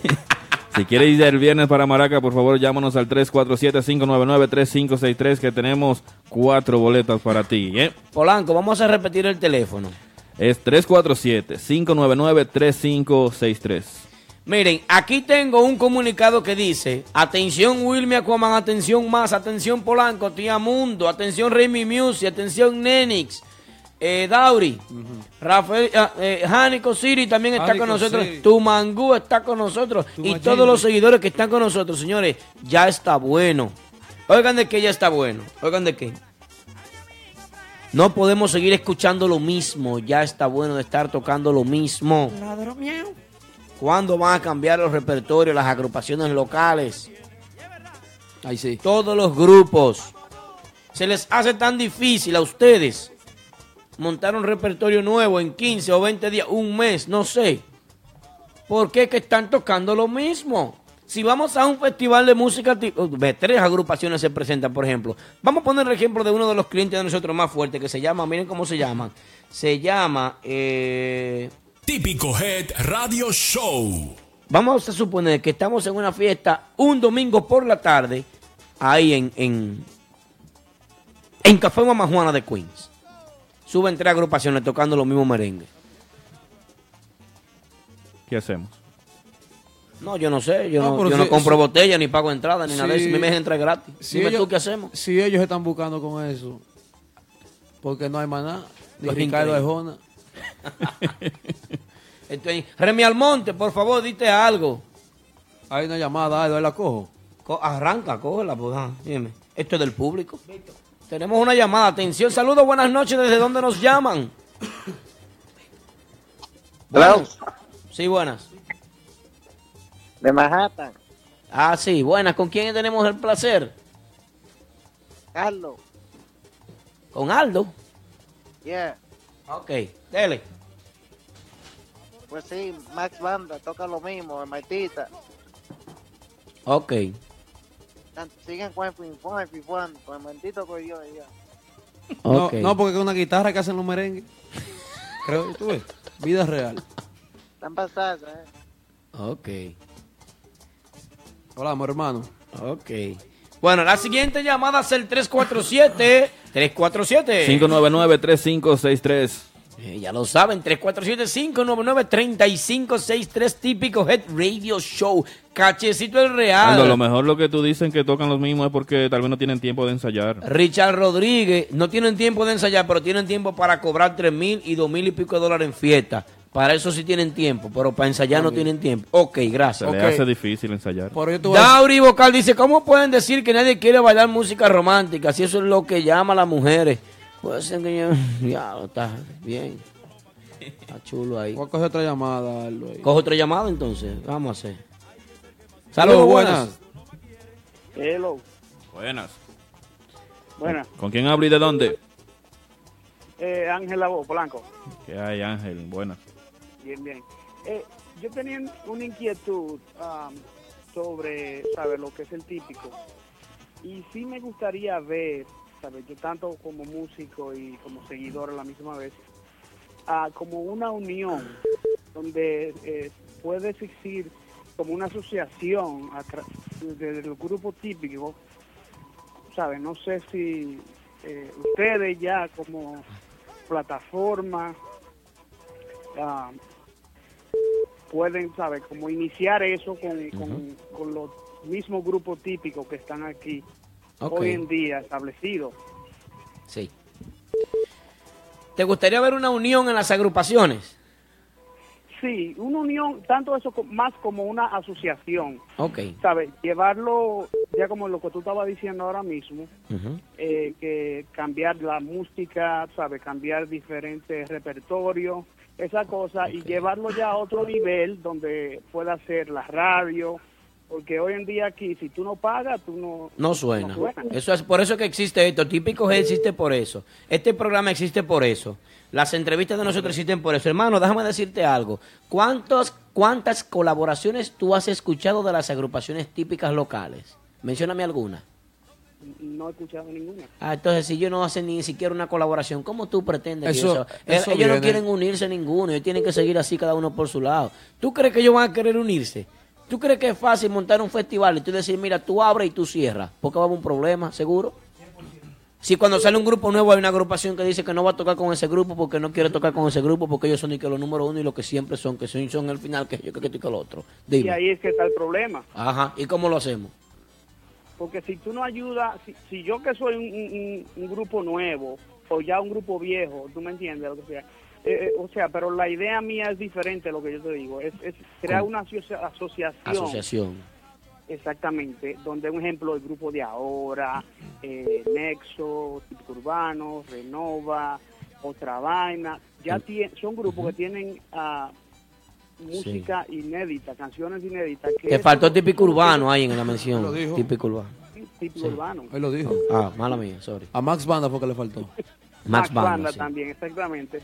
Si quieres ir el viernes para Maraca, por favor, llámanos al 347-599-3563 que tenemos cuatro boletas para ti. ¿eh? Polanco, vamos a repetir el teléfono. Es 347-599-3563. Miren, aquí tengo un comunicado que dice, atención Wilmy Aquaman, atención más, atención Polanco, tía Mundo, atención Remy Music, atención Nenix, eh, Dauri, Rafael, ah, eh, Jánico Siri también está Jánico con nosotros, Siri. Tumangú está con nosotros y todos los seguidores que están con nosotros, señores, ya está bueno. Oigan de qué ya está bueno, oigan de qué. No podemos seguir escuchando lo mismo, ya está bueno de estar tocando lo mismo. ¿Cuándo van a cambiar los repertorios, las agrupaciones locales? Ahí sí. Todos los grupos. Se les hace tan difícil a ustedes montar un repertorio nuevo en 15 o 20 días, un mes, no sé. ¿Por qué que están tocando lo mismo? Si vamos a un festival de música, tres agrupaciones se presentan, por ejemplo. Vamos a poner el ejemplo de uno de los clientes de nosotros más fuertes, que se llama, miren cómo se llama. Se llama, eh, Típico Head Radio Show. Vamos a suponer que estamos en una fiesta un domingo por la tarde, ahí en, en, en Café Mamá Juana de Queens. Suben tres agrupaciones tocando los mismos merengues. ¿Qué hacemos? No, yo no sé, yo No, no, pero yo si- no compro si- botella, ni pago entrada, ni nada de eso. A mí Sí. me entrar gratis. Si Dime ellos- tú qué hacemos. Si ellos están buscando con eso, porque no hay más nada. Ni Pues Ricardo. Arjona. Entonces, Remy Almonte, por favor, dite algo. Hay una llamada, la cojo. Co- arranca, cógela, pues, ah, dime. Esto es del público. Tenemos una llamada. Atención, saludos, buenas noches. ¿Desde dónde nos llaman? Buenas. Sí, buenas. De Manhattan, Ah, sí, buenas. ¿Con quién tenemos el placer? Carlos. Con Aldo. Yeah. Ok, dele. Pues sí, Max Banda toca lo mismo, en Martita. Ok. Tan- Sigan con el pinfón, el pinfón, con el maldito coño ya. No, Ok. no, porque con una guitarra que hacen los merengues. Creo, tú ves, vida real. Están pasadas, eh. Ok. Hola, mi hermano. Ok. Bueno, la siguiente llamada es el 347. 347. 599-3563. Eh, ya lo saben, 347-599-3563, típico Head Radio Show. Cachecito el Real. Aldo, a lo mejor lo que tú dicen que tocan los mismos es porque tal vez no tienen tiempo de ensayar. Richard Rodríguez, no tienen tiempo de ensayar, pero tienen tiempo para cobrar tres mil y dos mil y pico de dólares en fiesta. Para eso sí tienen tiempo, pero para ensayar no tienen tiempo. Ok, Se gracias. le hace difícil ensayar. Dauri Vocal dice, ¿cómo pueden decir que nadie quiere bailar música romántica si eso es lo que llama a las mujeres? Puede ser que yo... Ya, está bien. Está chulo ahí. Voy a coger otra llamada, Aldo, ahí. Coge otra llamada entonces. Vamos a hacer. Saludos, buenas. Hello, Buenas. buenas. ¿Con quién hablo y de dónde? Eh, Ángela Bo- Polanco. ¿Qué hay, Ángel? Buenas. Bien, bien. Eh, yo tenía una inquietud am, sobre, ¿sabes? Lo que es el típico. Y sí me gustaría ver, ¿sabes? Yo tanto como músico y como seguidor a la misma vez, ah, como una unión donde eh, puede existir como una asociación desde el grupo típico, ¿sabes? No sé si eh, ustedes ya como plataforma ah, pueden, ¿sabes? Como iniciar eso con, con, con los mismos grupos típicos que están aquí Hoy en día establecidos. Sí. ¿Te gustaría ver una unión en las agrupaciones? Sí, una unión, tanto eso más como una asociación, Ok. ¿sabes? Llevarlo, ya como lo que tú estabas diciendo ahora mismo, eh, que cambiar la música, ¿sabe? Cambiar diferentes repertorios, esa cosa, y llevarlo ya a otro nivel donde pueda ser la radio, porque hoy en día aquí, si tú no pagas, tú no... No suena. no suena. Eso es por eso que existe esto. Típico G existe por eso. Este programa existe por eso. Las entrevistas de nosotros existen por eso. Hermano, déjame decirte algo. ¿Cuántos, ¿Cuántas colaboraciones tú has escuchado de las agrupaciones típicas locales? Mencióname alguna. No he escuchado ninguna. Ah, entonces si ellos no hacen ni siquiera una colaboración, ¿cómo tú pretendes que Eso- eso? eso ellos no quieren unirse ninguno, ellos tienen que seguir así cada uno por su lado. ¿Tú crees que ellos van a querer unirse? ¿Tú crees que es fácil montar un festival y tú decir, mira, tú abres y tú cierras? Porque va a haber un problema, seguro. Si cuando sale un grupo nuevo hay una agrupación que dice que no va a tocar con ese grupo porque no quiere tocar con ese grupo porque ellos son y que los número uno y lo que siempre son, que son, son el final, que yo que esto y que el otro. Y Dime. ahí es que está el problema. Ajá, ¿y cómo lo hacemos? Porque si tú no ayudas, si, si yo que soy un, un- un grupo nuevo o ya un grupo viejo, tú me entiendes lo que sea. Eh, eh, o sea, pero la idea mía es diferente a lo que yo te digo. Es, es crear una asocia- asociación. Asociación. Exactamente. Donde, un ejemplo, el grupo de ahora, eh, Nexo, Típico Urbano, Renova, Otra Vaina. Ya tie- son grupos que tienen ah, música inédita, canciones inéditas. que Te eso faltó típico no- urbano ahí en la mención. Lo dijo. Típico urbano. Típico Sí. Urbano. Él lo dijo. Ah, mala mía, sorry. A Max Banda fue que le faltó. Max Banda, Banda sí. también, exactamente.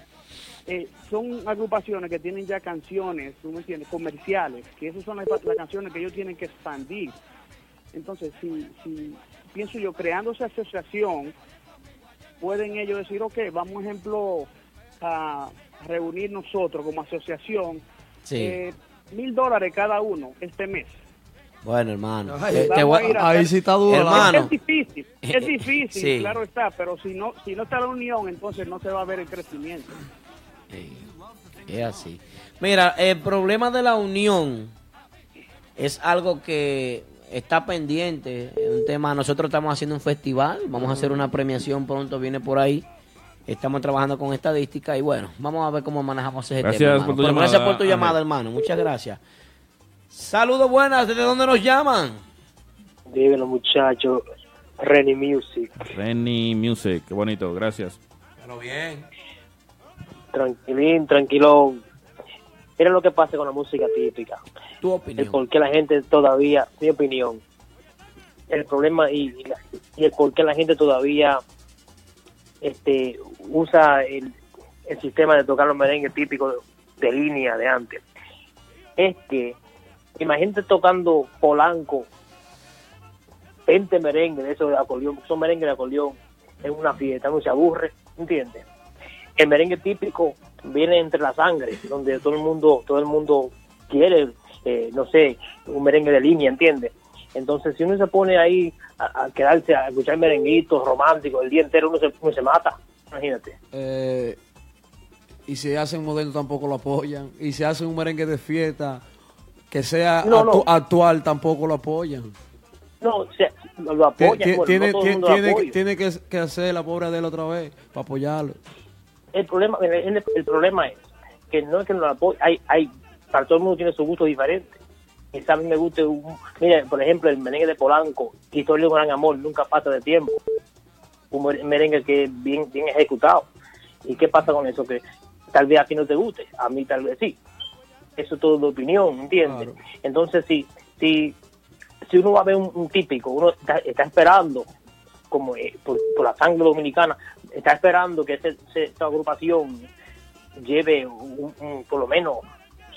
Eh, son agrupaciones que tienen ya canciones, tú me entiendes, comerciales, que esas son las, las canciones que ellos tienen que expandir. Entonces, si, si pienso yo, creando esa asociación, pueden ellos decir, ok, vamos, ejemplo, a reunir nosotros como asociación, Sí. eh, mil dólares cada uno este mes. Bueno, hermano. Ay, te- te Vamos voy- a ir a ahí sí está duro. Hermano. Es difícil, es difícil, Sí. claro está, pero si no, si no está la unión, entonces no se va a ver el crecimiento. Sí, es así. Mira, el problema de la unión es algo que está pendiente. Es un tema, nosotros estamos haciendo un festival, vamos a hacer una premiación pronto, viene por ahí. Estamos trabajando con estadística y bueno, vamos a ver cómo manejamos ese Gracias tema. hermano. por tu Pero llamada, gracias por tu llamada, hermano. Muchas gracias. Saludos buenas, ¿desde dónde nos llaman? Dímelo, muchachos. Renny Music. Renny Music, qué bonito, gracias. Pero bien. Tranquilín, tranquilón. Mira lo que pasa con la música típica. Tu El opinión. por qué la gente todavía, mi opinión, el problema y, y la- y el por qué la gente todavía este usa el, el sistema de tocar los merengues típicos de línea de antes. Es que, imagínate tocando Polanco 20 merengue de eso de acordeón, son merengue de acordeón en una fiesta, no se aburre, ¿entiendes? El merengue típico viene entre la sangre, donde todo el mundo, todo el mundo quiere, eh, no sé, un merengue de línea, ¿entiendes? Entonces, si uno se pone ahí a, quedarse a escuchar merenguitos románticos el día entero, uno se, uno se mata, imagínate. Eh, y si hacen moderno tampoco lo apoyan. Y si hacen un merengue de fiesta que sea No, no. actu- actual tampoco lo apoyan. No, o sea, lo, apoyan, bueno, tiene no tiene, tiene que, que hacer la pobre de él otra vez para apoyarlo. el problema el, el- problema es que no es que no lo apoye, hay, hay, para todo el mundo tiene su gusto diferente. Quizá a mí me guste un, mira, por ejemplo, el merengue de Polanco, Historia de un gran amor, nunca pasa de tiempo. Un mer- merengue que es bien, bien ejecutado. ¿Y qué pasa con eso? Que tal vez a ti no te guste, a mí tal vez sí. Eso es todo de opinión, ¿entiendes? Entonces, si, si, si uno va a ver un, un típico, uno está, está esperando, como eh, por, por la sangre dominicana, está esperando que ese- esa agrupación lleve un- un- por lo menos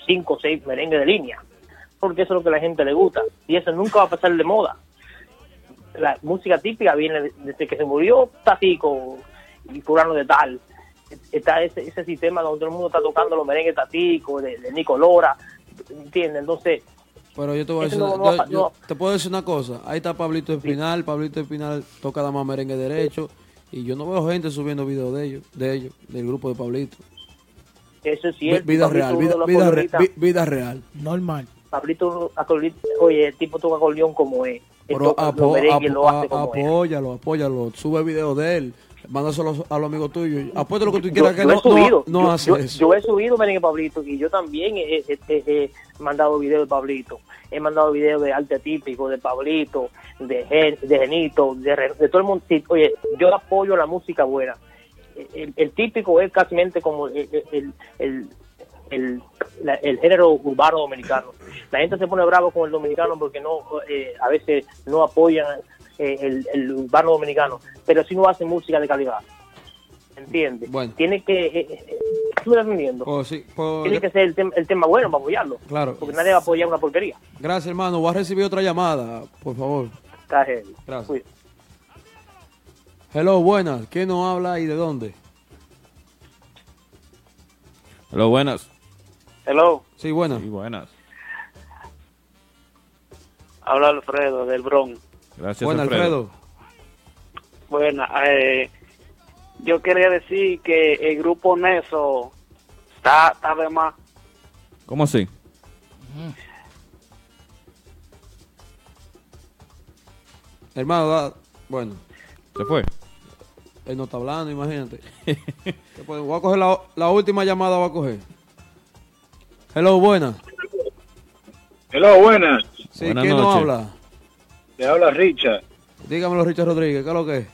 cinco o seis merengues de línea, porque eso es lo que a la gente le gusta, y eso nunca va a pasar de moda. La música típica viene de- desde que se murió Tatico y fulano de tal. Está ese, ese sistema donde todo el mundo está tocando los merengues Tatico, de, de Nico Lora, ¿entiendes? Entonces, Pero yo te voy a decir, no- yo- no va- yo no. te puedo decir una cosa. Ahí está Pablito Espinal. Pablito Espinal toca la más merengue derecho. Y yo no veo gente subiendo videos de ellos, de ellos, del grupo de Pablito. eso es cierto. vida Pablito real, vida, vida, re- acordeonistas- vi- vida real. Normal. Pablito, oye, el tipo toca acordeón como es. Pero apo- apo- a- apóyalo, apóyalo. Sube videos de él. Mándaselo a los amigos tuyos. Apuesta lo que tú Yo- quieras que yo no, he subido, no, no yo, hace yo- eso. yo he subido merengue Pablito y yo también he, he- he- he mandado videos de Pablito. He mandado videos de arte típico, de Pablito, de, Gen- de Genito, de, todo el mundo. Oye, yo apoyo la música buena. El, el típico es casi como el, el, el, el- la- el género urbano dominicano. La gente se pone bravo con el dominicano porque no eh, a veces no apoyan eh, el, el urbano dominicano, pero si no hacen música de calidad. ¿Entiendes? Bueno. Tiene que. eh, eh, ¿Tú me estás entendiendo? Pues sí, pues- Tiene que ser el, tem- el tema bueno para apoyarlo. Claro. Porque nadie va a apoyar una porquería. Gracias, hermano. Voy a recibir otra llamada, por favor. Está. Gracias. Hello, buenas. ¿Quién nos habla y de dónde? Hello, buenas. Hello, Sí, buenas. Sí, buenas. habla Alfredo del Bronx. Gracias, Buenas, Alfredo. Alfredo. Bueno, eh, yo quería decir que el grupo Neso está, está de más. ¿Cómo así? Hermano, da- bueno. ¿Se fue? Él no está hablando, imagínate. Después, voy a coger la, la última llamada, voy a coger. Hello, buenas. Hello, buenas. Sí, Buenas ¿quién nos habla? Le habla Richard. Dígamelo, Richard Rodríguez, ¿qué es lo que es?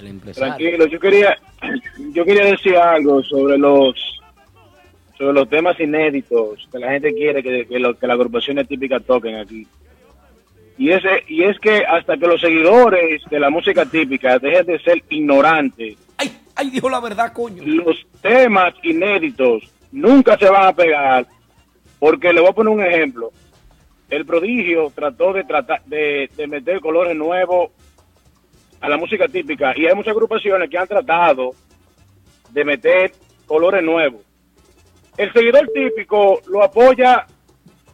El empresario. Tranquilo, yo quería, yo quería decir algo sobre los, sobre los temas inéditos que la gente quiere que, que, lo- que las agrupaciones típicas toquen aquí. Y ese, y es que hasta que los seguidores de la música típica dejen de ser ignorantes, Ay, dijo la verdad, coño. los temas inéditos nunca se van a pegar. Porque le voy a poner un ejemplo. El prodigio trató de tratar de, de meter colores nuevos a la música típica y hay muchas agrupaciones que han tratado de meter colores nuevos. El seguidor típico lo apoya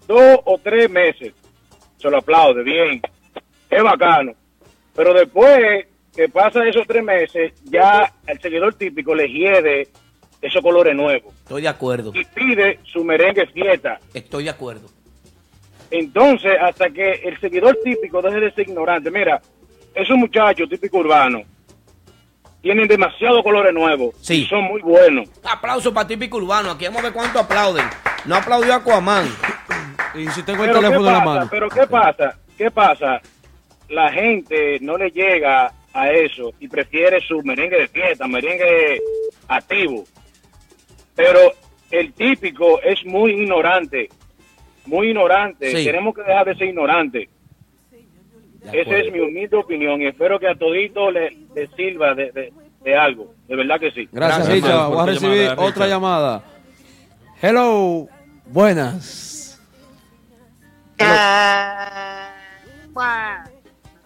dos o tres meses, se lo aplaude, bien, es bacano. Pero después que pasa esos tres meses, ya el seguidor típico le hiede esos colores nuevos Estoy de acuerdo. y pide su merengue fiesta. Estoy de acuerdo. Entonces, hasta que el seguidor típico deje de ser ignorante, mira, esos muchachos típicos urbanos tienen demasiados colores nuevos Sí. y son muy buenos. Aplauso para típico urbano. Aquí vamos a ver cuánto aplauden. No aplaudió Aquaman. Y si tengo el Pero ¿qué teléfono en la pasa? mano. Pero ¿qué pasa? ¿Qué pasa? La gente no le llega a eso y prefiere su merengue de fiesta, merengue activo. Pero el típico es muy ignorante, muy ignorante. Sí. Tenemos que dejar de ser ignorantes. Esa es mi humilde opinión y espero que a todito le, le sirva de, de- de algo. De verdad que sí. Gracias, Gracias, Richard. Voy a recibir llamada, otra Richard. llamada. Hello, buenas.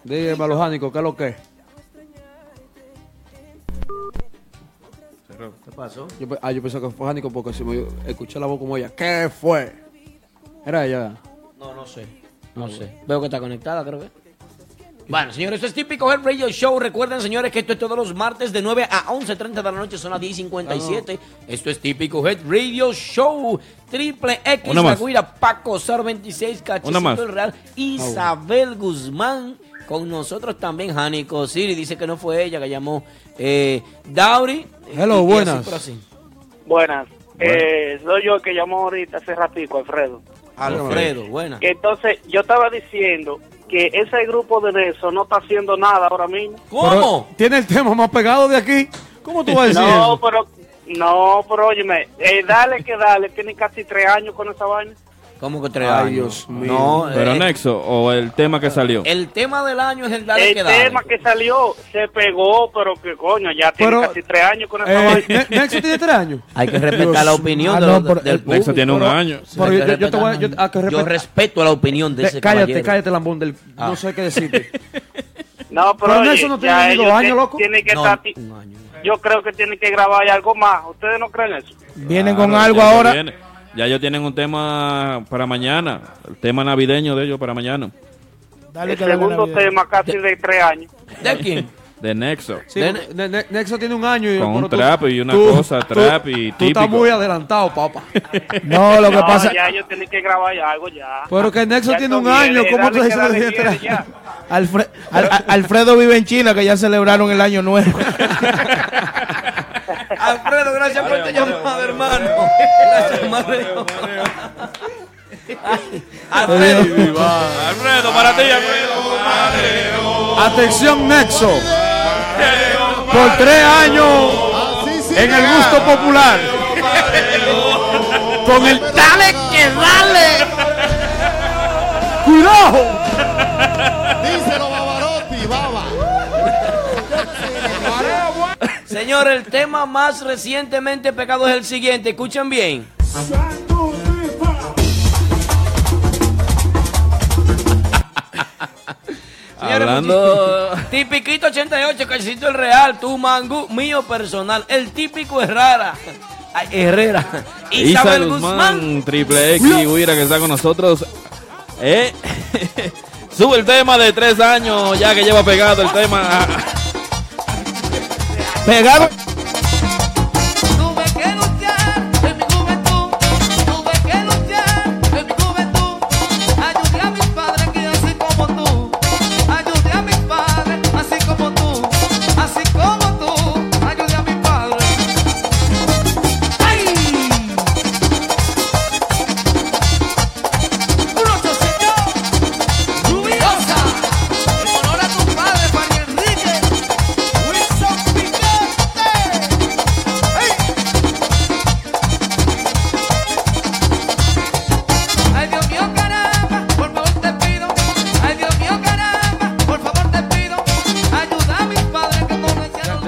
Dígame a los jánicos, ¿qué es lo que es? ¿Qué pasó? Yo, ah, yo pensé que fue Jánico porque si me escuché la voz como ella. ¿Qué fue? Era ella. No, no sé. No sé. Veo que está conectada, creo que. Bueno, señores, esto es típico Head Radio Show. Recuerden, señores, que esto es todos los martes de 9 a 11.30 de la noche, son las 10.57. Esto es típico Head Radio Show. Triple X, Una La más. Guira, Paco Sar 26, Una más. Cachecito el Real, Isabel Guzmán. Con nosotros también, Jánico Siri. Dice que no fue ella que llamó eh, Dauri. Hello, Y- y así buenas. así. Buenas. Eh, soy yo el que llamó ahorita hace ratico, Alfredo. Alfredo, buena. Que entonces yo estaba diciendo que ese grupo de eso no está haciendo nada ahora mismo. Pero Tiene el tema más pegado de aquí. ¿Cómo tú vas a decir No, eso? pero no, pero óyeme, eh, dale que dale, tiene casi tres años con esa vaina. ¿Cómo que tres Ay, años? Dios mío. No, Pero eh, Nexo, o el tema que salió. el tema del año es el dale El que dale. tema que salió se pegó, pero que coño, ya tiene Pero, casi tres años con esa Eh. Ne- Nexo tiene tres años. Hay que respetar Dios la opinión mío. de Ah, los- no, pero del el- público. Nexo tiene un pero- año. pero Hay que yo, yo te respetar. voy a- yo- a que Yo respetar- respeto la opinión de De- ese cállate, caballero. cállate, lambón del. Ah. No sé qué decirte. No, pero, Pero oye, Nelson no tiene dos años, loco. tienen que No, estar un año. yo creo que tienen que grabar algo más. ¿Ustedes no creen eso? Vienen Claro, con algo ahora. Ya ellos tienen un tema para mañana. El tema navideño de ellos para mañana. Dale El segundo tema casi de tres años. ¿De quién? De Nexo. Sí, Ne- Ne- Ne- Nexo tiene un año y Con un tú- trap y una tú- cosa, tú- trap y Tú estás típico. muy adelantado, papá. No, lo que No, pasa. ya ellos tienen que grabar algo ya. Pero que Nexo Ya tiene un viene, año. ¿Cómo tú dices viene tres Alfredo vive en China, que ya celebraron el año nuevo. Alfredo, gracias por tu llamada, hermano. Gracias, Mareo. Ay, Alfredo. Alfredo, para ti, Alfredo. Atención, Nexo. Por tres años en el gusto popular. Con el dale que dale. Cuidado. Díselo, Señor, el tema más recientemente pegado es el siguiente. Escuchen bien. Señores, Hablando. Tipiquito 88, Cachito el Real, tu mangú, mío personal. El típico Herrera. Ay, Herrera. Isa Isabel Guzmán, Guzmán. Triple X, Huira que está con nosotros. Eh, Sube el tema de tres años, ya que lleva pegado el tema. Pegado.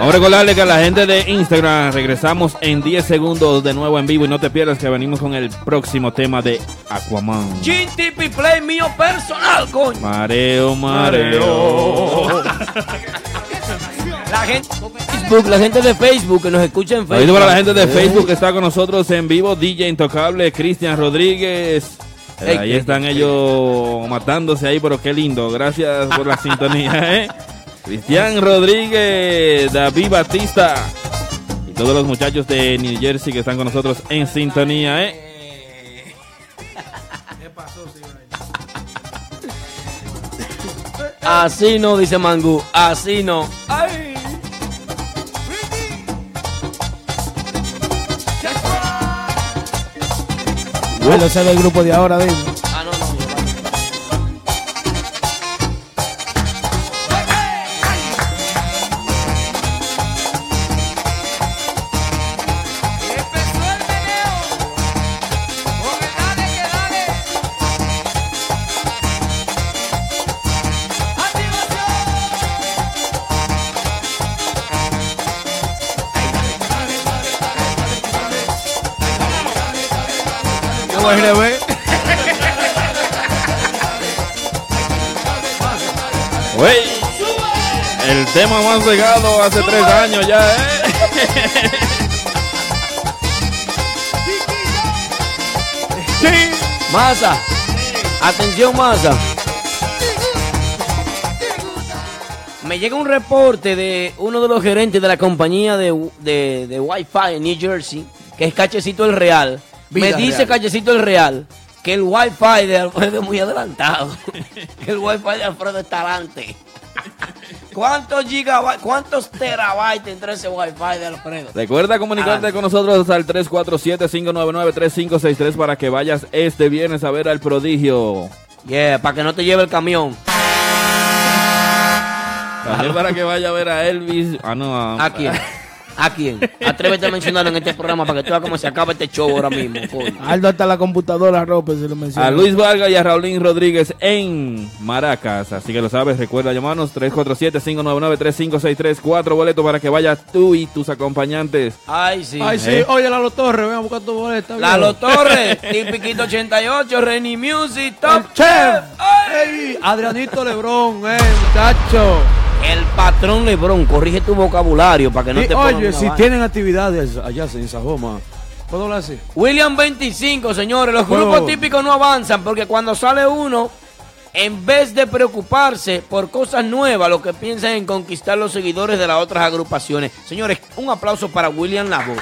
Vamos a recordarle que a la gente de Instagram regresamos en 10 segundos de nuevo en vivo y no te pierdas que venimos con el próximo tema de Aquaman. Chin Tipi Play mío personal, coño. Mareo, mareo. La gente Facebook, la gente de Facebook que nos escucha en Facebook. Para la gente de Facebook que está con nosotros en vivo, DJ Intocable, Cristian Rodríguez. Ey, ahí están ellos matándose ahí, pero qué lindo. Gracias por la sintonía, ¿eh? Cristian Rodríguez, David Batista y todos los muchachos de New Jersey que están con nosotros en sintonía, ¿eh? Así no, dice Mangú. Así no. Ay. Bueno, ese es el grupo de ahora, dime. Tema más pegado hace tres años ya, ¿eh? Masa, atención Masa. Me llega un reporte de uno de los gerentes de la compañía de, de, de Wi-Fi en New Jersey, que es Cachecito el Real. Me dice real. Cachecito el Real que el Wi-Fi de Alfredo es muy adelantado. que el Wi-Fi de Alfredo está adelante. ¿Cuántos gigabytes, cuántos terabytes tendrá ese Wi-Fi de Alfredo? Recuerda comunicarte Ah. con nosotros al 347-599-3563 para que vayas este viernes a ver al prodigio. Yeah, para que no te lleve el camión. También para que vaya a ver a Elvis. Ah, no, a, ¿A quién? ¿A quién? Atrévete a mencionarlo en este programa para que tú veas cómo se acaba este show ahora mismo. coño. Aldo hasta la computadora rompe, se lo menciona. A Luis Vargas y a Raulín Rodríguez en Maracas. Así que lo sabes, recuerda llamarnos 347-599-3563. Cuatro boletos para que vayas tú y tus acompañantes. Ay, sí. Ay, sí. ¿Eh? Oye, Lalo Torres, ven a buscar tu boleta. Lalo. Torres, Tipiquito 88, Reni Music, Top Chef. Ey, Adrianito Lebrón, eh, muchacho. El patrón Lebrón, corrige tu vocabulario para que no Y, te pongan oye, si vaina. tienen actividades allá en Sajoma, ¿puedo hablar así? William 25, señores, los grupos típicos no avanzan porque cuando sale uno, en vez de preocuparse por cosas nuevas, lo que piensan en conquistar los seguidores de las otras agrupaciones. Señores, un aplauso para William La Voz.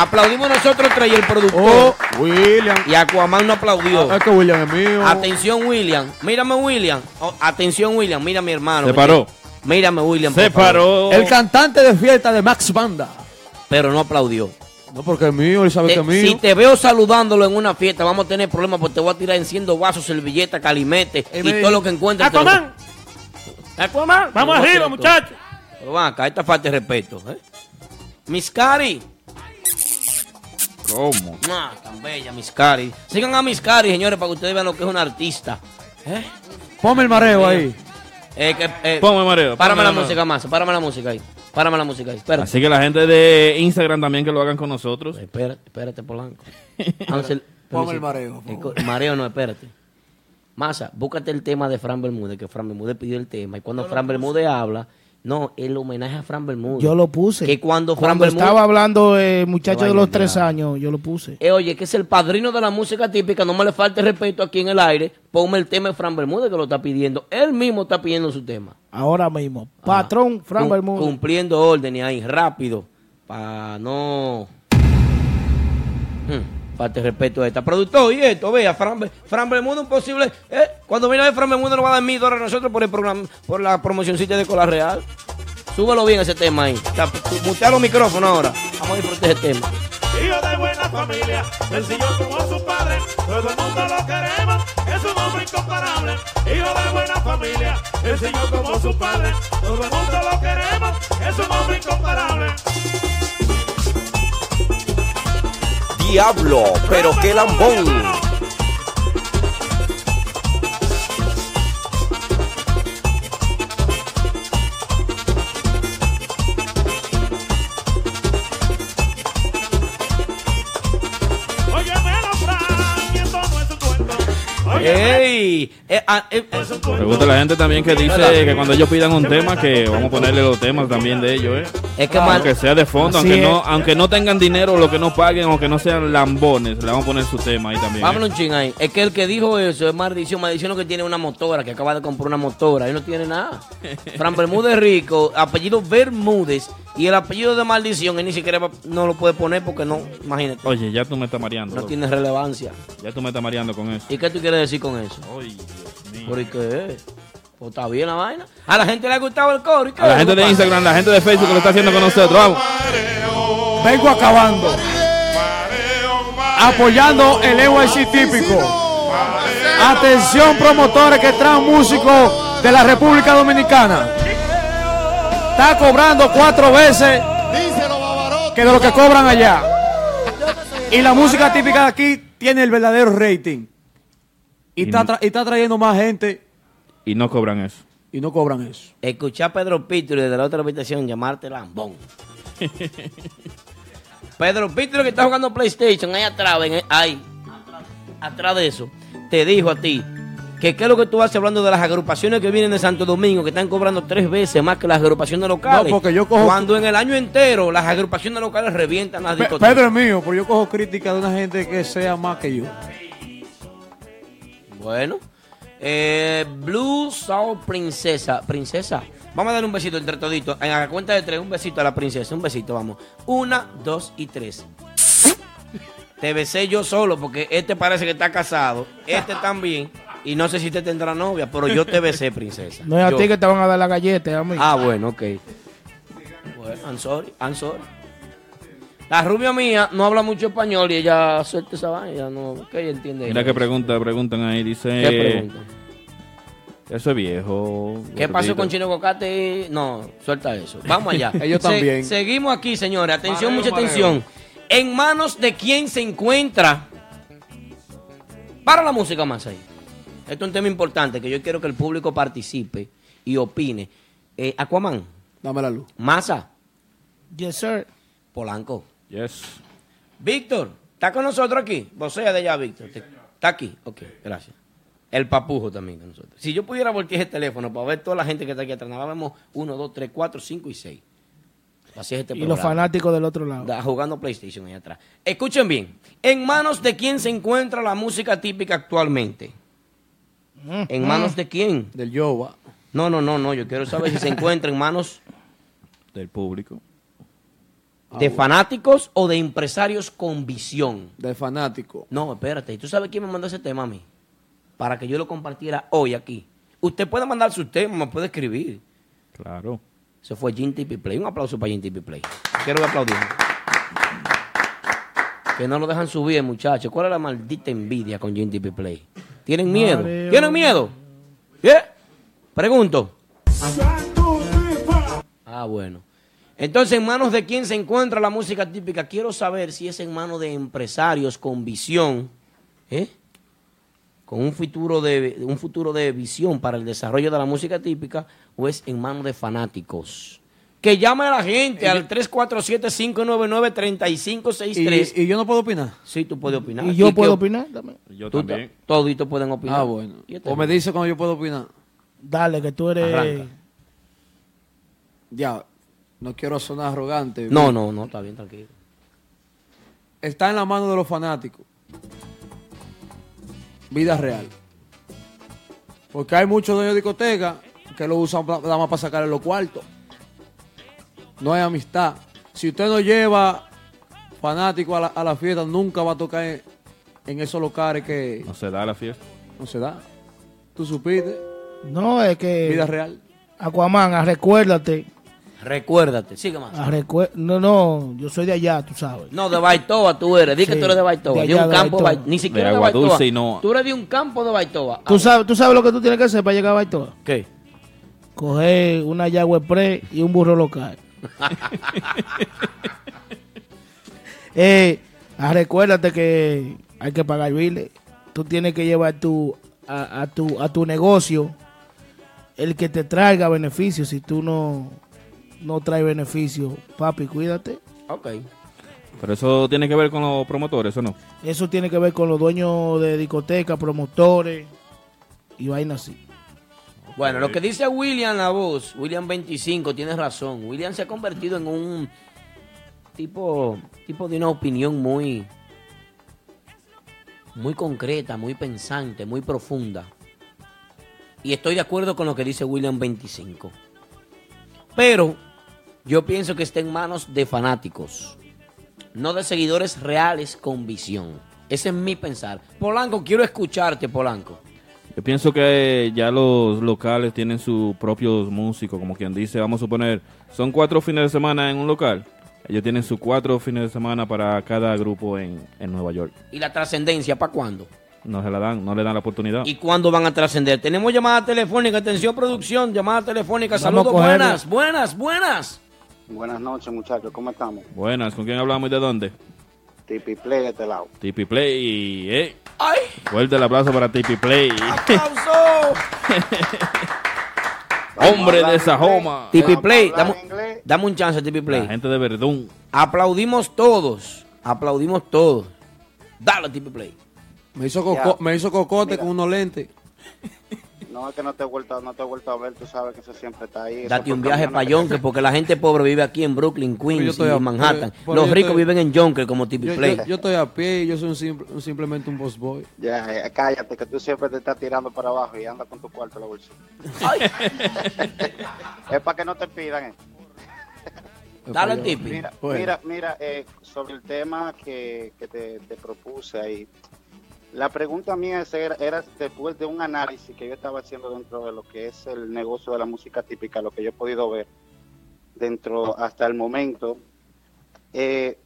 Aplaudimos nosotros tres y el productor. Oh, William. Y Aquaman no aplaudió. Es que William es mío. Atención, William. Mírame, William. Oh, atención, William. Mira, mi hermano. Se paró. Mírame, William. Se paró. El cantante de fiesta de Max Banda. Pero no aplaudió. No, porque es mío, él sabe Te- que es mío. si te veo saludándolo en una fiesta, vamos a tener problemas porque te voy a tirar enciendo vasos, servilletas, calimetes y, me- todo lo que encuentres. lo- Aquaman. Aquaman. Vamos arriba, muchachos. Pero van acá, esta falta de respeto. ¿eh? Miss Cari. ¿Cómo? Ah, tan bella, Miss Cari. Sigan a Miss Cari, señores, para que ustedes vean lo que es una artista. ¿Eh? Ponme el mareo ahí. Eh, que, eh, Ponme mareo, Párame la música más, párame la música ahí. Párame la música ahí. Espérate. Así que la gente de Instagram también que lo hagan con nosotros. Espérate, espérate, Polanco. Ángel, Ponme el mareo, El co- mareo no, espérate. Masa, búscate el tema de Fran Bermúdez, que Fran Bermúdez pidió el tema. Y cuando Fran Bermúdez habla, no, el homenaje a Fran Bermúdez. Yo lo puse. Que cuando Fran Cuando Bermúdez. estaba hablando el muchacho de los tres años, yo lo puse. Eh, oye, que es el padrino de la música típica, no me le falte respeto aquí en el aire. Ponme el tema de Fran Bermúdez que lo está pidiendo. Él mismo está pidiendo su tema. Ahora mismo. Patrón Fran Cum- Bermúdez. Cumpliendo órdenes ahí, rápido. Para no. Hmm, Falta de respeto a esta. Productor, y esto, vea, Fran, Fran Bermúdez, un posible. Eh, cuando viene ver Fran Bermúdez, nos va a dar mil dólares a nosotros por el programa, por la promocioncita de Cola Real. Súbelo bien ese tema ahí. Mutea los micrófonos ahora. Vamos a disfrutar ese tema. Hijo de buena familia, sencillo como su padre, todo el mundo lo queremos, es un hombre incomparable. Hijo de buena familia, sencillo como su padre, todo el mundo lo queremos, es un hombre incomparable. Diablo, pero qué lambón. ¡Ey! Eh, ah, eh, eh. Me gusta la gente también que dice que cuando ellos pidan un tema, que vamos a ponerle los temas también de ellos, ¿eh? Es que aunque sea de fondo, aunque es. no, aunque no tengan dinero, lo que no paguen, aunque no sean lambones, le vamos a poner su tema ahí también. ¿eh? Vámonos un ching ahí. Es que el que dijo eso es maldición. Maldición que tiene una motora, que acaba de comprar una motora. Él no tiene nada. Fran Bermúdez rico, apellido Bermúdez. Y el apellido de maldición, él ni siquiera no lo puede poner porque no, imagínate, Oye, ya tú me estás mareando. no loco. tiene relevancia. Ya tú me estás mareando con eso. ¿Y qué tú quieres decir con eso? Ay, Dios mío. ¿Por qué? Pues está bien la vaina. A la gente le ha gustado el coro. ¿y qué A la gente de? Instagram, la gente de Facebook que lo está haciendo con nosotros, vamos. Vengo acabando. Apoyando el NYC típico. Atención promotores que traen músicos de la República Dominicana. Está cobrando cuatro veces que de lo que cobran allá. Y la música típica de aquí tiene el verdadero rating. Y, Y está, no- y está trayendo más gente Y no cobran eso. y no cobran eso. Escuchar a Pedro y desde la otra habitación llamarte lambón. Pedro Pito que está jugando PlayStation ahí atrás, ven, ahí, atrás de eso, te dijo a ti, que qué es lo que tú haces hablando de las agrupaciones que vienen de Santo Domingo, que están cobrando tres veces más que las agrupaciones locales. No, porque yo cojo- Cuando en el año entero las agrupaciones locales revientan las discotecas. Pedro es mío, pero yo cojo crítica de una gente que sea más que yo. Bueno. Eh, Blue Soul Princesa. Princesa. Vamos a darle un besito entre toditos. En la cuenta de tres, un besito a la princesa. Un besito, vamos. Una, dos y tres. Te besé yo solo porque este parece que está casado. Este también. Y no sé si te tendrá novia, pero yo te besé, princesa. No es a Yo. ti que te van a dar la galleta, es a mí. Ah, bueno, ok. Bueno, I'm sorry, I'm sorry. La rubia mía no habla mucho español y ella suelta esa vaina. No, que ella entiende. Mira qué pregunta, preguntan ahí, dice... ¿Qué preguntan? Eso es viejo. ¿Qué pasó con Chino Cocate? No, suelta eso. Vamos allá. Ellos Se- también. seguimos aquí, señores. Atención, Mareo, mucha mareo. atención. ¿En manos de quién se encuentra? Para la música más ahí. Esto es un tema importante que yo quiero que el público participe y opine. Eh, Aquaman. Dame la luz. Masa. Yes, sir. Polanco. Yes. Víctor, ¿está con nosotros aquí? Vos sea de allá, Víctor. ¿Está aquí? Ok, gracias. El papujo también con nosotros. Si yo pudiera voltear el teléfono para ver toda la gente que está aquí atrás, nada más vemos 1, 2, 3, 4, 5 y 6. Así es este Y los fanáticos del otro lado. Da- jugando PlayStation allá atrás. Escuchen bien. ¿En manos de quién se encuentra la música típica actualmente? ¿En manos de quién? Del Yoba. No, no, no, no. Yo quiero saber si se encuentra en manos Del público. De fanáticos o de empresarios con visión. De fanático. No, espérate. ¿Y tú sabes quién me mandó ese tema a mí? Para que yo lo compartiera hoy aquí. Usted puede mandar su tema, me puede escribir. Claro. Eso fue Jim TP Play. Un aplauso para Jim TP Play. Quiero que aplaudir. Que no lo dejan subir, muchachos. ¿Cuál es la maldita envidia con Jim TP Play? ¿Tienen miedo? ¿Tienen miedo? ¿Eh? Pregunto. Ah, bueno. Entonces, ¿en manos de quién se encuentra la música típica? Quiero saber si es en manos de empresarios con visión, ¿eh? con un futuro de un futuro de visión para el desarrollo de la música típica o es en manos de fanáticos. Que llame a la gente al 347-599-3563. ¿Y, y yo no puedo opinar? Sí, tú puedes opinar. ¿Y yo que- puedo opinar también? Yo tú también. ta- Toditos pueden opinar. Ah, bueno. O me dice cuando yo puedo opinar. Dale, que tú eres... Arranca. Ya, no quiero sonar arrogante. No, no, no, está bien, tranquilo. Está en la mano de los fanáticos. Vida real. Porque hay muchos dueños de discotecas que lo usan nada más para sacarle los cuartos. No hay amistad. Si usted no lleva fanáticos a la, a la fiesta, nunca va a tocar en, en esos locales que No se da la fiesta. no se da. Tú supiste. No, es que... Vida real. Aquaman, recuérdate. Recuérdate, sigue más. ah, No, no, yo soy de allá, tú sabes. No, de Baitoa tú eres. Di que tú eres de Baitoa. de un de campo, Baitoa. Bai- ni siquiera De de, Baitoa. Dulce y no- Tú eres de un campo de Baitoa. ¿Tú sabes, tú sabes lo que tú tienes que hacer para llegar a Baitoa. ¿Qué? Coger una Yagüe Pre y un burro local. eh, ah, recuérdate que hay que pagar biles. Tú tienes que llevar tu, a, a tu, a tu negocio el que te traiga beneficios. Si tú no, no traes beneficios, papi, cuídate. Ok. Pero eso tiene que ver con los promotores, ¿o no? Eso tiene que ver con los dueños de discotecas, promotores y vainas así. Bueno, lo que dice William la voz, William 25, tienes razón. William se ha convertido en un tipo, tipo de una opinión muy, muy concreta, muy pensante, muy profunda. Y estoy de acuerdo con lo que dice William 25. Pero yo pienso que está en manos de fanáticos, no de seguidores reales con visión. Ese es mi pensar. Polanco, quiero escucharte, Polanco. Yo pienso que ya los locales tienen sus propios músicos, como quien dice, vamos a suponer, son cuatro fines de semana en un local. Ellos tienen sus cuatro fines de semana para cada grupo en, en Nueva York. ¿Y la trascendencia para cuándo? No se la dan, no le dan la oportunidad. ¿Y cuándo van a trascender? Tenemos llamada telefónica, atención producción, llamada telefónica, Vamos saludos, buenas, buenas, buenas. Buenas noches, muchachos. ¿Cómo estamos? Buenas, ¿con quién hablamos y de dónde? Tipi Play de este lado. Tipi Play, eh. ¡Ay! Fuerte el aplauso para Tipi Play. ¡Aplauso! Hombre de Sajoma. Tipi Play, dame, dame un chance, Tipi Play. La gente de Verdún. Aplaudimos todos, aplaudimos todos. Dale, Tipi Play. Me hizo, coco- me hizo cocote con unos lentes. No es que no te he vuelto, no te he vuelto a ver, tú sabes que eso siempre está ahí. Date un viaje para que- Yonkers, porque la gente pobre vive aquí en Brooklyn, Yo Queens estoy y en Manhattan. pero- pero Los ricos estoy- viven en Yonkers como Tipi Yo, Play. yo- yo estoy a pie y yo soy un simple- un- simplemente un boss boy. Ya, eh, cállate, que tú siempre te estás tirando para abajo y andas con tu cuarto en la bolsa. es para que no te pidan. eh. Dale, Tipi. Mira, Bueno. mira, mira eh, sobre el tema que, que te, te propuse ahí. La pregunta mía era, era después de un análisis que yo estaba haciendo dentro de lo que es el negocio de la música típica, lo que yo he podido ver dentro hasta el momento, eh,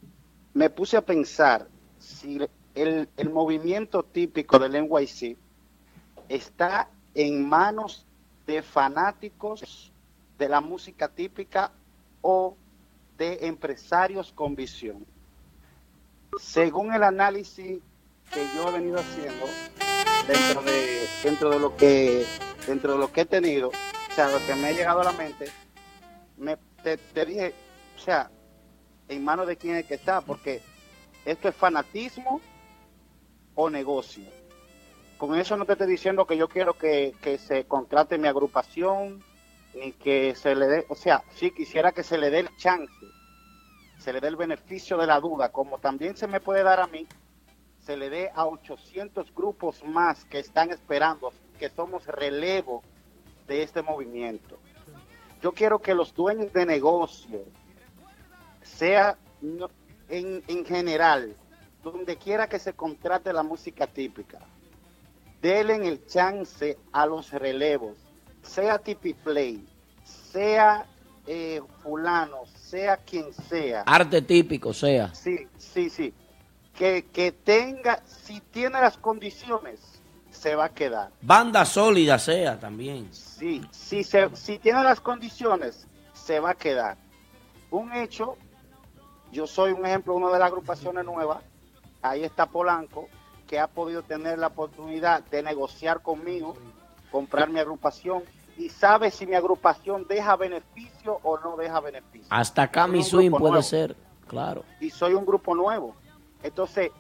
me puse a pensar si el, el movimiento típico del NYC está en manos de fanáticos de la música típica o de empresarios con visión. Según el análisis que yo he venido haciendo dentro de dentro de lo que dentro de lo que he tenido, o sea, lo que me ha llegado a la mente, me te, dije, o sea, en manos de quién es que está, porque esto es fanatismo o negocio. Con eso no te estoy diciendo que yo quiero que, que se contrate mi agrupación, ni que se le dé, o sea, sí quisiera que se le dé el chance, se le dé el beneficio de la duda, como también se me puede dar a mí, se le dé a 800 grupos más que están esperando, que somos relevo de este movimiento. Yo quiero que los dueños de negocio, sea en, en general, donde quiera que se contrate la música típica, denle el chance a los relevos, sea Tipi Play, sea eh, fulano, sea quien sea. Arte típico, sea. Sí, sí, sí. Que, que tenga, si tiene las condiciones, se va a quedar. Banda sólida, sea también. Sí, si, se, si tiene las condiciones, se va a quedar. Un hecho, yo soy un ejemplo, una de las agrupaciones nuevas, ahí está Polanco, que ha podido tener la oportunidad de negociar conmigo, comprar mi agrupación y sabe si mi agrupación deja beneficio o no deja beneficio. Hasta acá Soy mi un swing puede nuevo ser, claro. y soy un grupo nuevo. Entonces,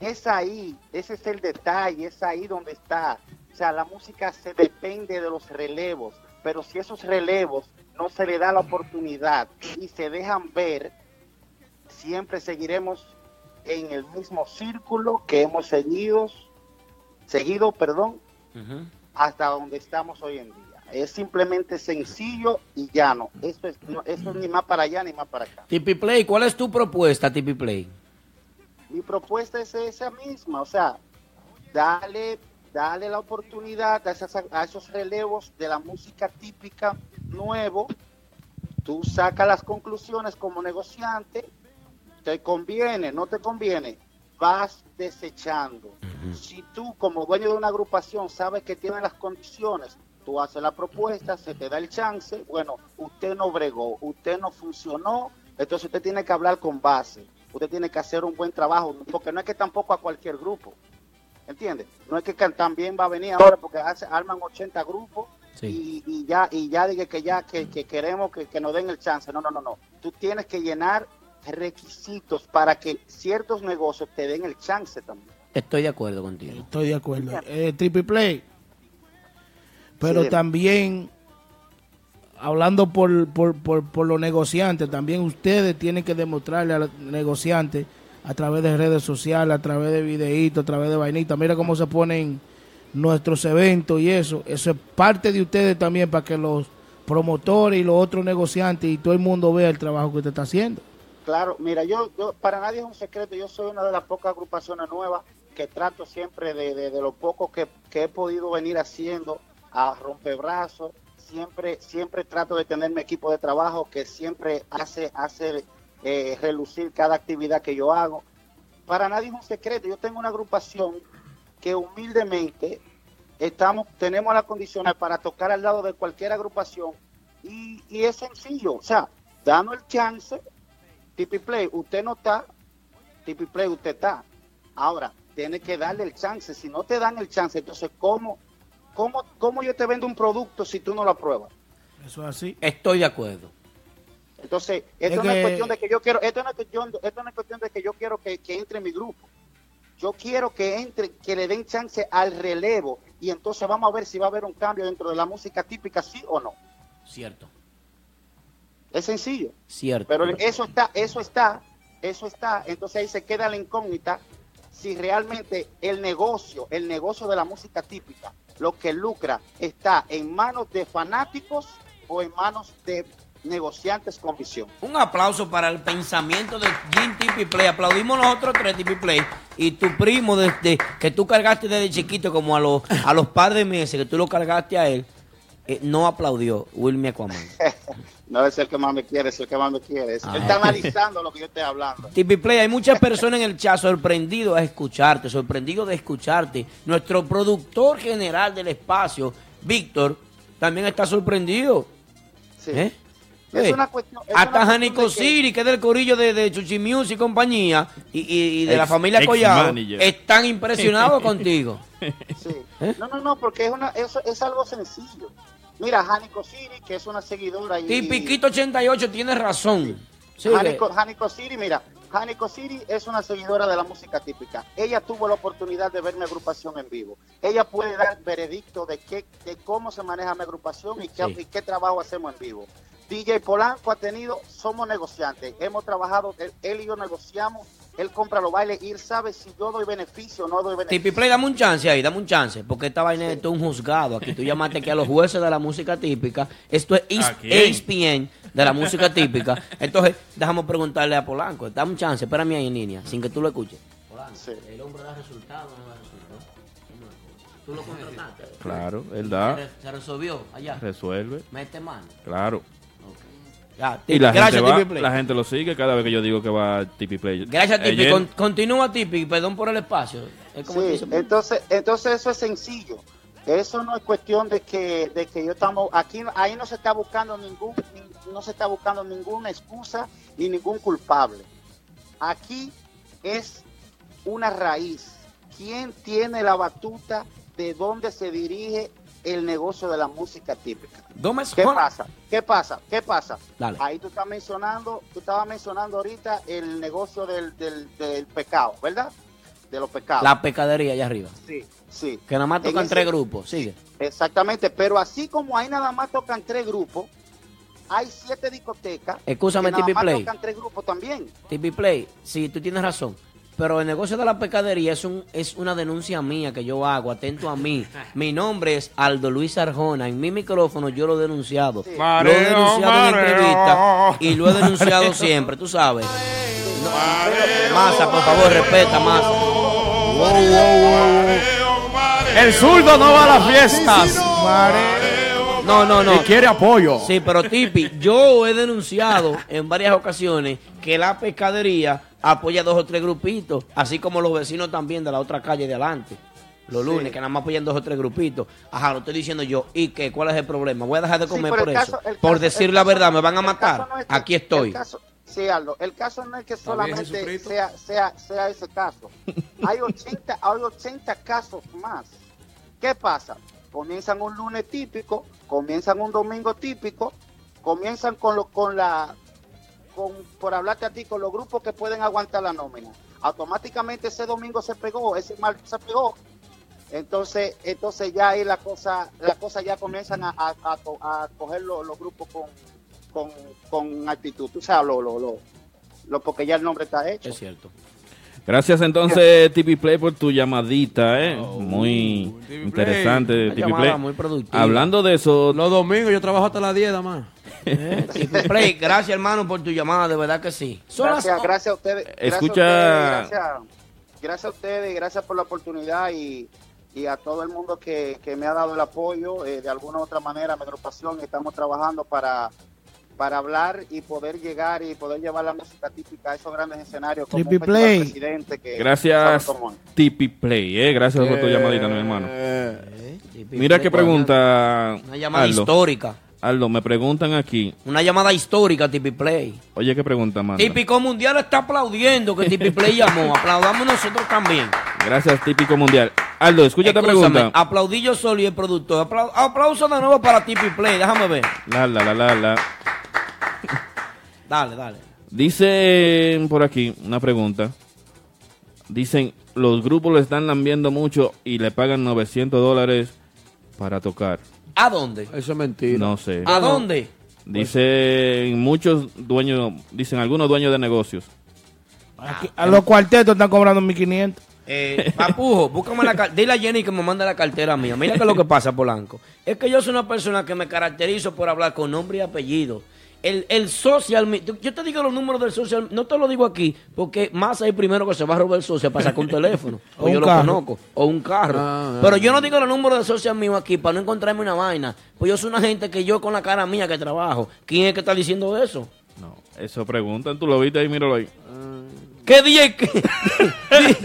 es ahí, ese es el detalle, es ahí donde está. O sea, la música se depende de los relevos, pero si esos relevos no se le da la oportunidad y se dejan ver, siempre seguiremos en el mismo círculo que hemos seguido, seguido, perdón, hasta donde estamos hoy en día. Es simplemente sencillo y llano. Eso es, no- eso es ni más para allá ni más para acá. Tipi Play, ¿cuál es tu propuesta, Tipi Play? Mi propuesta es esa misma, o sea, dale, dale la oportunidad a, esas- a esos relevos de la música típica nuevo, tú sacas las conclusiones como negociante, te conviene, no te conviene, vas desechando. Si tú como dueño de una agrupación sabes que tiene las condiciones, tú haces la propuesta, se te da el chance, bueno, usted no bregó, usted no funcionó, entonces usted tiene que hablar con base, usted tiene que hacer un buen trabajo, porque no es que tampoco a cualquier grupo, ¿entiendes? No es que también va a venir ahora porque hace, arman 80 grupos y, y ya y ya diga que ya que, que queremos que, que nos den el chance, no, no, no, no, tú tienes que llenar requisitos para que ciertos negocios te den el chance también. Estoy de acuerdo contigo. Estoy de acuerdo. Eh, triple play. Pero Sí. también, hablando por, por, por, por los negociantes, también ustedes tienen que demostrarle a los negociantes a través de redes sociales, a través de videitos, a través de vainitas. Mira cómo se ponen nuestros eventos y eso. Eso es parte de ustedes también para que los promotores y los otros negociantes y todo el mundo vea el trabajo que usted está haciendo. Claro, mira, yo, yo para nadie es un secreto, yo soy una de las pocas agrupaciones nuevas que trato siempre de, de, de lo poco que, que he podido venir haciendo a rompebrazos, siempre, siempre trato de tener mi equipo de trabajo que siempre hace, hace eh, relucir cada actividad que yo hago. Para nadie es un secreto, yo tengo una agrupación que humildemente estamos, tenemos las condiciones para tocar al lado de cualquier agrupación y, y es sencillo, o sea, dando el chance, Tipi Play, usted no está, Tipi Play, usted está. Ahora, tiene que darle el chance, si no te dan el chance, entonces, ¿cómo, cómo, cómo yo te vendo un producto si tú no lo apruebas? Eso es así. Estoy de acuerdo. Entonces, Es esto no es cuestión de que yo quiero, esto no es cuestión, esto no es cuestión de que yo quiero que, que entre en mi grupo. Yo quiero que entre, que le den chance al relevo y entonces vamos a ver si va a haber un cambio dentro de la música típica, sí o no. Cierto. Es sencillo. Cierto. Pero eso está, eso está, eso está. Entonces ahí se queda la incógnita si realmente el negocio, el negocio de la música típica, lo que lucra está en manos de fanáticos o en manos de negociantes con visión. Un aplauso para el pensamiento de Jim Tipi Play. Aplaudimos nosotros tres Tipi Play. Y tu primo, desde que tú cargaste desde chiquito, como a los, a los par de meses que tú lo cargaste a él, eh, no aplaudió Wilmy Aquaman. No es el que más me quiere, es el que más me quiere. Es- Ah. Él está analizando lo que yo estoy hablando. Tipi Play, hay muchas personas en el chat sorprendidos a escucharte, sorprendidos de escucharte. Nuestro productor general del espacio, Víctor, también está sorprendido. ¿Eh? Es una cuestión- es Hasta Janico que- Siri, que es del corillo de, de Chuchi Music y compañía, y, y- y de la familia Collado, manager. están impresionados contigo. Sí. ¿Eh? No, no, no, porque es, una, eso es algo sencillo. Mira, Janico Siri, que es una seguidora. Y, Tipiquito 88 tiene razón. Janico, Siri, mira, Janico Siri es una seguidora de la música típica. Ella tuvo la oportunidad de ver mi agrupación en vivo. Ella puede dar veredicto de, qué, de cómo se maneja mi agrupación y qué, Sí. y qué trabajo hacemos en vivo. DJ Polanco ha tenido, somos negociantes, hemos trabajado, él y yo negociamos, él compra los bailes y él sabe si yo doy beneficio o no doy beneficio. Tipi Play, dame un chance ahí, dame un chance, porque esta vaina es todo un juzgado. Aquí tú llamaste aquí a los jueces de la música típica. Esto es ¿A ES-? ESPN de la música típica. Entonces, déjame preguntarle a Polanco. Dame un chance, espérame ahí en línea, sin que tú lo escuches. ¿El hombre da resultado o no da resultado? ¿Tú lo contrataste? Claro, él da. ¿Se, re- se resolvió allá? Resuelve. Mete mano. Claro. Y la gracias, gente, va, Tipi Play. la gente lo sigue cada vez que yo digo que va a Tipi Play. Gracias, Tipi. Ayer- Con- continúa, Tipi. Perdón por el espacio. Es como Sí, dice- entonces, entonces eso es sencillo. Eso no es cuestión de que, de que yo estamos aquí, ahí no se está buscando ningún, ni- no se está buscando ninguna excusa ni ningún culpable. Aquí es una raíz. ¿Quién tiene la batuta de dónde se dirige el negocio de la música típica? Gómez ¿Qué Juan- pasa? ¿Qué pasa? ¿Qué pasa? Dale. Ahí tú estás mencionando, tú estabas mencionando ahorita el negocio del, del, del pecado, ¿verdad? De los pecados. La pecadería allá arriba. Sí, sí. Que nada más tocan ese- tres grupos. Sigue. Exactamente, pero así como ahí nada más tocan tres grupos, hay siete discotecas. Escúchame, que nada Tipi más Play. tocan tres grupos también. Tipi Play, sí, tú tienes razón. Pero el negocio de la pecadería es, un, es una denuncia mía que yo hago, atento a mí. Mi nombre es Aldo Luis Arjona. En mi micrófono yo lo he denunciado. lo he Mareo, denunciado en mareo. entrevistas y lo he denunciado siempre, tú sabes. No, Masa, por favor, respeta, Masa. El zurdo no va a las fiestas. No, no, no. Y quiere apoyo. Sí, pero Tipi, yo he denunciado en varias ocasiones que la pescadería apoya dos o tres grupitos, así como los vecinos también de la otra calle de adelante. Los Sí. lunes, que nada más apoyan dos o tres grupitos. Ajá, lo estoy diciendo yo. ¿Y qué? ¿Cuál es el problema? Voy a dejar de comer por eso. por caso- decir la caso- verdad, me van a matar. caso no es que- Aquí estoy. El caso, sí, Aldo, el caso no es que solamente sea, sea, sea ese caso. Hay 80, hay 80 casos más. ¿Qué pasa? Comienzan un lunes típico, comienzan un domingo típico, comienzan con, lo, con la, con, por hablarte a ti, con los grupos que pueden aguantar la nómina. Automáticamente ese domingo se pegó, ese martes se pegó. Entonces, entonces ya ahí la cosa, la cosa ya comienzan a, a, a co- a coger los, los grupos con, con, con actitud. Tú sabes, lo, lo, lo, lo- porque ya el nombre está hecho. Es cierto. Gracias entonces, Tipi Play, por tu llamadita, ¿eh? muy interesante, Tipi Play. muy productiva. Hablando de eso, Los domingos yo trabajo hasta las 10 nada más. Tipi Play, gracias hermano por tu llamada, de verdad que sí. Son las- Gracias, gracias a ustedes. gracias a Escucha- ustedes, Gracias, gracias a ustedes, gracias por la oportunidad y, y a todo el mundo que, que me ha dado el apoyo. eh, de alguna u otra manera, mi agrupación estamos trabajando para para hablar y poder llegar y poder llevar la música típica a esos grandes escenarios como festival Play. presidente que gracias. Tipi Play, ¿eh? Gracias por tu Eh, llamadita, mi hermano. Tipi Mira qué pregunta. Una llamada Aldo. histórica. Aldo, me preguntan aquí. Una llamada histórica, Tipi Play. Oye, ¿qué pregunta, mano? Típico Mundial está aplaudiendo que Tipi Play llamó. Aplaudamos nosotros también. Gracias, Típico Mundial. Aldo, escucha esta Escúchame, pregunta. Aplaudí yo solo y el productor. Apla- aplauso de nuevo para Tipi Play. Déjame ver. La, la, la, la, la. Dale, dale. Dice por aquí una pregunta. Dicen, los grupos lo están lambiendo mucho y le pagan 900 dólares para tocar. ¿A dónde? Eso es mentira. No sé. ¿A dónde? Dicen muchos dueños, dicen algunos dueños de negocios. A los cuartetos están cobrando 1500. Eh, papujo, búscame la cartera. Dile a Jenny que me mande la cartera mía. Mira que es lo que pasa, Polanco. Es que yo soy una persona que me caracterizo por hablar con nombre y apellido. El, el social, me- yo te digo los números del social, no te lo digo aquí, porque más hay primero que se va a robar el social para sacar un teléfono, o, O un yo lo carro. conozco, o un carro. Ah, Pero ah, yo no digo los números del social mío aquí para no encontrarme una vaina, pues yo soy una gente que yo con la cara mía que trabajo. ¿Quién es que está diciendo eso? No, eso preguntan, tú lo viste ahí, míralo ahí. ¿Qué día? ¿Qué?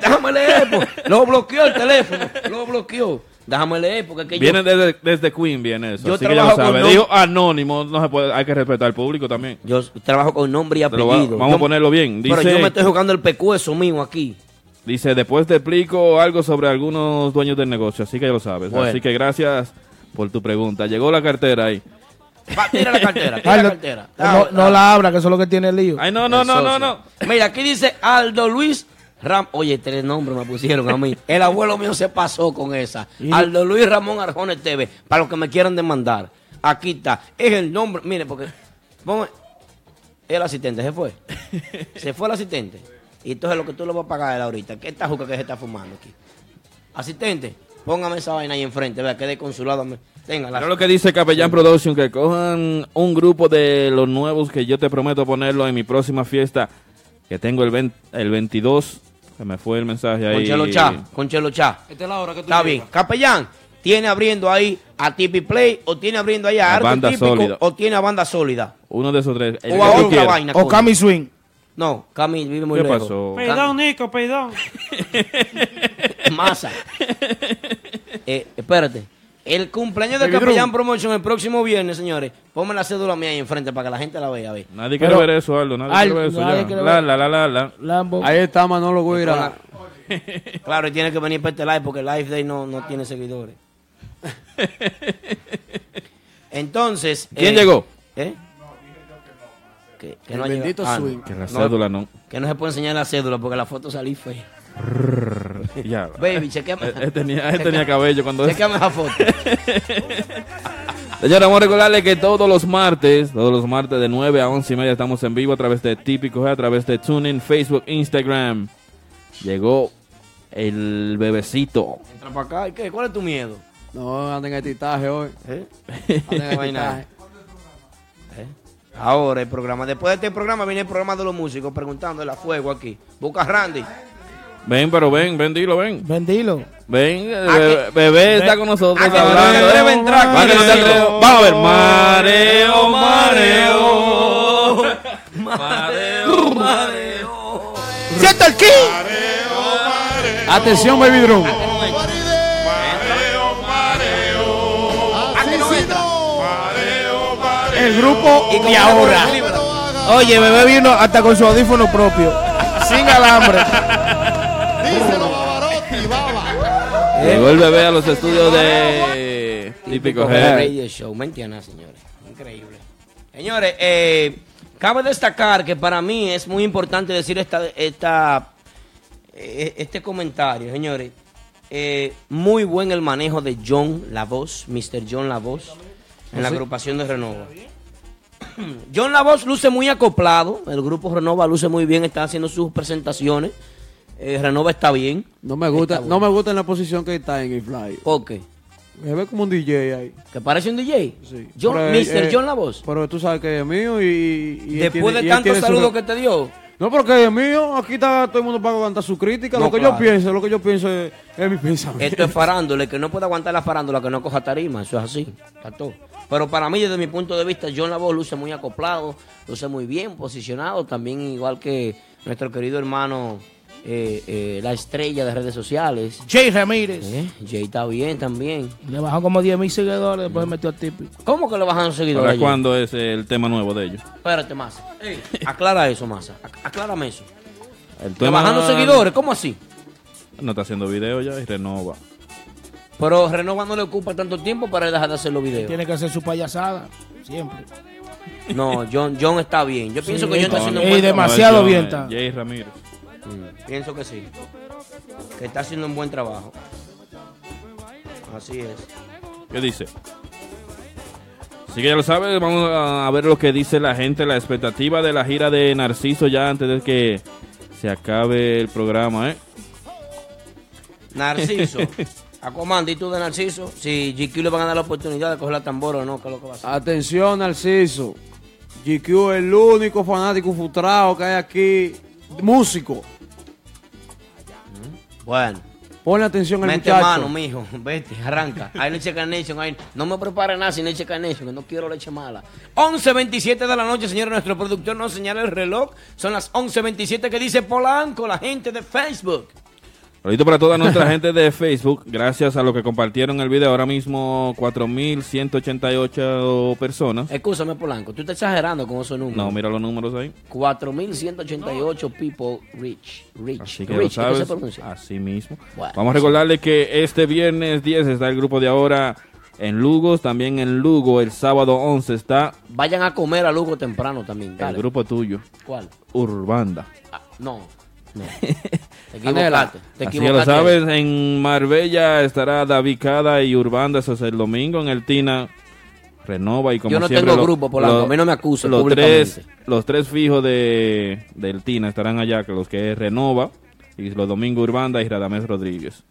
Déjame leer, po. lo bloqueó el teléfono, lo bloqueó. Déjame leer, porque es que Viene yo... desde, desde Queen, viene eso. Yo así que ya lo trabajo con sabe. nom- Dijo anónimo, no se puede, hay que respetar al público también. Yo trabajo con nombre y va- apellido. vamos Yo- a ponerlo bien. Pero Dice- yo me estoy jugando el pecueso mío aquí. Dice, después te explico algo sobre algunos dueños del negocio, así que ya lo sabes. Bueno. Así que gracias por tu pregunta. Llegó la cartera ahí. Va, tira la cartera, tira la cartera. no, no la abra, que eso es lo que tiene el lío. Ay, no, no, no, no, no. Mira, aquí dice Aldo Luis Ram. Oye, tres nombres me pusieron a mí. El abuelo mío se pasó con esa. Aldo Luis Ramón Arjones TV. Para los que me quieran demandar. Aquí está. Es el nombre. Mire, porque. Ponme- El asistente se fue. Se fue el asistente. Y entonces lo que tú le vas a pagar él ahorita. ¿Qué esta juca que se está fumando aquí? Asistente, póngame esa vaina ahí enfrente. ¿verdad? Que de consulado. me- Tenga la. Pero lo que dice Capellán Production, que cojan un grupo de los nuevos que yo te prometo ponerlo en mi próxima fiesta, que tengo el, 20 el 22. Se me fue el mensaje ahí. Con Chelo Chá, con Chelo Chá. Esta es la hora que tú Está bien. llegas. Capellán, ¿tiene abriendo ahí a Tipi Play o tiene abriendo ahí a A Arte Banda Típico Sólida. o tiene a Banda Sólida? Uno de esos tres. El O a otra vaina. O Cami Swing. No, Cami vive muy ¿Qué lejos. pasó? Perdón, Nico, perdón. Masa. Eh, espérate. El cumpleaños de Capellán. Promotion el próximo viernes, señores. Ponme la cédula mía ahí enfrente para que la gente la vea. A ver. Nadie Pero- quiere ver eso, Aldo. Nadie Aldo, quiere ver eso. nadie ya. quiere La, ver. la, la, la, la. Lambo. Ahí está Manolo Guira. Claro, y tiene que venir para este live porque el live day no, no tiene seguidores. Entonces. ¿Quién eh, llegó? ¿Eh? Que, que El no ha llegado. bendito Ah, swing. Que la cédula no. Que no se puede enseñar la cédula porque la foto salí fea. Ya. Baby, chequeame. Él, él tenía, él tenía cabello cuando Chequeame esa foto. Señora, vamos a recordarle que todos los martes, todos los martes de 9 a 11 y media estamos en vivo a través de Típico a través de TuneIn, Facebook, Instagram. Llegó el bebecito. Entra para acá. ¿y qué? ¿Cuál es tu miedo? No, anden en titaje hoy. ¿Eh? Anden en. ¿Eh? Ahora el programa. Después de este programa viene el programa de los músicos preguntándole a fuego aquí. Busca a Randy. Ven, pero ven, ven, dilo, ven. Vendilo. Ven, ¿A bebé, bebé está con nosotros. Mareo. atreves. Vamos a ver. Mareo, mareo. Mareo, mareo. ¡Sienta el ki! Atención, Baby Drum. El grupo y ahora. Oye, bebé vino hasta con su audífono propio. Sin alambre. Díselo, Bavarotti, baba. Llegó el bebé a los estudios de Típico G. Radio Show. ¿Me entiendes, señores? Increíble. Señores, eh, cabe destacar que para mí es muy importante decir esta, esta, eh, este comentario, señores. Eh, muy buen el manejo de John La Voz, Mr. John La Voz, en la agrupación de Renova. John La Voz luce muy acoplado, el grupo Renova luce muy bien, está haciendo sus presentaciones. Eh, Renova está bien. No me gusta, no me gusta en la posición que está en el fly. ¿Por qué? Me ve como un DJ ahí. ¿Que parece un DJ? Sí. John- Pero, Mr. eh, John La Voz. Pero tú sabes que es mío y. Después tiene- de tantos su- saludos que te dio. No, porque es mío. Aquí está todo el mundo para aguantar su crítica. No, lo que claro. yo pienso, lo que yo pienso es, es mi pensamiento. Esto es farándula, el que no puede aguantar la farándula, que no coja tarima, eso es así, está todo. Pero para mí, desde mi punto de vista, John Lavoe luce muy acoplado, luce muy bien posicionado, también igual que nuestro querido hermano, eh, eh, la estrella de redes sociales. Jay Ramírez. Eh, Jay está bien también. Le bajó como 10 mil seguidores, después metió a Tipi. ¿Cómo que le bajan los seguidores? ¿Para cuándo es el tema nuevo de ellos? Espérate, Massa. Aclara eso, Massa. Ac- Aclárame eso. El ¿Le bajan los seguidores? ¿Cómo así? No está haciendo video ya y renova. Pero Renova no le ocupa tanto tiempo para dejar de hacer los videos. Tiene que hacer su payasada, siempre. No, John, John está bien. Yo pienso que John está haciendo no, un buen y demasiado bien está. Jay Ramírez. Mm, pienso que sí. Que está haciendo un buen trabajo. Así es. ¿Qué dice? Así que ya lo sabes, vamos a ver lo que dice la gente, la expectativa de la gira de Narciso ya antes de que se acabe el programa, ¿eh? Narciso. Aquaman, di tú de Narciso. Si GQ le van a dar la oportunidad de coger la tambora o no, ¿qué es lo que va a hacer? Atención, Narciso. GQ es el único fanático frustrado que hay aquí. Músico. Bueno. Ponle atención al Mete muchacho. mano, mijo. Vete, arranca. Hay leche Carnation. ahí. No me prepare nada sin leche Carnation, que no quiero leche mala. 11.27 de la noche, señores. Nuestro productor nos señala el reloj. Son las 11.27 que dice Polanco, la gente de Facebook. Saludito para toda nuestra gente de Facebook. Gracias a los que compartieron el video. Ahora mismo 4.188 personas. Escúchame, Polanco. Tú estás exagerando con esos números. No, mira los números ahí. 4.188 people rich. Rich. Así que rich. lo ¿qué se sabes. Así mismo. Bueno. Vamos a recordarle que este viernes 10 está el grupo de ahora en Lugos. También en Lugo el sábado 11 está Vayan a comer a Lugo temprano también. el Dale. grupo tuyo. ¿Cuál? Urbanda. Ah, no, no. Te equivocaste. Te Así que lo equivocaste. sabes, en Marbella estará David Cada y Urbanda, eso es el domingo. En el Tina, Renova y como Yo no siempre, tengo lo- grupo, a mí no me acuse Los tres, los tres fijos de, del Tina estarán allá, que los que es Renova, y los domingos Urbanda y Radamés Rodríguez.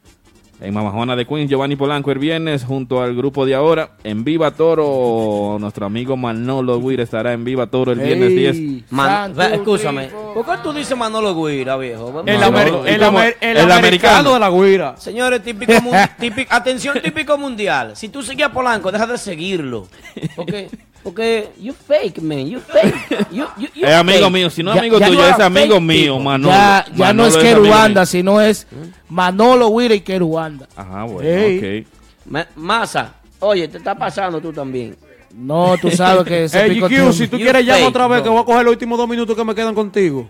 En Mamajona de Queens, Giovanni Polanco el viernes, junto al grupo de ahora. En Viva Toro, nuestro amigo Manolo Guir estará en Viva Toro el viernes 10. Man- ve, escúchame. ¿Por qué tú dices Manolo Guira, viejo? El, Manolo- amer- el ¿cómo? amer- el El americano americano. de la guira. Señores, típico, típico- atención típico mundial. Si tú sigues a Polanco, deja de seguirlo. Porque, porque you fake, man. You fake. You, you, you Es amigo fake. mío, si no es amigo ya tuyo, no es amigo fake mío, tipo. Manolo. ya ya no es Keruanda, sino es Manolo Wira y Keruanda. Ajá, bueno, ok. Ma- Masa, oye, te está pasando tú también. No, tú sabes que ese Hey, GQ, si tú quieres llama fake, otra vez, que voy a coger los últimos dos minutos que me quedan contigo.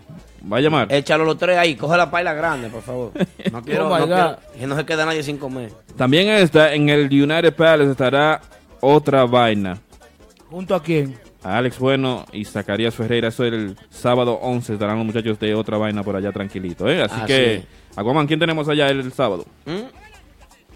Va a llamar. Échalo los tres ahí, coge la paila grande, por favor. No quiero, Oh no quiero- que no se quede nadie sin comer. También está en el United Palace estará otra vaina. ¿Junto a quién? A Alex Bueno y Zacarías Ferreira. Eso es el sábado 11. Estarán los muchachos de otra vaina por allá tranquilito. ¿eh? Así Así que. Aquaman, ¿quién tenemos allá el sábado? ¿Mm?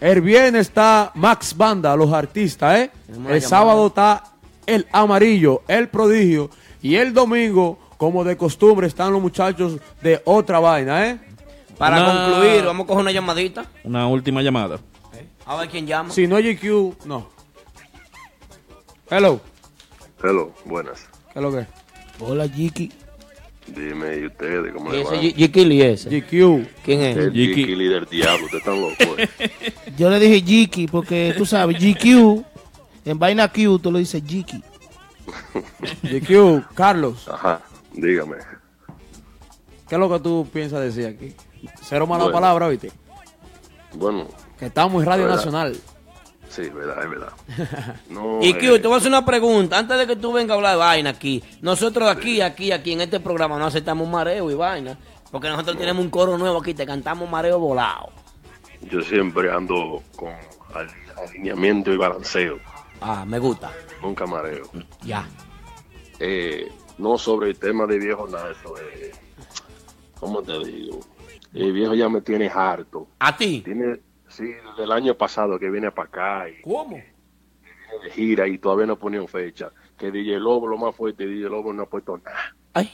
El viernes está Max Banda, los artistas, ¿eh? El llamada. sábado está El Amarillo, El Prodigio. Y el domingo, como de costumbre, están los muchachos de otra vaina, ¿eh? Para Una- concluir, vamos a coger una llamadita. Una última llamada. A ver quién llama. Si no es GQ, no. Hello. Hello, buenas. ¿Qué es lo que es? Hola, Jiki. Dime, ¿y ustedes cómo ¿Y le ese va? Jikili ese? GQ. ¿Quién es? El Jiki. Jiki líder diablo, ustedes están locos. eh. Yo le dije Jiki porque tú sabes, GQ, en vaina Q tú lo dices Jiki. GQ, Carlos, Ajá, dígame. ¿qué es lo que tú piensas decir aquí? Cero mala Bueno. palabra, ¿viste? Bueno, Que estamos en Radio ¿Verdad? Nacional. Sí, verdad, es verdad. No, Y eh, Q, te voy a hacer una pregunta. Antes de que tú vengas a hablar de vaina aquí, nosotros aquí, aquí, aquí en este programa no aceptamos mareo y vaina. Porque nosotros tenemos un coro nuevo aquí, te cantamos mareo volado. yo siempre ando con al- alineamiento y balanceo, Ah, me gusta. nunca mareo. Ya. Eh, no sobre el tema de viejo nada, eso de, ¿cómo te digo? El viejo ya me tiene harto. ¿A ti? Tiene, sí, desde el año pasado que viene para acá y ¿Cómo? de gira y todavía no ponían fecha. Que DJ Lobo lo más fuerte, DJ Lobo no ha puesto nada. Ay.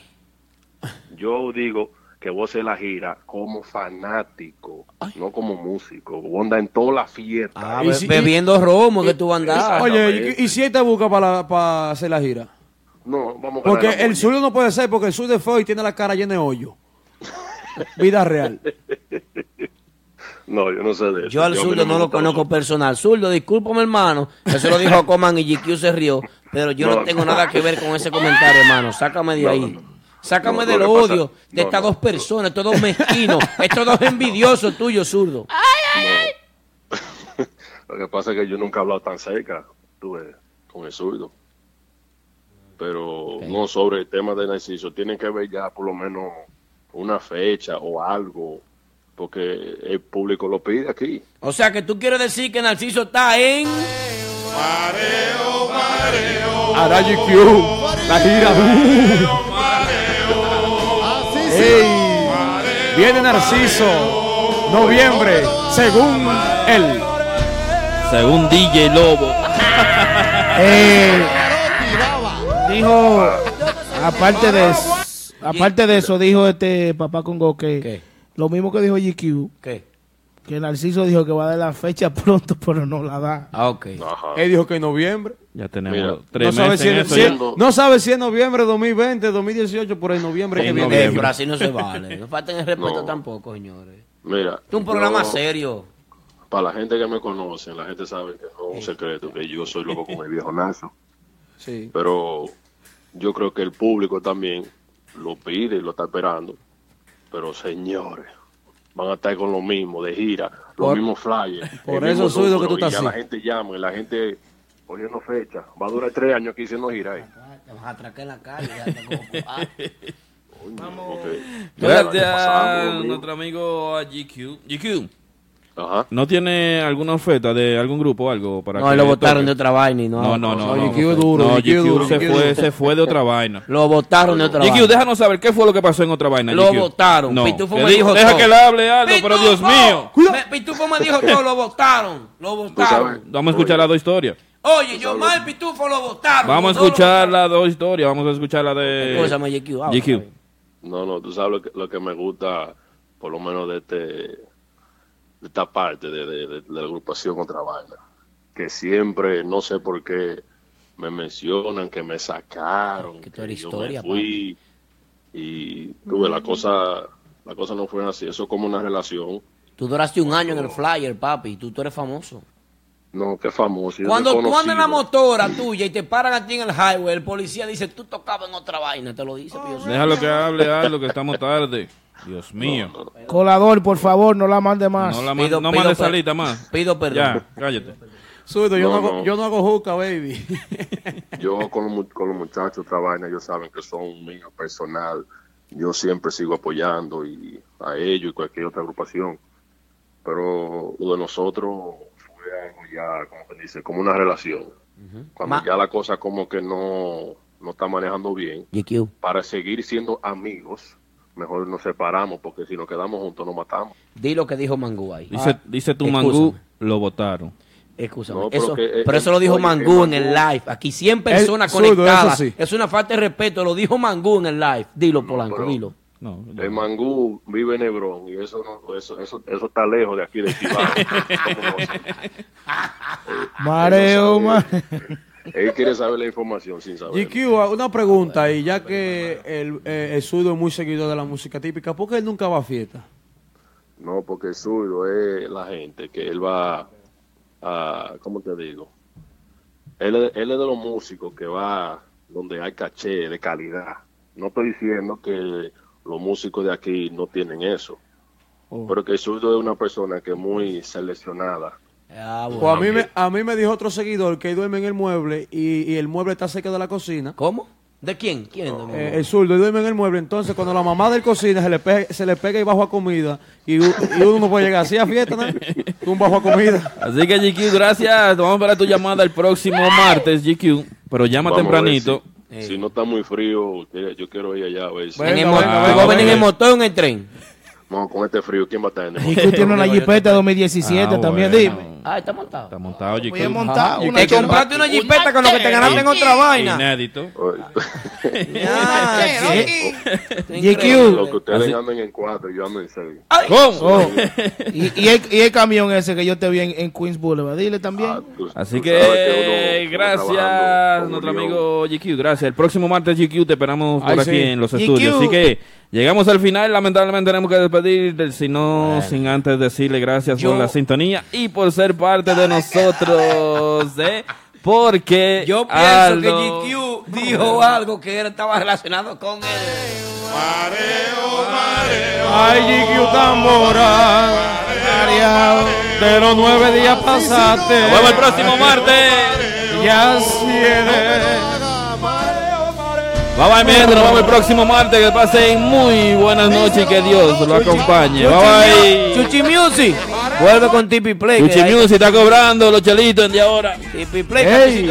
Yo digo que vos haces la gira como fanático, no como músico. Vos andas en toda la fiesta. Ah, Y be- si- bebiendo romo que tú andas. Exacto. Oye, ¿y, y si él te busca para, para hacer la gira? No, vamos a Porque el sur no puede ser, porque el sur de feo y tiene la cara llena de hoyo. Vida real. No, yo no sé de eso. Yo al zurdo no lo conozco personal. Zurdo, discúlpame, hermano. Eso lo dijo Coman y GQ se rió. Pero yo no, No, tengo no. nada que ver con ese comentario, hermano. Sácame de No, ahí. no, no. Sácame No, del pasa- odio de no, estas no. dos personas, estos dos mezquinos, estos dos envidiosos tuyos, zurdo. Lo que pasa es que yo nunca he hablado tan cerca, tuve, con el zurdo. Pero no sobre el tema de Narciso. Tienen que ver ya por lo menos una fecha o algo, porque el público lo pide aquí. O sea que tú quieres decir que Narciso está en. Hará GQ. La gira. Ey. Viene Narciso. Noviembre, según él. Según DJ Lobo. Eh, dijo, aparte de eso, aparte de eso, dijo este papá Congo que lo mismo que dijo GQ. ¿Qué? Que Narciso dijo que va a dar la fecha pronto, pero no la da. Ah, ok. Él dijo que en noviembre. Ya tenemos Mira, No tres sabe, meses si en eso si no sabe si es noviembre 2020, 2018, por el noviembre que En viene. noviembre. Pero así no se vale. No falten el respeto No. tampoco, señores. Mira. Es un programa serio. Para la gente que me conoce, la gente sabe que no es un secreto, que yo soy loco con el viejo Nazo. Sí. Pero yo creo que el público también lo pide y lo está esperando. Pero señores, van a estar con lo mismo, de gira, los Por- mismos flyers. por eso soy lo que tú estás ya la gente llama y la gente poniendo fecha. Va a durar tres años aquí haciendo gira ahí. Te vas a atracar en la calle. ya está como- ah. Gracias Pasando, a nuestro amigo GQ. GQ. Ajá. ¿No tiene alguna oferta de algún grupo o algo para No, que lo votaron de otra vaina y no. No, no, no. No, no, GQ duro, No, GQ GQ duro, se GQ fue, duro. se fue de otra vaina. Lo votaron de otra GQ, vaina. déjanos saber qué fue lo que pasó en otra vaina. Lo GQ. votaron. No, Pitufo me di- dijo Deja todo. que le hable algo, pero Dios mío. Me- Pitufo me dijo todo, lo votaron. Lo votaron. Vamos a escuchar las dos historias. Oye, yo mal Pitufo lo votaron. Vamos a escuchar las dos historias. Vamos a escuchar la de GQ, habla, GQ. No, no, tú sabes lo que, lo que me gusta, por lo menos de este de esta parte de, de- de- de la agrupación Contra Vaina. Que siempre, no sé por qué, me mencionan que me sacaron, que, eres yo historia, me fui y tuve la cosa, la cosa no fue así, eso es como una relación. Tú duraste un año en el flyer, papi. Tú, tú eres famoso. No, qué famoso. Cuando tú andas en la motora tuya y te paran a ti en el highway, el policía dice, tú tocabas en otra vaina. Te lo dice, Pío. Déjalo que hable algo, que estamos tarde. Dios mío. Colador, por favor, no la mande más. No, la man- no mande salita más. Pido perdón. Ya, cállate. Yo, no, No, hago, yo no hago juca, baby. Yo con los, con los muchachos otra vaina, ellos saben que son míos personal. Yo siempre sigo apoyando y a ellos y cualquier otra agrupación. Pero lo de nosotros fue algo ya, como se dice, como una relación. Cuando Ma- ya la cosa como que no, no está manejando bien, GQ. para seguir siendo amigos, mejor nos separamos porque si nos quedamos juntos nos matamos. Di lo que dijo Mangú ahí. Dice, Ah, dice tu mangú, lo votaron. Escúchame. No, pero eso, que, eh, pero eso eh, lo dijo oye, Mangú en el live. Aquí 100 personas eso conectadas. sí. Es una falta de respeto. Lo dijo Mangú en el live. Dilo, Polanco, pero- dilo. No, El mangú vive en Hebrón y eso no, eso, eso, eso está lejos de aquí de Cibao. Mareo, mareo. Él quiere saber la información sin saber. GQ, una pregunta, y ya que el, eh, el es muy seguidor de la música típica, ¿por qué él nunca va a fiesta? No, porque el zurdo es la gente que él va a, ¿cómo te digo? Él, es- él es de los músicos que va donde hay caché de calidad. No estoy diciendo que los músicos de aquí no tienen eso, Oh. pero que el zurdo es una persona que es muy seleccionada. Ah, Pues a mí, me, a mí me dijo otro seguidor que duerme en el mueble y, y el mueble está cerca de la cocina. ¿Cómo? ¿De quién? ¿Quién? Eh, el zurdo duerme en el mueble, entonces cuando la mamá del cocina se le, pe- se le pega y bajo a comida y, uno no puede llegar así a fiesta, ¿no? Un bajo a comida. Así que GQ, gracias. Vamos a esperar tu llamada el próximo martes, GQ. Pero llama Vamos tempranito. Si, si no está muy frío, yo quiero ir allá a ver si... En el mo- ¿Tú vas a venir en el motor o en el tren? No, con este frío, ¿quién va a estar en el Y motor? tú tienes una jipeta 2017 Ah, también, bueno. dime. Ah, está montado. Está montado, GQ. Voy a montar una Te compraste una jipeta con lo que te ganaste en otra vaina. Inédito. Ah, sí. GQ. Lo que ustedes Así- andan en cuatro, yo ando en seis. ¿Cómo? Oh. y, y el, y el camión ese que yo te vi en, en Queens Boulevard, dile también. Así Tú sabes que que uno- uno gracias, nuestro amigo GQ. Gracias. El próximo martes GQ te esperamos por aquí en los estudios. Así que llegamos al final. Lamentablemente tenemos que despedir, del- si no, sin antes decirle gracias Yo- por la sintonía y por ser parte de nosotros. ¿eh? Porque Yo pienso Aldo- que GQ dijo algo que era- estaba relacionado con él. Ay, GQ Tambora, de los nueve días pasaste. Nos vemos el próximo martes. Ya siete. Bye bye, mi gente. Nos vemos el próximo martes. Que pasen muy buenas noches y que Dios los acompañe. Bye bye. Chuchi Music. Vuelve con Tipi Play. Chuchi Music está cobrando los chelitos en de ahora. Tipi Play.